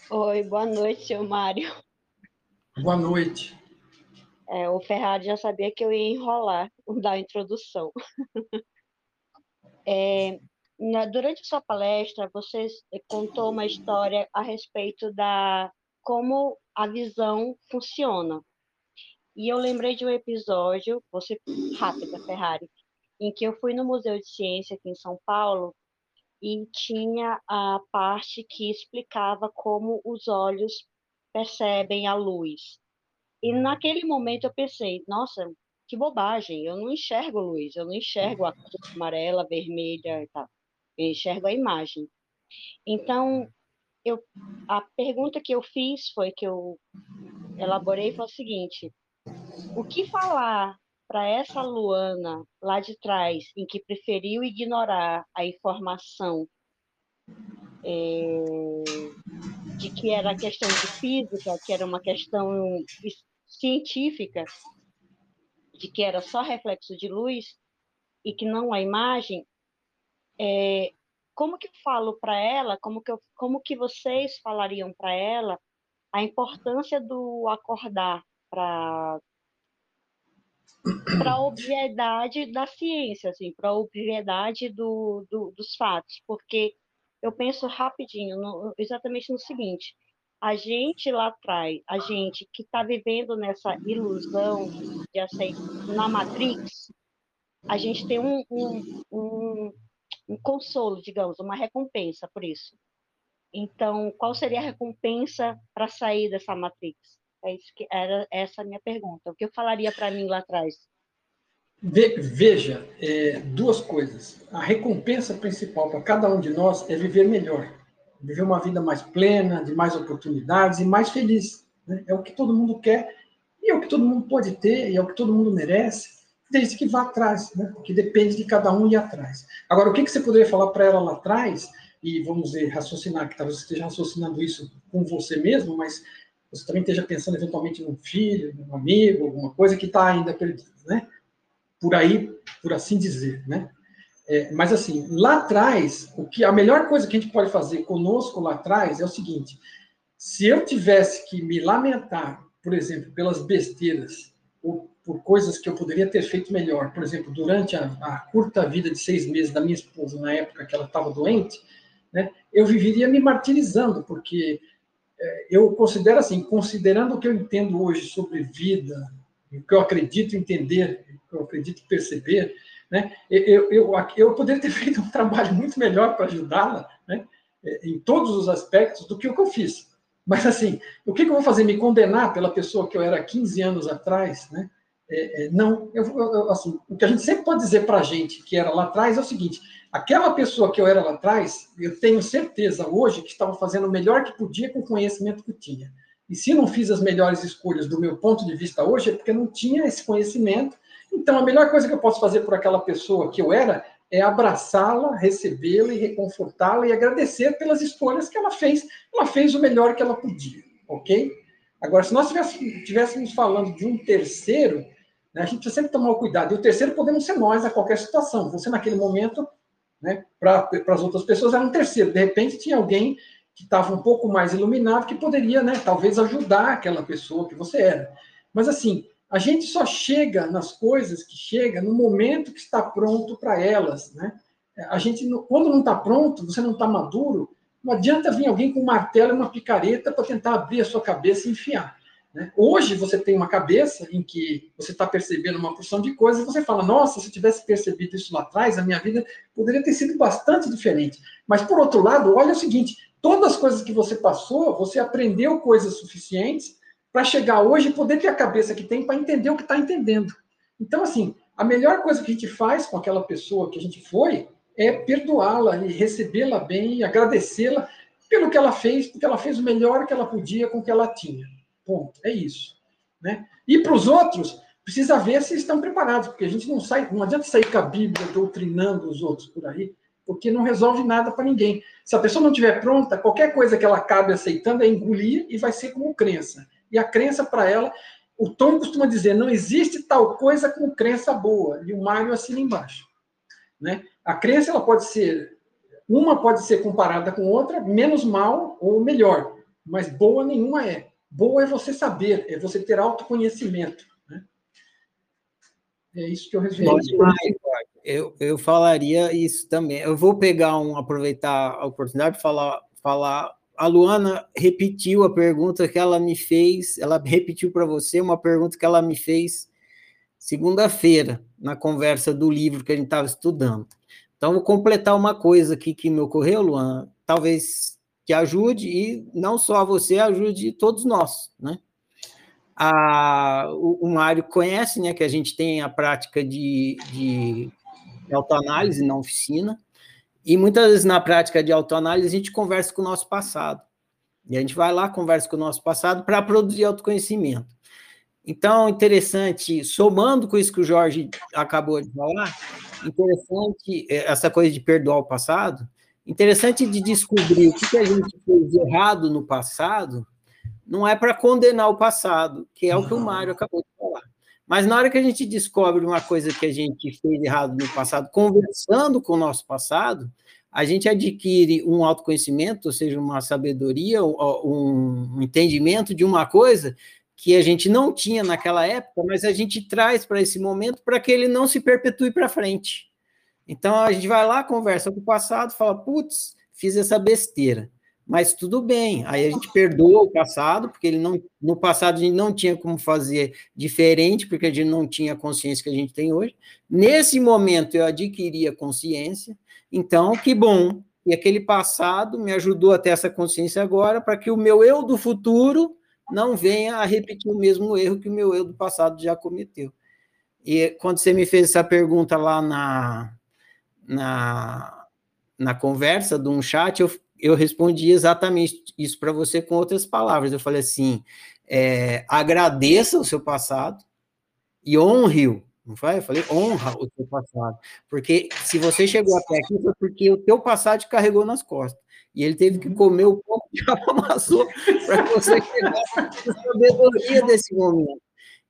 Oi, boa noite, seu Mário. Boa noite. É, o Ferrari já sabia que eu ia enrolar da introdução. é, na, durante sua palestra, você contou uma história a respeito da como a visão funciona. E eu lembrei de um episódio, você rápida, Ferrari, em que eu fui no Museu de Ciência aqui em São Paulo e tinha a parte que explicava como os olhos percebem a luz. E naquele momento eu pensei, nossa, que bobagem, eu não enxergo luz, eu não enxergo a cor amarela, vermelha e tal. Eu enxergo a imagem. Então, eu, a pergunta que eu fiz foi que eu elaborei foi o seguinte: o que falar para essa Luana lá de trás, em que preferiu ignorar a informação é, de que era questão de física, que era uma questão científica, de que era só reflexo de luz e que não a imagem, é, como que eu falo para ela, como que, eu, como que vocês falariam para ela a importância do acordar para para a obviedade da ciência, assim, para a obviedade do, do, dos fatos, porque eu penso rapidinho, no, exatamente no seguinte: a gente lá atrás, a gente que está vivendo nessa ilusão de aceitar na Matrix, a gente tem um, um, um, um consolo, digamos, uma recompensa por isso. Então, qual seria a recompensa para sair dessa Matrix? É isso que era essa a minha pergunta. O que eu falaria para mim lá atrás? Veja, é, duas coisas. A recompensa principal para cada um de nós é viver melhor, viver uma vida mais plena, de mais oportunidades e mais feliz. Né? É o que todo mundo quer e é o que todo mundo pode ter e é o que todo mundo merece, desde que vá atrás, né? que depende de cada um ir atrás. Agora, o que, que você poderia falar para ela lá atrás? E vamos ver, raciocinar, que talvez você esteja raciocinando isso com você mesmo, mas você também esteja pensando eventualmente num filho, num amigo, alguma coisa que está ainda perdida, né? Por aí, por assim dizer, né? É, mas assim, lá atrás, o que a melhor coisa que a gente pode fazer conosco lá atrás é o seguinte: se eu tivesse que me lamentar, por exemplo, pelas besteiras ou por coisas que eu poderia ter feito melhor, por exemplo, durante a, a curta vida de seis meses da minha esposa na época que ela estava doente, né? Eu viveria me martirizando porque é, eu considero assim, considerando o que eu entendo hoje sobre vida, o que eu acredito entender, o que eu acredito perceber, né, eu, eu, eu poderia ter feito um trabalho muito melhor para ajudá-la, né, é, em todos os aspectos, do que o que eu fiz. Mas, assim, o que, eu vou fazer? Me condenar pela pessoa que eu era 15 anos atrás? Né? É, é, não, eu, eu, assim, o que a gente sempre pode dizer para a gente que era lá atrás é o seguinte: Aquela pessoa que eu era lá atrás, eu tenho certeza hoje que estava fazendo o melhor que podia com o conhecimento que tinha. E se não fiz as melhores escolhas do meu ponto de vista hoje, é porque não tinha esse conhecimento. Então, a melhor coisa que eu posso fazer por aquela pessoa que eu era é abraçá-la, recebê-la e reconfortá-la e agradecer pelas escolhas que ela fez. Ela fez o melhor que ela podia, ok? Agora, se nós estivéssemos falando de um terceiro, né, a gente precisa sempre tomar cuidado. E o terceiro podemos ser nós a qualquer situação. Você, naquele momento, né? Para as outras pessoas era um terceiro. De repente tinha alguém que estava um pouco mais iluminado que poderia, né, talvez ajudar aquela pessoa que você era. Mas assim, a gente só chega nas coisas que chega no momento que está pronto para elas, né? A gente, quando não está pronto, você não está maduro, Não adianta vir alguém com um martelo e uma picareta para tentar abrir a sua cabeça e enfiar. Né? Hoje você tem uma cabeça em que você está percebendo uma porção de coisas e você fala, nossa, se eu tivesse percebido isso lá atrás, a minha vida poderia ter sido bastante diferente. Mas, por outro lado, olha o seguinte, todas as coisas que você passou, você aprendeu coisas suficientes para chegar hoje e poder ter a cabeça que tem para entender o que está entendendo. Então, assim, a melhor coisa que a gente faz com aquela pessoa que a gente foi é perdoá-la e recebê-la bem agradecê-la pelo que ela fez, porque ela fez o melhor que ela podia com o que ela tinha. Ponto. É isso. Né? E para os outros, precisa ver se estão preparados, porque a gente não sai, não adianta sair com a Bíblia doutrinando os outros por aí, porque não resolve nada para ninguém. Se a pessoa não estiver pronta, qualquer coisa que ela acabe aceitando é engolir e vai ser como crença. E a crença para ela, o Tom costuma dizer, não existe tal coisa como crença boa. E o Mário assina embaixo. Né? A crença ela pode ser, uma pode ser comparada com outra, menos mal ou melhor, mas boa nenhuma é. Boa é você saber, é você ter autoconhecimento. Né? É isso que eu resumi. Eu, eu falaria isso também. Eu vou pegar um, aproveitar a oportunidade de falar, falar. A Luana repetiu a pergunta que ela me fez, ela repetiu para você uma pergunta que ela me fez segunda-feira, na conversa do livro que a gente estava estudando. Então, vou completar uma coisa aqui que me ocorreu, Luana, talvez que ajude e não só você, ajude todos nós, né? A, o, o Mário conhece, né, que a gente tem a prática de, de autoanálise na oficina, e muitas vezes na prática de autoanálise a gente conversa com o nosso passado. E a gente vai lá, conversa com o nosso passado para produzir autoconhecimento. Então, interessante, somando com isso que o Jorge acabou de falar, interessante eh, essa coisa de perdoar o passado, Interessante de descobrir o que, a gente fez errado no passado, não é para condenar o passado, que é o que o Mário acabou de falar. Mas na hora que a gente descobre uma coisa que a gente fez errado no passado, conversando com o nosso passado, a gente adquire um autoconhecimento, ou seja, uma sabedoria, um entendimento de uma coisa que a gente não tinha naquela época, mas a gente traz para esse momento para que ele não se perpetue para frente. Então a gente vai lá, conversa com o passado, fala, putz, fiz essa besteira. Mas tudo bem, aí a gente perdoa o passado, porque ele não, no passado a gente não tinha como fazer diferente, porque a gente não tinha a consciência que a gente tem hoje. Nesse momento eu adquiri a consciência, então que bom, e aquele passado me ajudou a ter essa consciência agora, para que o meu eu do futuro não venha a repetir o mesmo erro que o meu eu do passado já cometeu. E quando você me fez essa pergunta lá na, na, na conversa de um chat, eu, eu respondi exatamente isso para você com outras palavras. Eu falei assim: é, agradeça o seu passado e honre-o. Não foi? Eu falei, honra o seu passado. Porque se você chegou até aqui, foi porque o teu passado te carregou nas costas. E ele teve que comer o pão que já amassou para você chegar à sabedoria desse momento.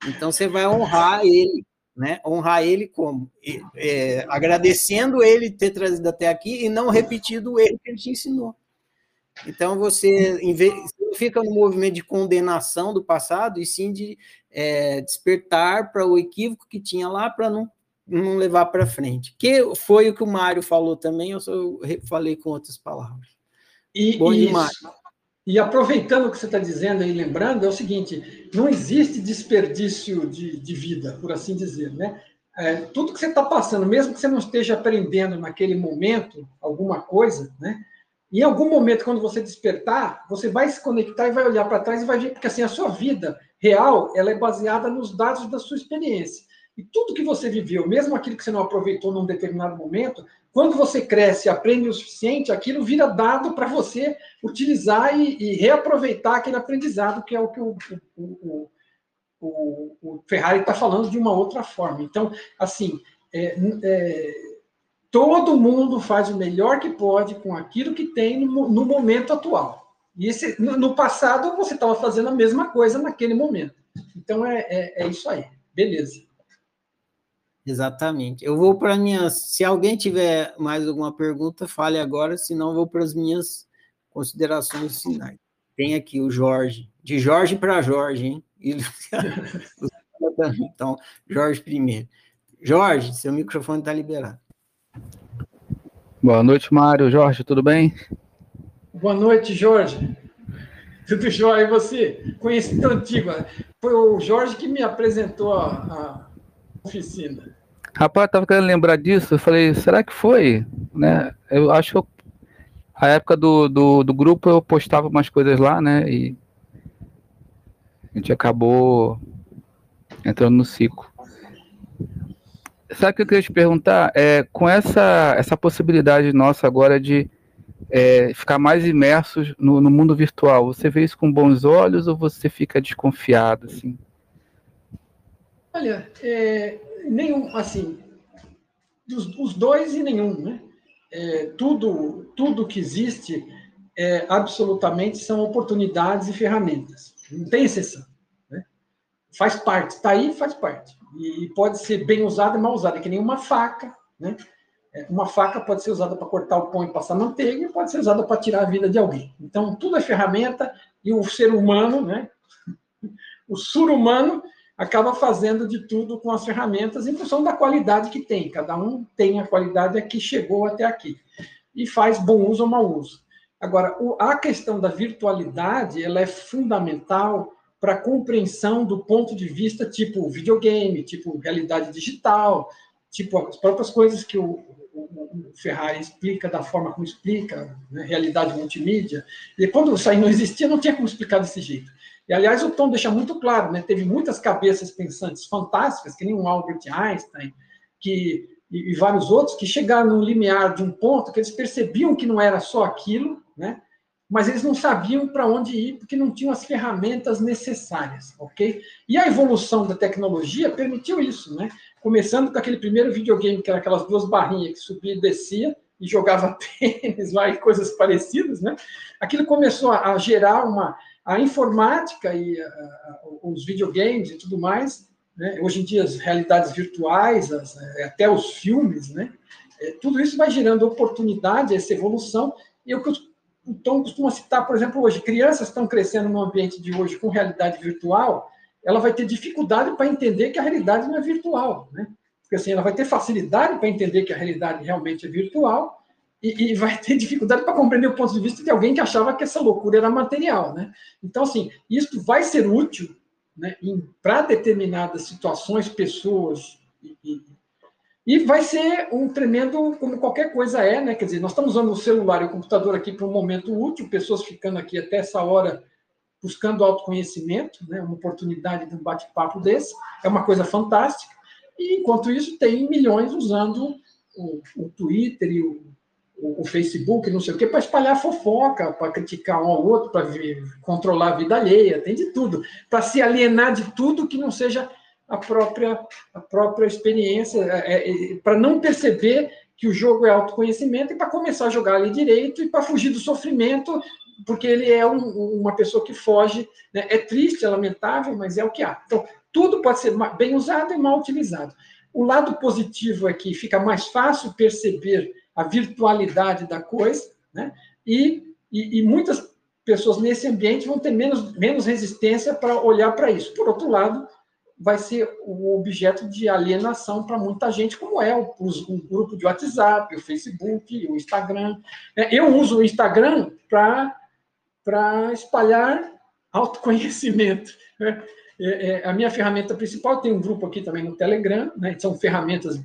Então, você vai honrar ele né? Honrar ele como? É, agradecendo ele ter trazido até aqui e não repetido o erro que ele te ensinou. Então você, não fica no movimento de condenação do passado, e sim de é, despertar para o equívoco que tinha lá para não, não levar para frente. Que foi o que o Mário falou também, eu só falei com outras palavras. E, Bom demais. E aproveitando o que você está dizendo e lembrando, é o seguinte: não existe desperdício de, de vida, por assim dizer. Né? É, tudo que você está passando, mesmo que você não esteja aprendendo naquele momento alguma coisa, né? em algum momento, quando você despertar, você vai se conectar e vai olhar para trás e vai ver, porque assim, a sua vida real ela é baseada nos dados da sua experiência. E tudo que você viveu, mesmo aquilo que você não aproveitou num determinado momento, quando você cresce e aprende o suficiente, aquilo vira dado para você utilizar e, e, reaproveitar aquele aprendizado, que é o que o, o, o, o Ferrari está falando de uma outra forma. Então, assim, é, é, todo mundo faz o melhor que pode com aquilo que tem no, no momento atual. E esse, no, no passado, você estava fazendo a mesma coisa naquele momento. Então, é, é, é isso aí. Beleza. Exatamente. Eu vou para minhas. Se alguém tiver mais alguma pergunta, fale agora, senão vou para as minhas considerações finais. Tem aqui o Jorge, de Jorge para Jorge, hein? então, Jorge primeiro. Jorge, seu microfone está liberado. Boa noite, Mário. Jorge, tudo bem? Boa noite, Jorge. Tudo jóia? E você? Conheci tão antigo. Foi o Jorge que me apresentou a, a oficina. Rapaz, eu tava querendo lembrar disso. Eu falei, será que foi? Né? Eu acho que a época do, do, do grupo eu postava umas coisas lá, né? E a gente acabou entrando no ciclo. Sabe o que eu queria te perguntar? É, com essa, essa possibilidade nossa agora de é, ficar mais imersos no, no, mundo virtual, você vê isso com bons olhos ou você fica desconfiado? Assim? Olha, é, nenhum, assim, os, os, dois e nenhum, né? É, tudo, tudo que existe é, absolutamente são oportunidades e ferramentas. Não tem exceção. Né? Faz parte, está aí, faz parte. E pode ser bem usada e mal usada, é que nem uma faca, né? É, uma faca pode ser usada para cortar o pão e passar manteiga e pode ser usada para tirar a vida de alguém. Então, tudo é ferramenta e o ser humano, né? O sur humano acaba fazendo de tudo com as ferramentas em função da qualidade que tem. Cada um tem a qualidade que chegou até aqui e faz bom uso ou mau uso. Agora, a questão da virtualidade ela é fundamental para a compreensão do ponto de vista tipo videogame, tipo realidade digital, tipo as próprias coisas que o, o, Ferrari explica da forma como explica, né, realidade multimídia. E quando isso aí não existia, não tinha como explicar desse jeito. E, aliás, o Tom deixa muito claro, né? Teve muitas cabeças pensantes fantásticas, que nem o Albert Einstein, que, e, e vários outros, que chegaram no limiar de um ponto que eles percebiam que não era só aquilo, né? mas eles não sabiam para onde ir porque não tinham as ferramentas necessárias? E a evolução da tecnologia permitiu isso, né? Começando com aquele primeiro videogame, que era aquelas duas barrinhas que subia e descia e jogava tênis lá e coisas parecidas, né? Aquilo começou a, gerar uma a informática e a, a, os videogames e tudo mais, né? Hoje em dia as realidades virtuais, as, é, até os filmes, né? É, tudo isso vai gerando oportunidade, essa evolução. E o que o Tom costuma citar, por exemplo, hoje, crianças estão crescendo no ambiente de hoje com realidade virtual, ela vai ter dificuldade para entender que a realidade não é virtual, né? Porque assim, ela vai ter facilidade para entender que a realidade realmente é virtual e, e vai ter dificuldade para compreender o ponto de vista de alguém que achava que essa loucura era material, né? Então, assim, isso vai ser útil né, para determinadas situações, pessoas e, e, e vai ser um tremendo, como qualquer coisa é, né? Quer dizer, nós estamos usando o celular e o computador aqui para um momento útil, pessoas ficando aqui até essa hora buscando autoconhecimento, né, uma oportunidade de um bate-papo desse, é uma coisa fantástica. E, enquanto isso, tem milhões usando o, o Twitter e o, o, o, Facebook, não sei o quê, para espalhar fofoca, para criticar um ao outro, para controlar a vida alheia, tem de tudo, para se alienar de tudo que não seja a própria, a própria experiência, é, é, para não perceber que o jogo é autoconhecimento e para começar a jogar ali direito e para fugir do sofrimento porque ele é um, uma pessoa que foge. Né? É triste, é lamentável, mas é o que há. Então, tudo pode ser bem usado e mal utilizado. O lado positivo é que fica mais fácil perceber a virtualidade da coisa, né? e, e, e muitas pessoas nesse ambiente vão ter menos, menos resistência para olhar para isso. Por outro lado, vai ser o objeto de alienação para muita gente, como é o, o, grupo de WhatsApp, o Facebook, o Instagram. É, eu uso o Instagram para espalhar autoconhecimento. Né? É, é, a minha ferramenta principal tem um grupo aqui também no Telegram, né? são ferramentas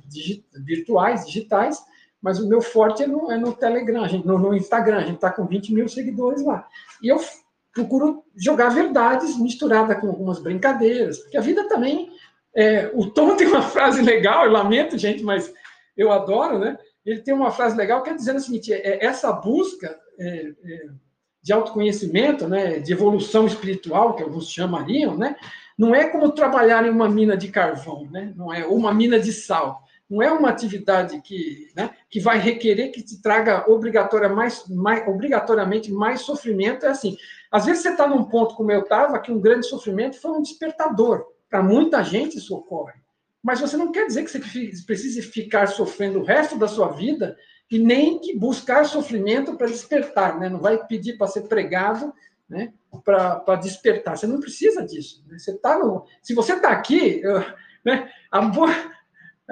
virtuais, digitais, mas o meu forte é no, é no Telegram, gente, no, no, Instagram, a gente está com 20 mil seguidores lá. E eu procuro jogar verdades misturada com algumas brincadeiras, porque a vida também. É, o Tom tem uma frase legal, eu lamento, gente, mas eu adoro, né? Ele tem uma frase legal que é dizendo o seguinte: é, essa busca é, é de autoconhecimento, né, de evolução espiritual, que alguns chamariam, né, não é como trabalhar em uma mina de carvão, né, não é, ou uma mina de sal. Não é uma atividade que, né, que vai requerer que te traga obrigatória mais, mais, obrigatoriamente mais sofrimento. É assim, às vezes você está num ponto como eu estava, que um grande sofrimento foi um despertador. Para muita gente isso ocorre. Mas você não quer dizer que você precise ficar sofrendo o resto da sua vida e nem que buscar sofrimento para despertar, né? Não vai pedir para ser pregado, né? Para despertar. Você não precisa disso. Né? Você tá no, se você está aqui, eu, né? A boa,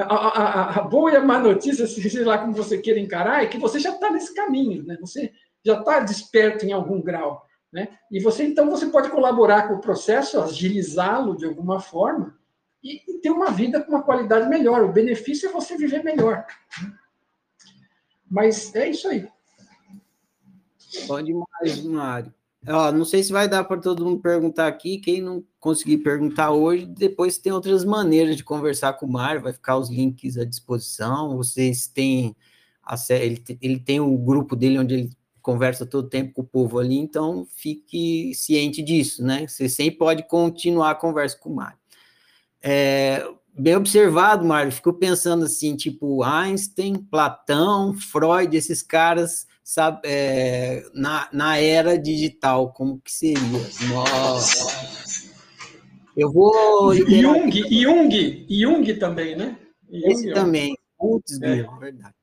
a, a, a, boa e a má notícia, seja lá como você queira encarar, é que você já está nesse caminho, né? Você já está desperto em algum grau. Né? E você, então, você pode colaborar com o processo, agilizá-lo de alguma forma e, e, ter uma vida com uma qualidade melhor. O benefício é você viver melhor. Né? Mas é isso aí. Pode mais, Mário. Ó, não sei se vai dar para todo mundo perguntar aqui. Quem não conseguir perguntar hoje, depois tem outras maneiras de conversar com o Mário. Vai ficar os links à disposição. Vocês têm ele, ele tem um grupo dele onde ele conversa todo tempo com o povo ali, então fique ciente disso, né? Você sempre pode continuar a conversa com o Mário. É, bem observado, Mário. Fico pensando assim, tipo Einstein, Platão, Freud, esses caras, sabe, é, na, na era digital, como que seria? Nossa. Eu vou. Jung, Jung, Jung também, né? Jung, Esse também. Putz, é. verdade.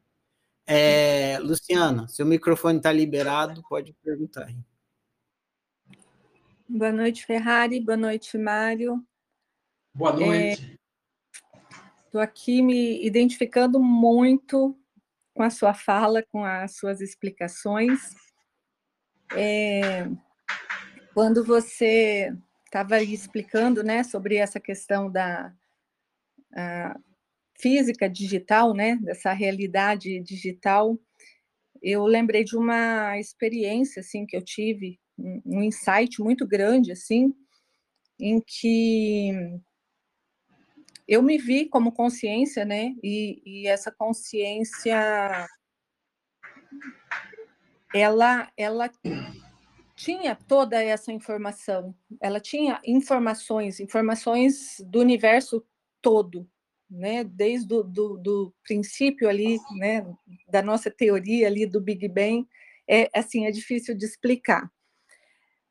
É, Luciana, seu microfone está liberado, pode perguntar. Boa noite, Ferrari. Boa noite, Mário. Boa noite. Estou é, aqui me identificando muito com a sua fala, com as suas explicações. É, quando você estava explicando né, sobre essa questão da física digital, né, dessa realidade digital, eu lembrei de uma experiência assim que eu tive, um insight muito grande assim, em que eu me vi como consciência, né? E, e essa consciência ela ela tinha toda essa informação, ela tinha informações, informações do universo todo, né, desde o do, do princípio ali, né, da nossa teoria ali do Big Bang, é assim, é difícil de explicar.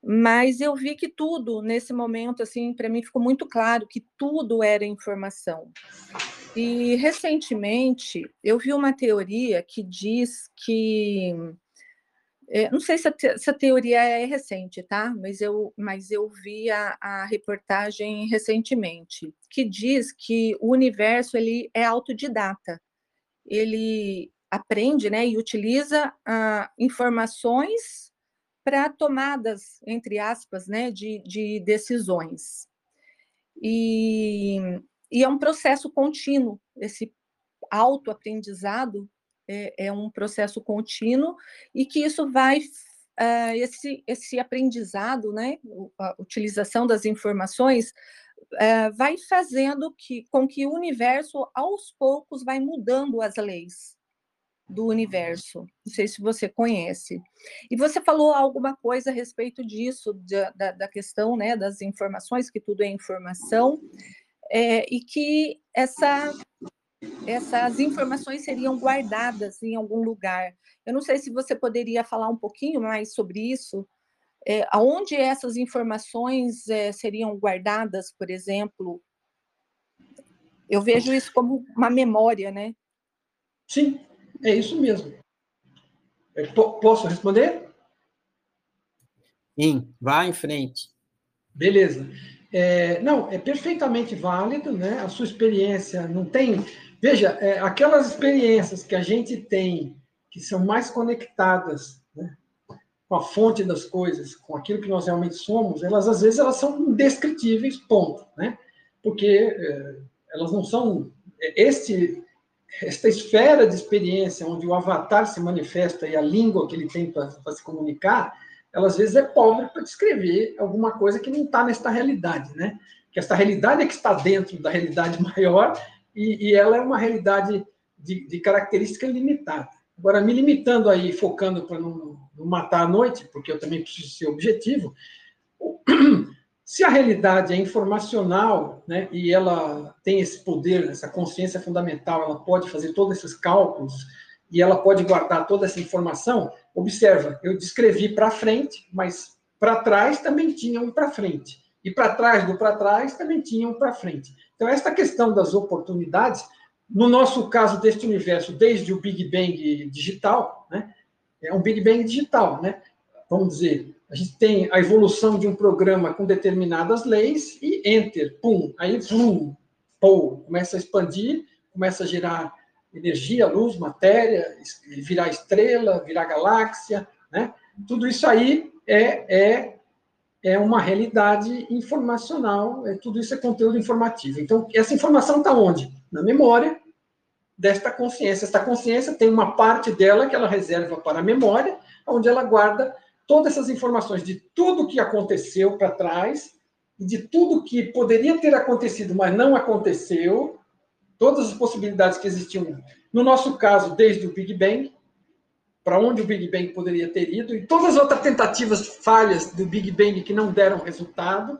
Mas eu vi que tudo nesse momento assim, para mim ficou muito claro que tudo era informação. E recentemente eu vi uma teoria que diz que é, não sei se a, teoria é recente, tá? Mas eu, mas eu vi a, a, reportagem recentemente, que diz que o universo ele é autodidata. Ele aprende né, e utiliza ah, informações para tomadas, entre aspas, né, de, de decisões. E, e é um processo contínuo, esse autoaprendizado é, é um processo contínuo e que isso vai uh, esse, esse aprendizado, né, a utilização das informações, uh, vai fazendo que, com que o universo, aos poucos, vai mudando as leis do universo. Não sei se você conhece. E você falou alguma coisa a respeito disso, da, da, questão né, das informações, que tudo é informação, é, e que essa essas informações seriam guardadas em algum lugar. Eu não sei se você poderia falar um pouquinho mais sobre isso. É, aonde essas informações é, seriam guardadas, por exemplo? Eu vejo isso como uma memória, né? Sim, é isso mesmo. É, posso responder? Sim, vá em frente. Beleza. É, não, é perfeitamente válido, né? A sua experiência não tem Veja, é, aquelas experiências que a gente tem, que são mais conectadas né, com a fonte das coisas, com aquilo que nós realmente somos, elas às vezes elas são indescritíveis, ponto. Né? Porque é, elas não são. É, este, esta esfera de experiência onde o avatar se manifesta e a língua que ele tem para se comunicar, ela às vezes é pobre para descrever alguma coisa que não está nesta realidade, né? Que esta realidade é que está dentro da realidade maior e, e ela é uma realidade de, de, característica limitada. Agora, me limitando aí, focando para não, não matar a noite, porque eu também preciso ser objetivo, se a realidade é informacional, né, e ela tem esse poder, essa consciência fundamental, ela pode fazer todos esses cálculos e ela pode guardar toda essa informação, observa, eu descrevi para frente, mas para trás também tinha um para frente. E para trás do para trás também tinha um para frente. Então, esta questão das oportunidades, no nosso caso deste universo, desde o Big Bang digital, né, é um Big Bang digital, né? Vamos dizer, a gente tem a evolução de um programa com determinadas leis e enter, pum, aí pum, pum, começa a expandir, começa a gerar energia, luz, matéria, virar estrela, virar galáxia, Né? Tudo isso aí é, é, é uma realidade informacional, é, tudo isso é conteúdo informativo. Então, essa informação está onde? Na memória desta consciência. Esta consciência tem uma parte dela que ela reserva para a memória, onde ela guarda todas essas informações de tudo que aconteceu para trás, de tudo que poderia ter acontecido, mas não aconteceu, todas as possibilidades que existiam, no nosso caso, desde o Big Bang, para onde o Big Bang poderia ter ido, e todas as outras tentativas falhas do Big Bang que não deram resultado,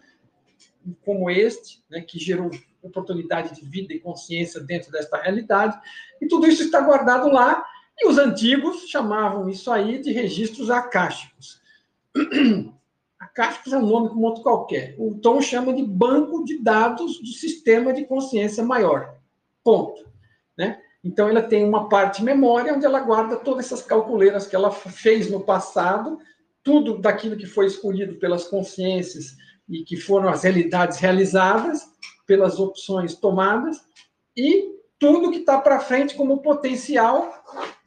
como este, né, que gerou oportunidade de vida e consciência dentro desta realidade, e tudo isso está guardado lá, e os antigos chamavam isso aí de registros acásticos. Acásticos é um nome como outro qualquer. O Tom chama de banco de dados do sistema de consciência maior. Ponto. Né? Então, ela tem uma parte memória onde ela guarda todas essas calculeiras que ela fez no passado, tudo daquilo que foi escolhido pelas consciências e que foram as realidades realizadas, pelas opções tomadas, e tudo que está para frente como potencial.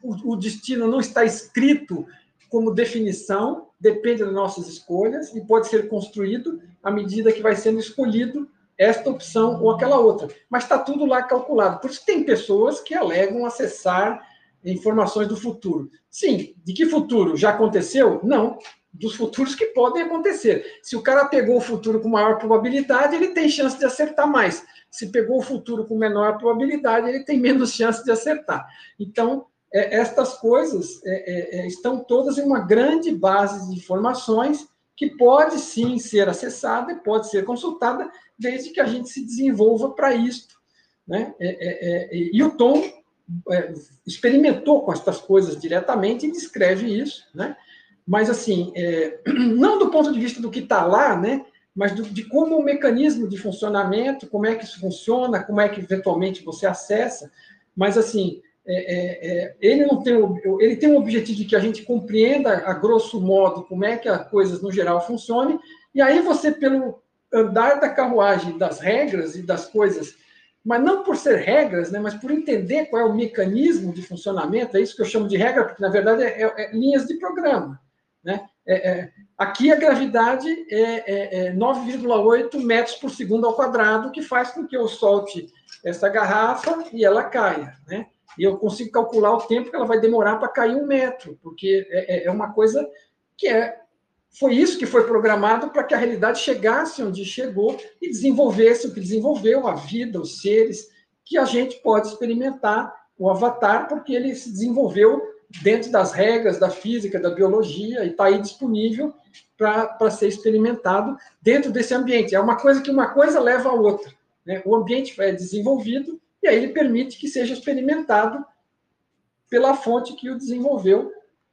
O, o destino não está escrito como definição, depende das nossas escolhas e pode ser construído à medida que vai sendo escolhido esta opção ou aquela outra. Mas está tudo lá calculado. Por isso tem pessoas que alegam acessar informações do futuro. Sim, de que futuro? Já aconteceu? Não. Dos futuros que podem acontecer. Se o cara pegou o futuro com maior probabilidade, ele tem chance de acertar mais. Se pegou o futuro com menor probabilidade, ele tem menos chance de acertar. Então, é, estas coisas é, é, é, estão todas em uma grande base de informações que pode sim ser acessada e pode ser consultada, desde que a gente se desenvolva para isto. Né? É, é, e o Tom experimentou com estas coisas diretamente e descreve isso, né? Mas assim, não do ponto de vista do que está lá, né? mas do, de como o mecanismo de funcionamento, como é que isso funciona, como é que eventualmente você acessa, mas assim, é, é, é, ele não tem ele tem um objetivo de que a gente compreenda a grosso modo como é que as coisas no geral funcionem e aí você pelo andar da carruagem das regras e das coisas mas não por ser regras né mas por entender qual é o mecanismo de funcionamento é isso que eu chamo de regra porque na verdade é, é, é linhas de programa né aqui a gravidade é, 9,8 metros por segundo ao quadrado que faz com que eu solte essa garrafa e ela caia né e eu consigo calcular o tempo que ela vai demorar para cair um metro, porque é, é, é uma coisa que é. Foi isso que foi programado para que a realidade chegasse onde chegou e desenvolvesse o que desenvolveu, a vida, os seres, que a gente pode experimentar o avatar, porque ele se desenvolveu dentro das regras da física, da biologia, e está aí disponível para ser experimentado dentro desse ambiente. É uma coisa que uma coisa leva a outra. Né? O ambiente é desenvolvido e aí ele permite que seja experimentado pela fonte que o desenvolveu,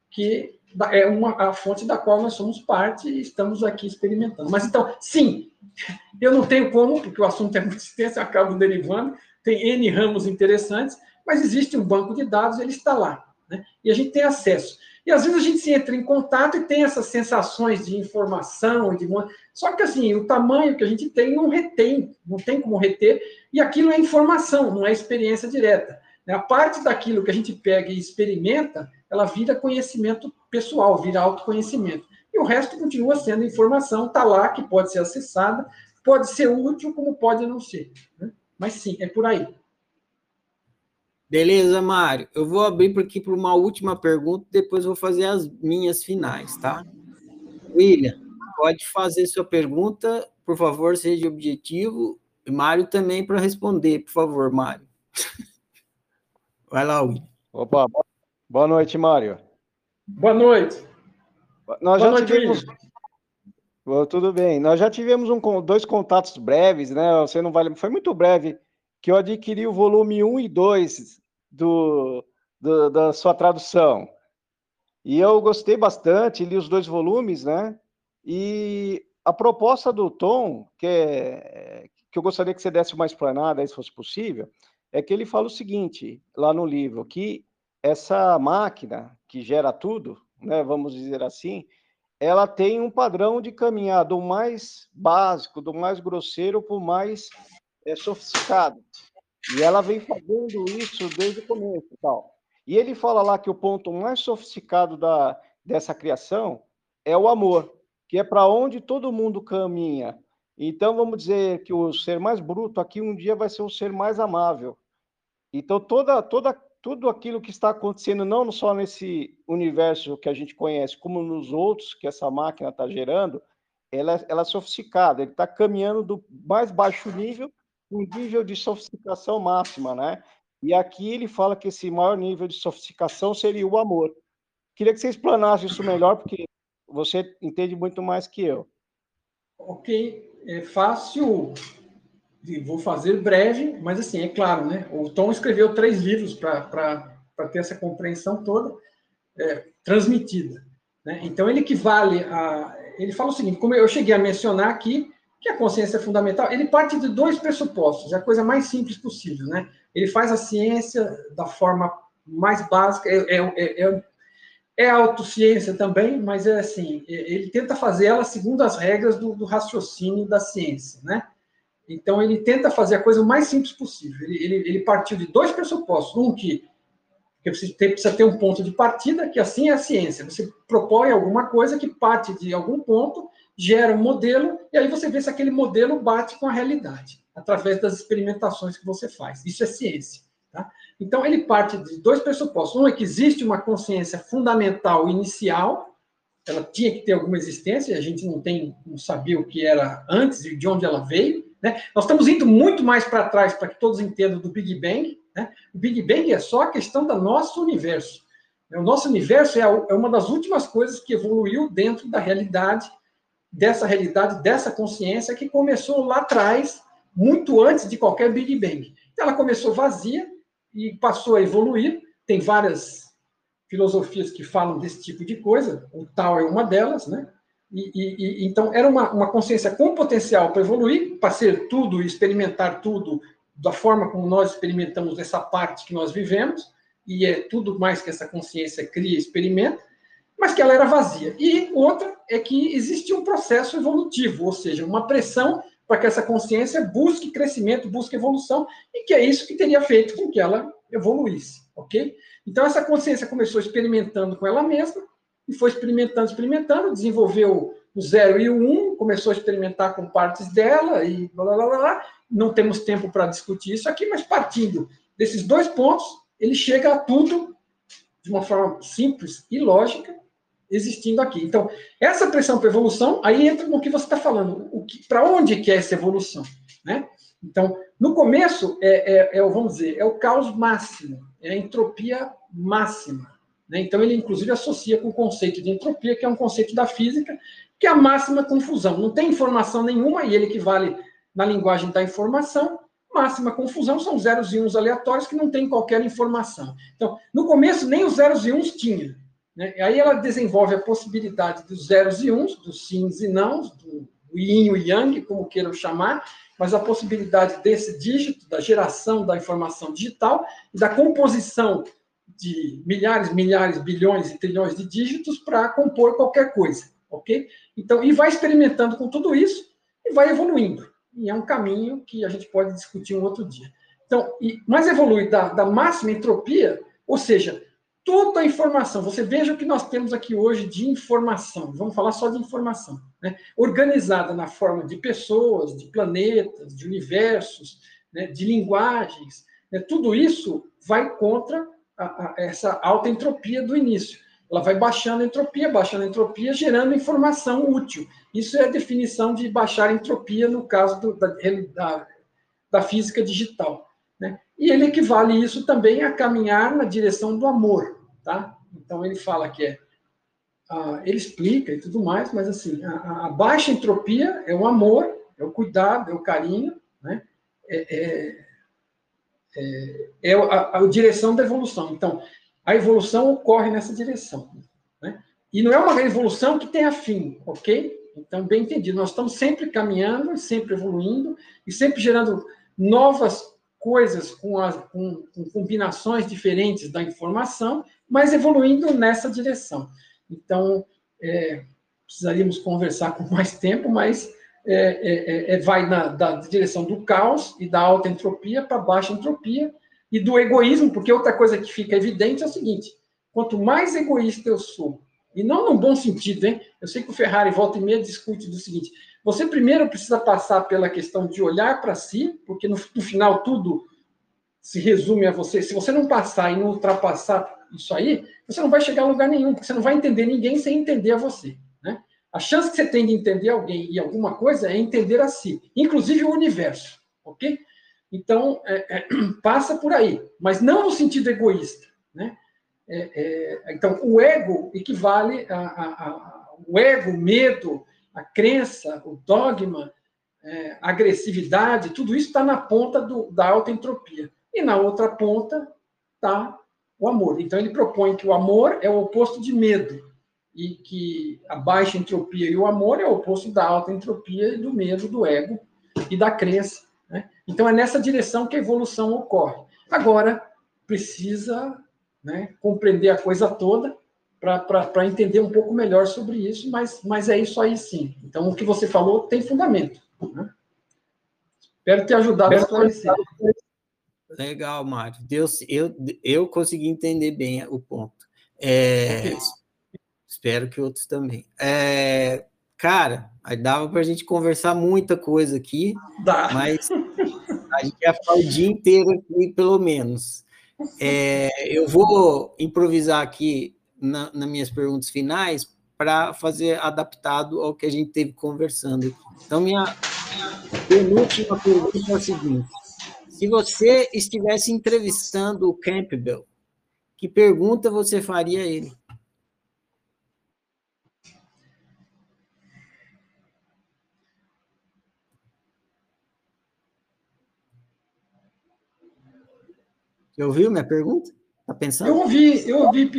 que é uma, a fonte da qual nós somos parte e estamos aqui experimentando. Mas então, sim, eu não tenho como, porque o assunto é muito extenso, eu acabo derivando, tem N ramos interessantes, mas existe um banco de dados, ele está lá. Né? E a gente tem acesso. E às vezes a gente se entra em contato e tem essas sensações de informação, de só que assim, o tamanho que a gente tem não retém, não tem como reter, e aquilo é informação, não é experiência direta. Né? A parte daquilo que a gente pega e experimenta, ela vira conhecimento pessoal, vira autoconhecimento. E o resto continua sendo informação, está lá, que pode ser acessada, pode ser útil, como pode não ser. Né? Mas sim, é por aí. Beleza, Mário. Eu vou abrir aqui para uma última pergunta, depois vou fazer as minhas finais, tá? William, pode fazer sua pergunta, por favor, seja objetivo. E Mário também para responder, por favor, Mário. Vai lá, William. Opa, boa noite, Mário. Boa noite. Nós boa já noite, tivemos... Tudo bem. Nós já tivemos um, dois contatos breves, né? Você não vale. Foi muito breve que eu adquiri o volume 1 e 2 do, do, da sua tradução. E eu gostei bastante, li os dois volumes, né? E a proposta do Tom, que, é, que eu gostaria que você desse uma explanada se fosse possível, é que ele fala o seguinte, lá no livro, que essa máquina que gera tudo, né, vamos dizer assim, ela tem um padrão de caminhar do mais básico, do mais grosseiro para o mais é, sofisticado. E ela vem fazendo isso desde o começo e tal. E ele fala lá que o ponto mais sofisticado da, dessa criação é o amor, que é para onde todo mundo caminha. Então, vamos dizer que o ser mais bruto aqui um dia vai ser o ser mais amável. Então, toda, toda, tudo aquilo que está acontecendo, não só nesse universo que a gente conhece, como nos outros que essa máquina está gerando, ela, ela é sofisticada, ele está caminhando do mais baixo nível um nível de sofisticação máxima, né? E aqui ele fala que esse maior nível de sofisticação seria o amor. Queria que você explanasse isso melhor, porque você entende muito mais que eu. Ok, é fácil, vou fazer breve, mas assim, é claro, né? O Tom escreveu três livros para ter essa compreensão toda é, transmitida. Né? Então, ele equivale a. Ele fala o seguinte: como eu cheguei a mencionar aqui, que a consciência é fundamental, ele parte de dois pressupostos, é a coisa mais simples possível, né? Ele faz a ciência da forma mais básica, é, é, é, é autociência também, mas é assim, ele tenta fazer ela segundo as regras do, do, raciocínio da ciência, né? Então, ele tenta fazer a coisa o mais simples possível. Ele, ele, ele partiu de dois pressupostos. Um, que, que precisa, ter, precisa ter um ponto de partida, que assim é a ciência. Você propõe alguma coisa que parte de algum ponto gera um modelo, e aí você vê se aquele modelo bate com a realidade, através das experimentações que você faz. Isso é ciência. Tá? Então, ele parte de dois pressupostos. Um é que existe uma consciência fundamental inicial, ela tinha que ter alguma existência, a gente não tem, não sabia o que era antes e de onde ela veio. Né? Nós estamos indo muito mais para trás para que todos entendam do Big Bang. Né? O Big Bang é só a questão do nosso universo. O nosso universo é, é uma das últimas coisas que evoluiu dentro da realidade dessa realidade, dessa consciência que começou lá atrás, muito antes de qualquer Big Bang. Ela começou vazia e passou a evoluir. Tem várias filosofias que falam desse tipo de coisa, o tal é uma delas, né? E, e, e então era uma, uma consciência com potencial para evoluir, para ser tudo e experimentar tudo da forma como nós experimentamos essa parte que nós vivemos, e é tudo mais que essa consciência cria e experimenta mas que ela era vazia. E outra é que existe um processo evolutivo, ou seja, uma pressão para que essa consciência busque crescimento, busque evolução, e que é isso que teria feito com que ela evoluísse, ok? Então, essa consciência começou experimentando com ela mesma, e foi experimentando, experimentando, desenvolveu o zero e o um, começou a experimentar com partes dela, e blá, blá, blá, blá. Não temos tempo para discutir isso aqui, mas partindo desses dois pontos, ele chega a tudo de uma forma simples e lógica, existindo aqui. Então, essa pressão para evolução, aí entra no que você está falando, para onde que é essa evolução, né? Então, no começo, é, é, é, vamos dizer, é o caos máximo, é a entropia máxima. Né? Então, ele, inclusive, associa com o conceito de entropia, que é um conceito da física, que é a máxima confusão. Não tem informação nenhuma, e ele equivale na linguagem da informação, máxima confusão são zeros e uns aleatórios que não tem qualquer informação. Então, no começo, nem os zeros e uns tinha. Né? Aí ela desenvolve a possibilidade dos zeros e uns, dos sims e nãos, do yin e yang, como queiram chamar, mas a possibilidade desse dígito, da geração da informação digital e da composição de milhares, milhares, bilhões e trilhões de dígitos para compor qualquer coisa, ok? Então, e vai experimentando com tudo isso e vai evoluindo. E é um caminho que a gente pode discutir um outro dia. Então, e, mas evolui da, da máxima entropia, ou seja, toda a informação. Você veja o que nós temos aqui hoje de informação. Vamos falar só de informação. Né? Organizada na forma de pessoas, de planetas, de universos, né? de linguagens. Né? Tudo isso vai contra a, a, essa alta entropia do início. Ela vai baixando a entropia, baixando a entropia, gerando informação útil. Isso é a definição de baixar a entropia no caso do, da, da, da física digital. Né? E ele equivale isso também a caminhar na direção do amor. Tá? Então, ele fala que é. Ah, ele explica e tudo mais, mas assim, a, a, baixa entropia é o amor, é o cuidado, é o carinho, né? é, é, é, é a, a, direção da evolução. Então, a evolução ocorre nessa direção. Né? E não é uma evolução que tenha fim, ok? Então, bem entendido, nós estamos sempre caminhando, sempre evoluindo e sempre gerando novas coisas com, as, com, com combinações diferentes da informação mas evoluindo nessa direção. Então, é, precisaríamos conversar com mais tempo, mas é, é, é, é vai na, da direção do caos e da alta entropia para baixa entropia e do egoísmo, porque outra coisa que fica evidente é o seguinte: quanto mais egoísta eu sou E não no bom sentido, hein? Eu sei que o Ferrari volta e meia discute do seguinte: você primeiro precisa passar pela questão de olhar para si, porque no, no, final tudo se resume a você. Se você não passar e não ultrapassar isso aí, você não vai chegar a lugar nenhum, porque você não vai entender ninguém sem entender a você. Né? A chance que você tem de entender alguém e alguma coisa é entender a si, inclusive o universo, ok? Então, é, é, passa por aí, mas não no sentido egoísta. Né? É, é, então, o ego equivale a, a, a, o ego, o medo, a crença, o dogma, é, a agressividade, tudo isso está na ponta do, da alta entropia. E na outra ponta está o amor. Então, ele propõe que o amor é o oposto de medo e que a baixa entropia e o amor é o oposto da alta entropia e do medo, do ego e da crença. Né? Então, é nessa direção que a evolução ocorre. Agora, precisa né, compreender a coisa toda para entender um pouco melhor sobre isso, mas, mas é isso aí sim. Então, o que você falou tem fundamento. Né? Espero ter ajudado a esclarecer. Legal, Mário. Deus, eu, eu consegui entender bem o ponto. É, espero que outros também. É, cara, aí dava para a gente conversar muita coisa aqui, Dá. mas a gente ia ficar o dia inteiro aqui, pelo menos. É, eu vou improvisar aqui na, nas minhas perguntas finais para fazer adaptado ao que a gente teve conversando. Então, minha, minha penúltima pergunta é a seguinte: se você estivesse entrevistando o Campbell, que pergunta você faria a ele? Você ouviu minha pergunta? Tá pensando? Eu ouvi, eu ouvi,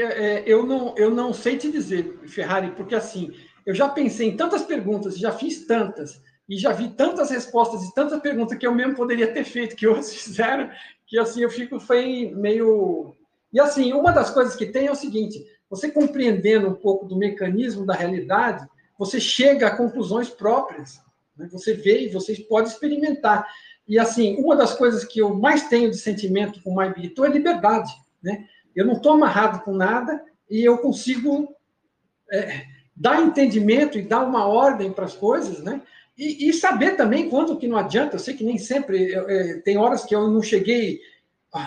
é, eu não, eu não sei te dizer, Ferrari, porque assim, eu já pensei em tantas perguntas, já fiz tantas, e já vi tantas respostas e tantas perguntas que eu mesmo poderia ter feito, que outros fizeram, que assim, eu fico foi meio. E assim, uma das coisas que tem é o seguinte: você compreendendo um pouco do mecanismo da realidade, você chega a conclusões próprias. Né? Você vê e você pode experimentar. E, assim, uma das coisas que eu mais tenho de sentimento com o Maibito é liberdade, né? Eu não estou amarrado com nada e eu consigo é, dar entendimento e dar uma ordem para as coisas, né? E, e, saber também quando que não adianta. Eu sei que nem sempre, é, tem horas que eu não cheguei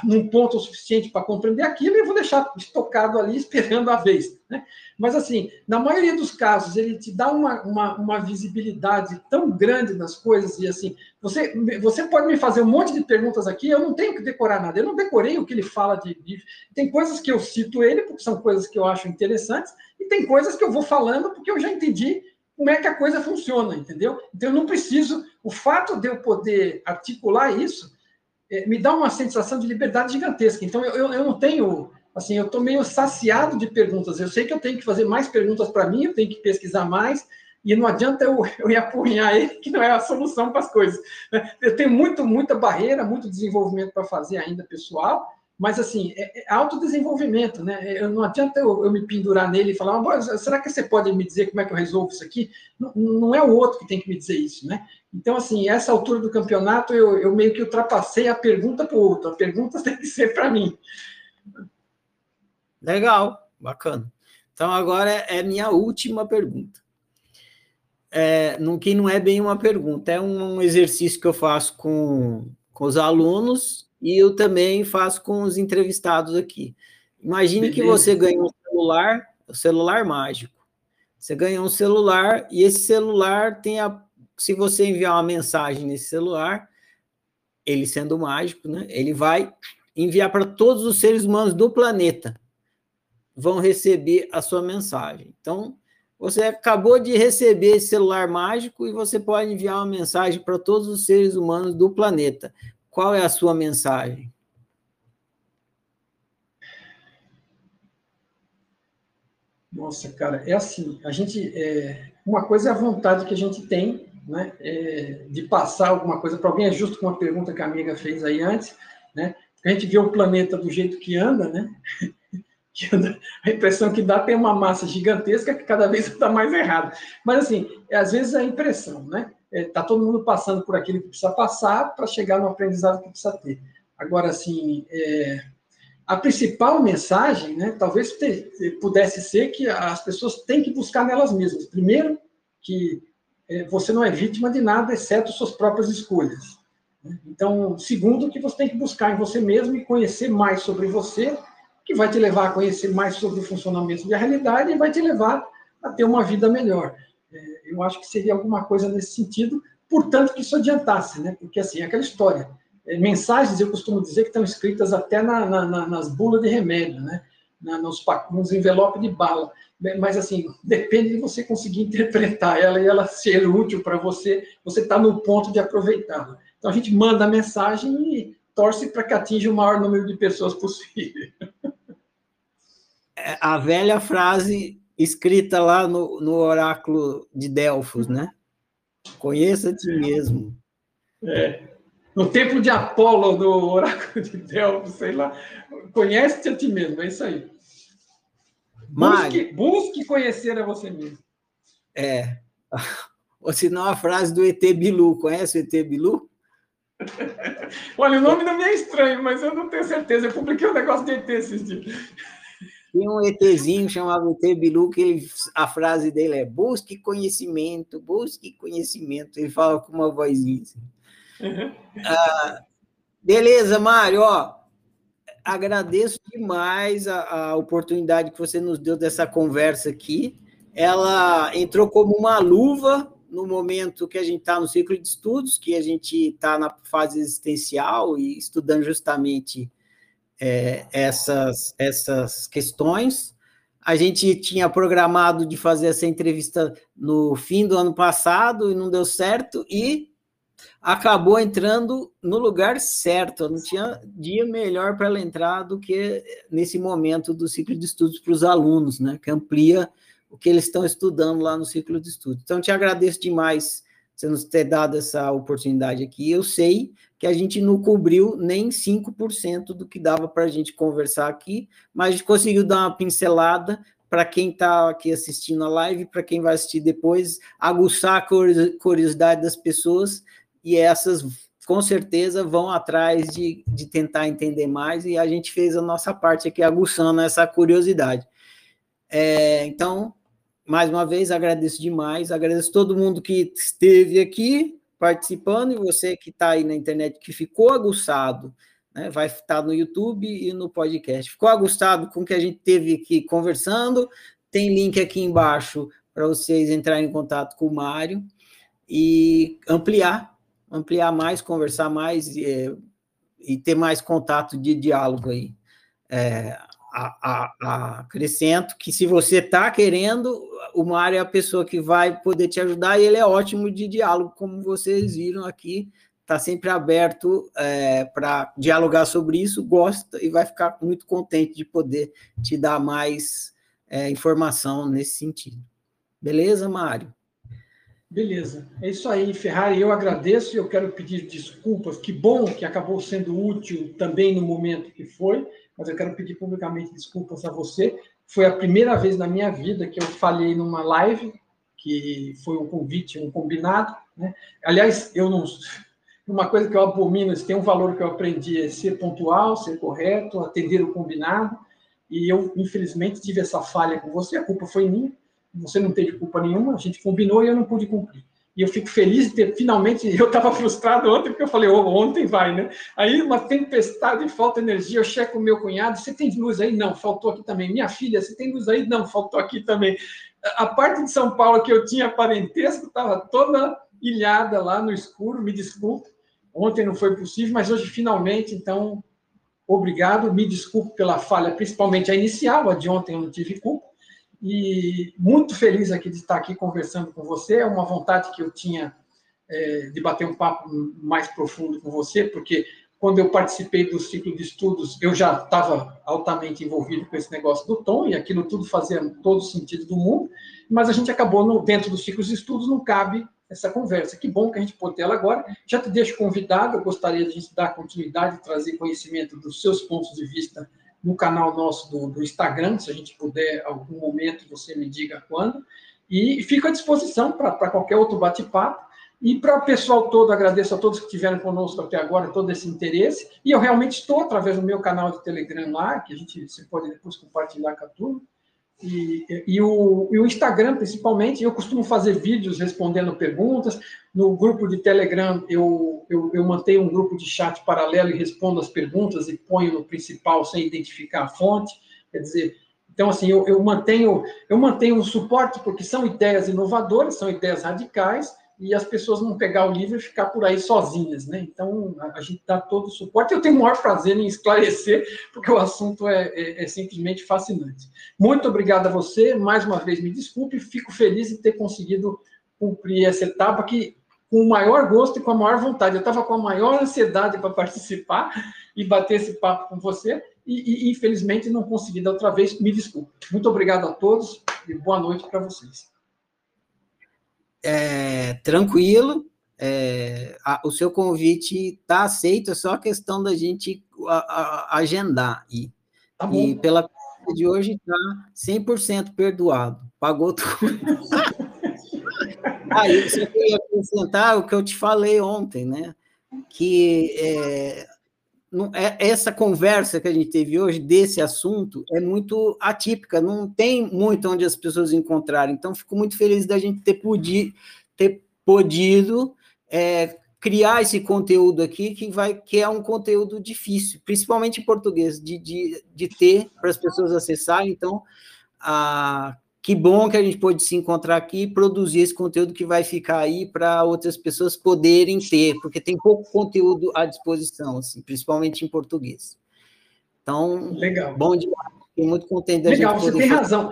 num ponto suficiente para compreender aquilo e eu vou deixar estocado ali esperando a vez. Né? Mas, assim, na maioria dos casos, ele te dá uma, uma, uma, visibilidade tão grande nas coisas e, assim, você, você pode me fazer um monte de perguntas aqui, eu não tenho que decorar nada, eu não decorei o que ele fala de, de... Tem coisas que eu cito ele, porque são coisas que eu acho interessantes, e tem coisas que eu vou falando porque eu já entendi como é que a coisa funciona, entendeu? Então, eu não preciso... O fato de eu poder articular isso é, me dá uma sensação de liberdade gigantesca. Então, eu, eu, eu não tenho, assim, eu estou meio saciado de perguntas. Eu sei que eu tenho que fazer mais perguntas para mim, eu tenho que pesquisar mais, e não adianta eu, eu ir apunhar ele, que não é a solução para as coisas. Né? Eu tenho muito, muita barreira, muito desenvolvimento para fazer ainda pessoal, mas, assim, é, é autodesenvolvimento, né? Eu, não adianta eu, eu, me pendurar nele e falar, ah, será que você pode me dizer como é que eu resolvo isso aqui? Não, não, é o outro que tem que me dizer isso, né? Então, assim, essa altura do campeonato, eu, eu meio que ultrapassei a pergunta para o outro. A pergunta tem que ser para mim. Legal, bacana. Então, agora é minha última pergunta. É, não, que não é bem uma pergunta, é um exercício que eu faço com, com os alunos e eu também faço com os entrevistados aqui. Imagine Beleza. que você ganha um celular, o um celular mágico. Você ganha um celular e esse celular tem a. Se você enviar uma mensagem nesse celular, ele sendo mágico, né? Ele vai enviar para todos os seres humanos do planeta. Vão receber a sua mensagem. Então, você acabou de receber esse celular mágico e você pode enviar uma mensagem para todos os seres humanos do planeta. Qual é a sua mensagem? Nossa, cara, é assim, a gente, é, uma coisa é a vontade que a gente tem, né, é, de passar alguma coisa para alguém, é justo com a pergunta que a amiga fez aí antes, né, a gente vê o planeta do jeito que anda, né, que anda, a impressão que dá tem uma massa gigantesca que cada vez está mais errado, mas assim, às vezes é a impressão, né, está é, tá todo mundo passando por aquilo que precisa passar para chegar no aprendizado que precisa ter. Agora, assim, é, a principal mensagem, né, talvez pudesse ser que as pessoas têm que buscar nelas mesmas. Primeiro, que é, você não é vítima de nada, exceto suas próprias escolhas. Né. Então, segundo, que você tem que buscar em você mesmo e conhecer mais sobre você, que vai te levar a conhecer mais sobre o funcionamento da realidade e vai te levar a ter uma vida melhor. Eu acho que seria alguma coisa nesse sentido, portanto, que isso adiantasse, né? Porque, assim, é aquela história é, mensagens, eu costumo dizer que estão escritas até na, na, nas bulas de remédio, né? Nos, nos envelopes de bala. Mas, assim, depende de você conseguir interpretar ela e ela ser útil para você, você está no ponto de aproveitá-la. Então, a gente manda a mensagem e torce para que atinja o maior número de pessoas possível. É, a velha frase escrita lá no, no oráculo de Delfos, né? Conheça a ti mesmo. É no templo de Apolo, do oráculo de Delfos, sei lá. Conhece-te a ti mesmo, é isso aí. Busque, busque conhecer a você mesmo. É. Ou se não, a frase do ET Bilu. Conhece o ET Bilu? Olha, o nome não me é estranho, mas eu não tenho certeza. Eu publiquei um negócio de ET esses dias. Tem um ETzinho chamado ET Bilu, que ele, a frase dele é busque conhecimento, busque conhecimento. Ele fala com uma vozinha assim. Ah, beleza, Mário, ó, agradeço demais a, a, oportunidade que você nos deu dessa conversa aqui. Ela entrou como uma luva no momento que a gente está no ciclo de estudos, que a gente está na fase existencial e estudando justamente é, essas, essas questões. A gente tinha programado de fazer essa entrevista no fim do ano passado e não deu certo, e acabou entrando no lugar certo. Não tinha dia melhor para ela entrar do que nesse momento do ciclo de estudos para os alunos, né? Que amplia o que eles estão estudando lá no ciclo de estudos. Então, te agradeço demais você nos ter dado essa oportunidade aqui. Eu sei que a gente não cobriu nem 5% do que dava para a gente conversar aqui, mas a gente conseguiu dar uma pincelada para quem está aqui assistindo a live, para quem vai assistir depois, aguçar a curiosidade das pessoas e essas com certeza vão atrás de, de tentar entender mais, e a gente fez a nossa parte aqui aguçando essa curiosidade. É, então, mais uma vez, agradeço demais, agradeço todo mundo que esteve aqui participando, e você que está aí na internet, que ficou aguçado, né, vai estar no YouTube e no podcast. Ficou aguçado com o que a gente teve aqui conversando, tem link aqui embaixo para vocês entrarem em contato com o Mário e ampliar ampliar mais, conversar mais é, e ter mais contato de diálogo aí. É, a, a, a, acrescento que se você está querendo, o Mário é a pessoa que vai poder te ajudar e ele é ótimo de diálogo, como vocês viram aqui, está sempre aberto é, para dialogar sobre isso, gosta e vai ficar muito contente de poder te dar mais é, informação nesse sentido. Beleza, Mário? Beleza, é isso aí, Ferrari. Eu agradeço e eu quero pedir desculpas. Que bom que acabou sendo útil também no momento que foi, mas eu quero pedir publicamente desculpas a você. Foi a primeira vez na minha vida que eu falhei numa live, que foi um convite, um combinado. Né? Aliás, eu não. Uma coisa que eu abomino, tem um valor que eu aprendi é ser pontual, ser correto, atender o combinado. E eu, infelizmente, tive essa falha com você, a culpa foi minha você não teve culpa nenhuma, a gente combinou e eu não pude cumprir. E eu fico feliz de ter, finalmente, eu estava frustrado ontem, porque eu falei, oh, ontem vai, né? Aí uma tempestade, falta energia, eu checo o meu cunhado, você tem luz aí? Não, faltou aqui também. Minha filha, você tem luz aí? Não, faltou aqui também. A parte de São Paulo que eu tinha parentesco estava toda ilhada lá no escuro, me desculpe. Ontem não foi possível, mas hoje finalmente, então, obrigado, me desculpe pela falha, principalmente a inicial, a de ontem eu não tive culpa, e muito feliz aqui de estar aqui conversando com você. É uma vontade que eu tinha é, de bater um papo mais profundo com você, porque quando eu participei do ciclo de estudos, eu já estava altamente envolvido com esse negócio do tom, e aquilo tudo fazia todo sentido do mundo, mas a gente acabou, no, dentro dos ciclos de estudos, não cabe essa conversa. Que bom que a gente pôde ela agora. Já te deixo convidado, eu gostaria de a gente dar continuidade, trazer conhecimento dos seus pontos de vista no canal nosso do, do Instagram, se a gente puder, algum momento, você me diga quando. E fico à disposição para qualquer outro bate-papo. E para o pessoal todo, agradeço a todos que estiveram conosco até agora, todo esse interesse. E eu realmente estou, através do meu canal de Telegram lá, que a gente você pode depois compartilhar com a turma. E, e, o, e o Instagram, principalmente, eu costumo fazer vídeos respondendo perguntas. No grupo de Telegram, eu, eu, eu mantenho um grupo de chat paralelo e respondo as perguntas e ponho no principal sem identificar a fonte. Quer dizer, então, assim, eu, eu mantenho eu mantenho um suporte, porque são ideias inovadoras, são ideias radicais, e as pessoas não pegar o livro e ficar por aí sozinhas, né? Então, a, a gente dá todo o suporte. Eu tenho o maior prazer em esclarecer, porque o assunto é, é, é, simplesmente fascinante. Muito obrigado a você, mais uma vez me desculpe, fico feliz de ter conseguido cumprir essa etapa que com o maior gosto e com a maior vontade. Eu estava com a maior ansiedade para participar e bater esse papo com você, e, e infelizmente não consegui da outra vez. Me desculpe. Muito obrigado a todos e boa noite para vocês é, tranquilo, é, a, o seu convite está aceito, é só a questão da gente a, a, agendar. E, tá e pela de hoje está 100% perdoado, pagou tudo. Aí, ah, eu queria acrescentar o que eu te falei ontem, né? Que é, é, essa conversa que a gente teve hoje desse assunto é muito atípica, não tem muito onde as pessoas encontrarem. Então, fico muito feliz da gente ter, podi, ter podido é, criar esse conteúdo aqui, que, vai, que é um conteúdo difícil, principalmente em português, de, de, de ter para as pessoas acessarem. Então, a que bom que a gente pôde se encontrar aqui e produzir esse conteúdo que vai ficar aí para outras pessoas poderem ter, porque tem pouco conteúdo à disposição, assim, principalmente em português. Então, Legal. bom demais. Fiquei muito contente da Legal, gente você tem razão.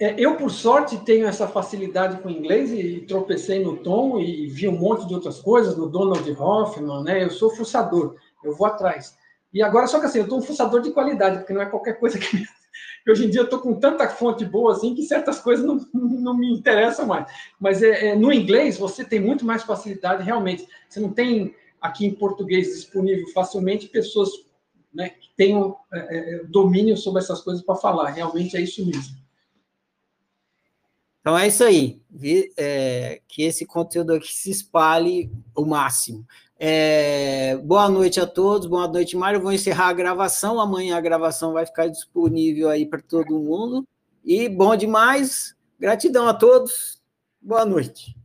É, eu, por sorte, tenho essa facilidade com o inglês e tropecei no tom e vi um monte de outras coisas, no Donald Hoffman, né? Eu sou fuçador, eu vou atrás. E agora, só que assim, eu estou um fuçador de qualidade, porque não é qualquer coisa que hoje em dia eu estou com tanta fonte boa assim que certas coisas não, não me interessam mais. Mas é, é, no inglês você tem muito mais facilidade, realmente. Você não tem aqui em português disponível facilmente pessoas né, que tenham é, é, é domínio sobre essas coisas para falar. Realmente é isso mesmo. Então é isso aí. É, que esse conteúdo aqui se espalhe o máximo. É, boa noite a todos, boa noite, Mário. Vou encerrar a gravação. Amanhã a gravação vai ficar disponível aí para todo mundo. E bom demais. Gratidão a todos. Boa noite.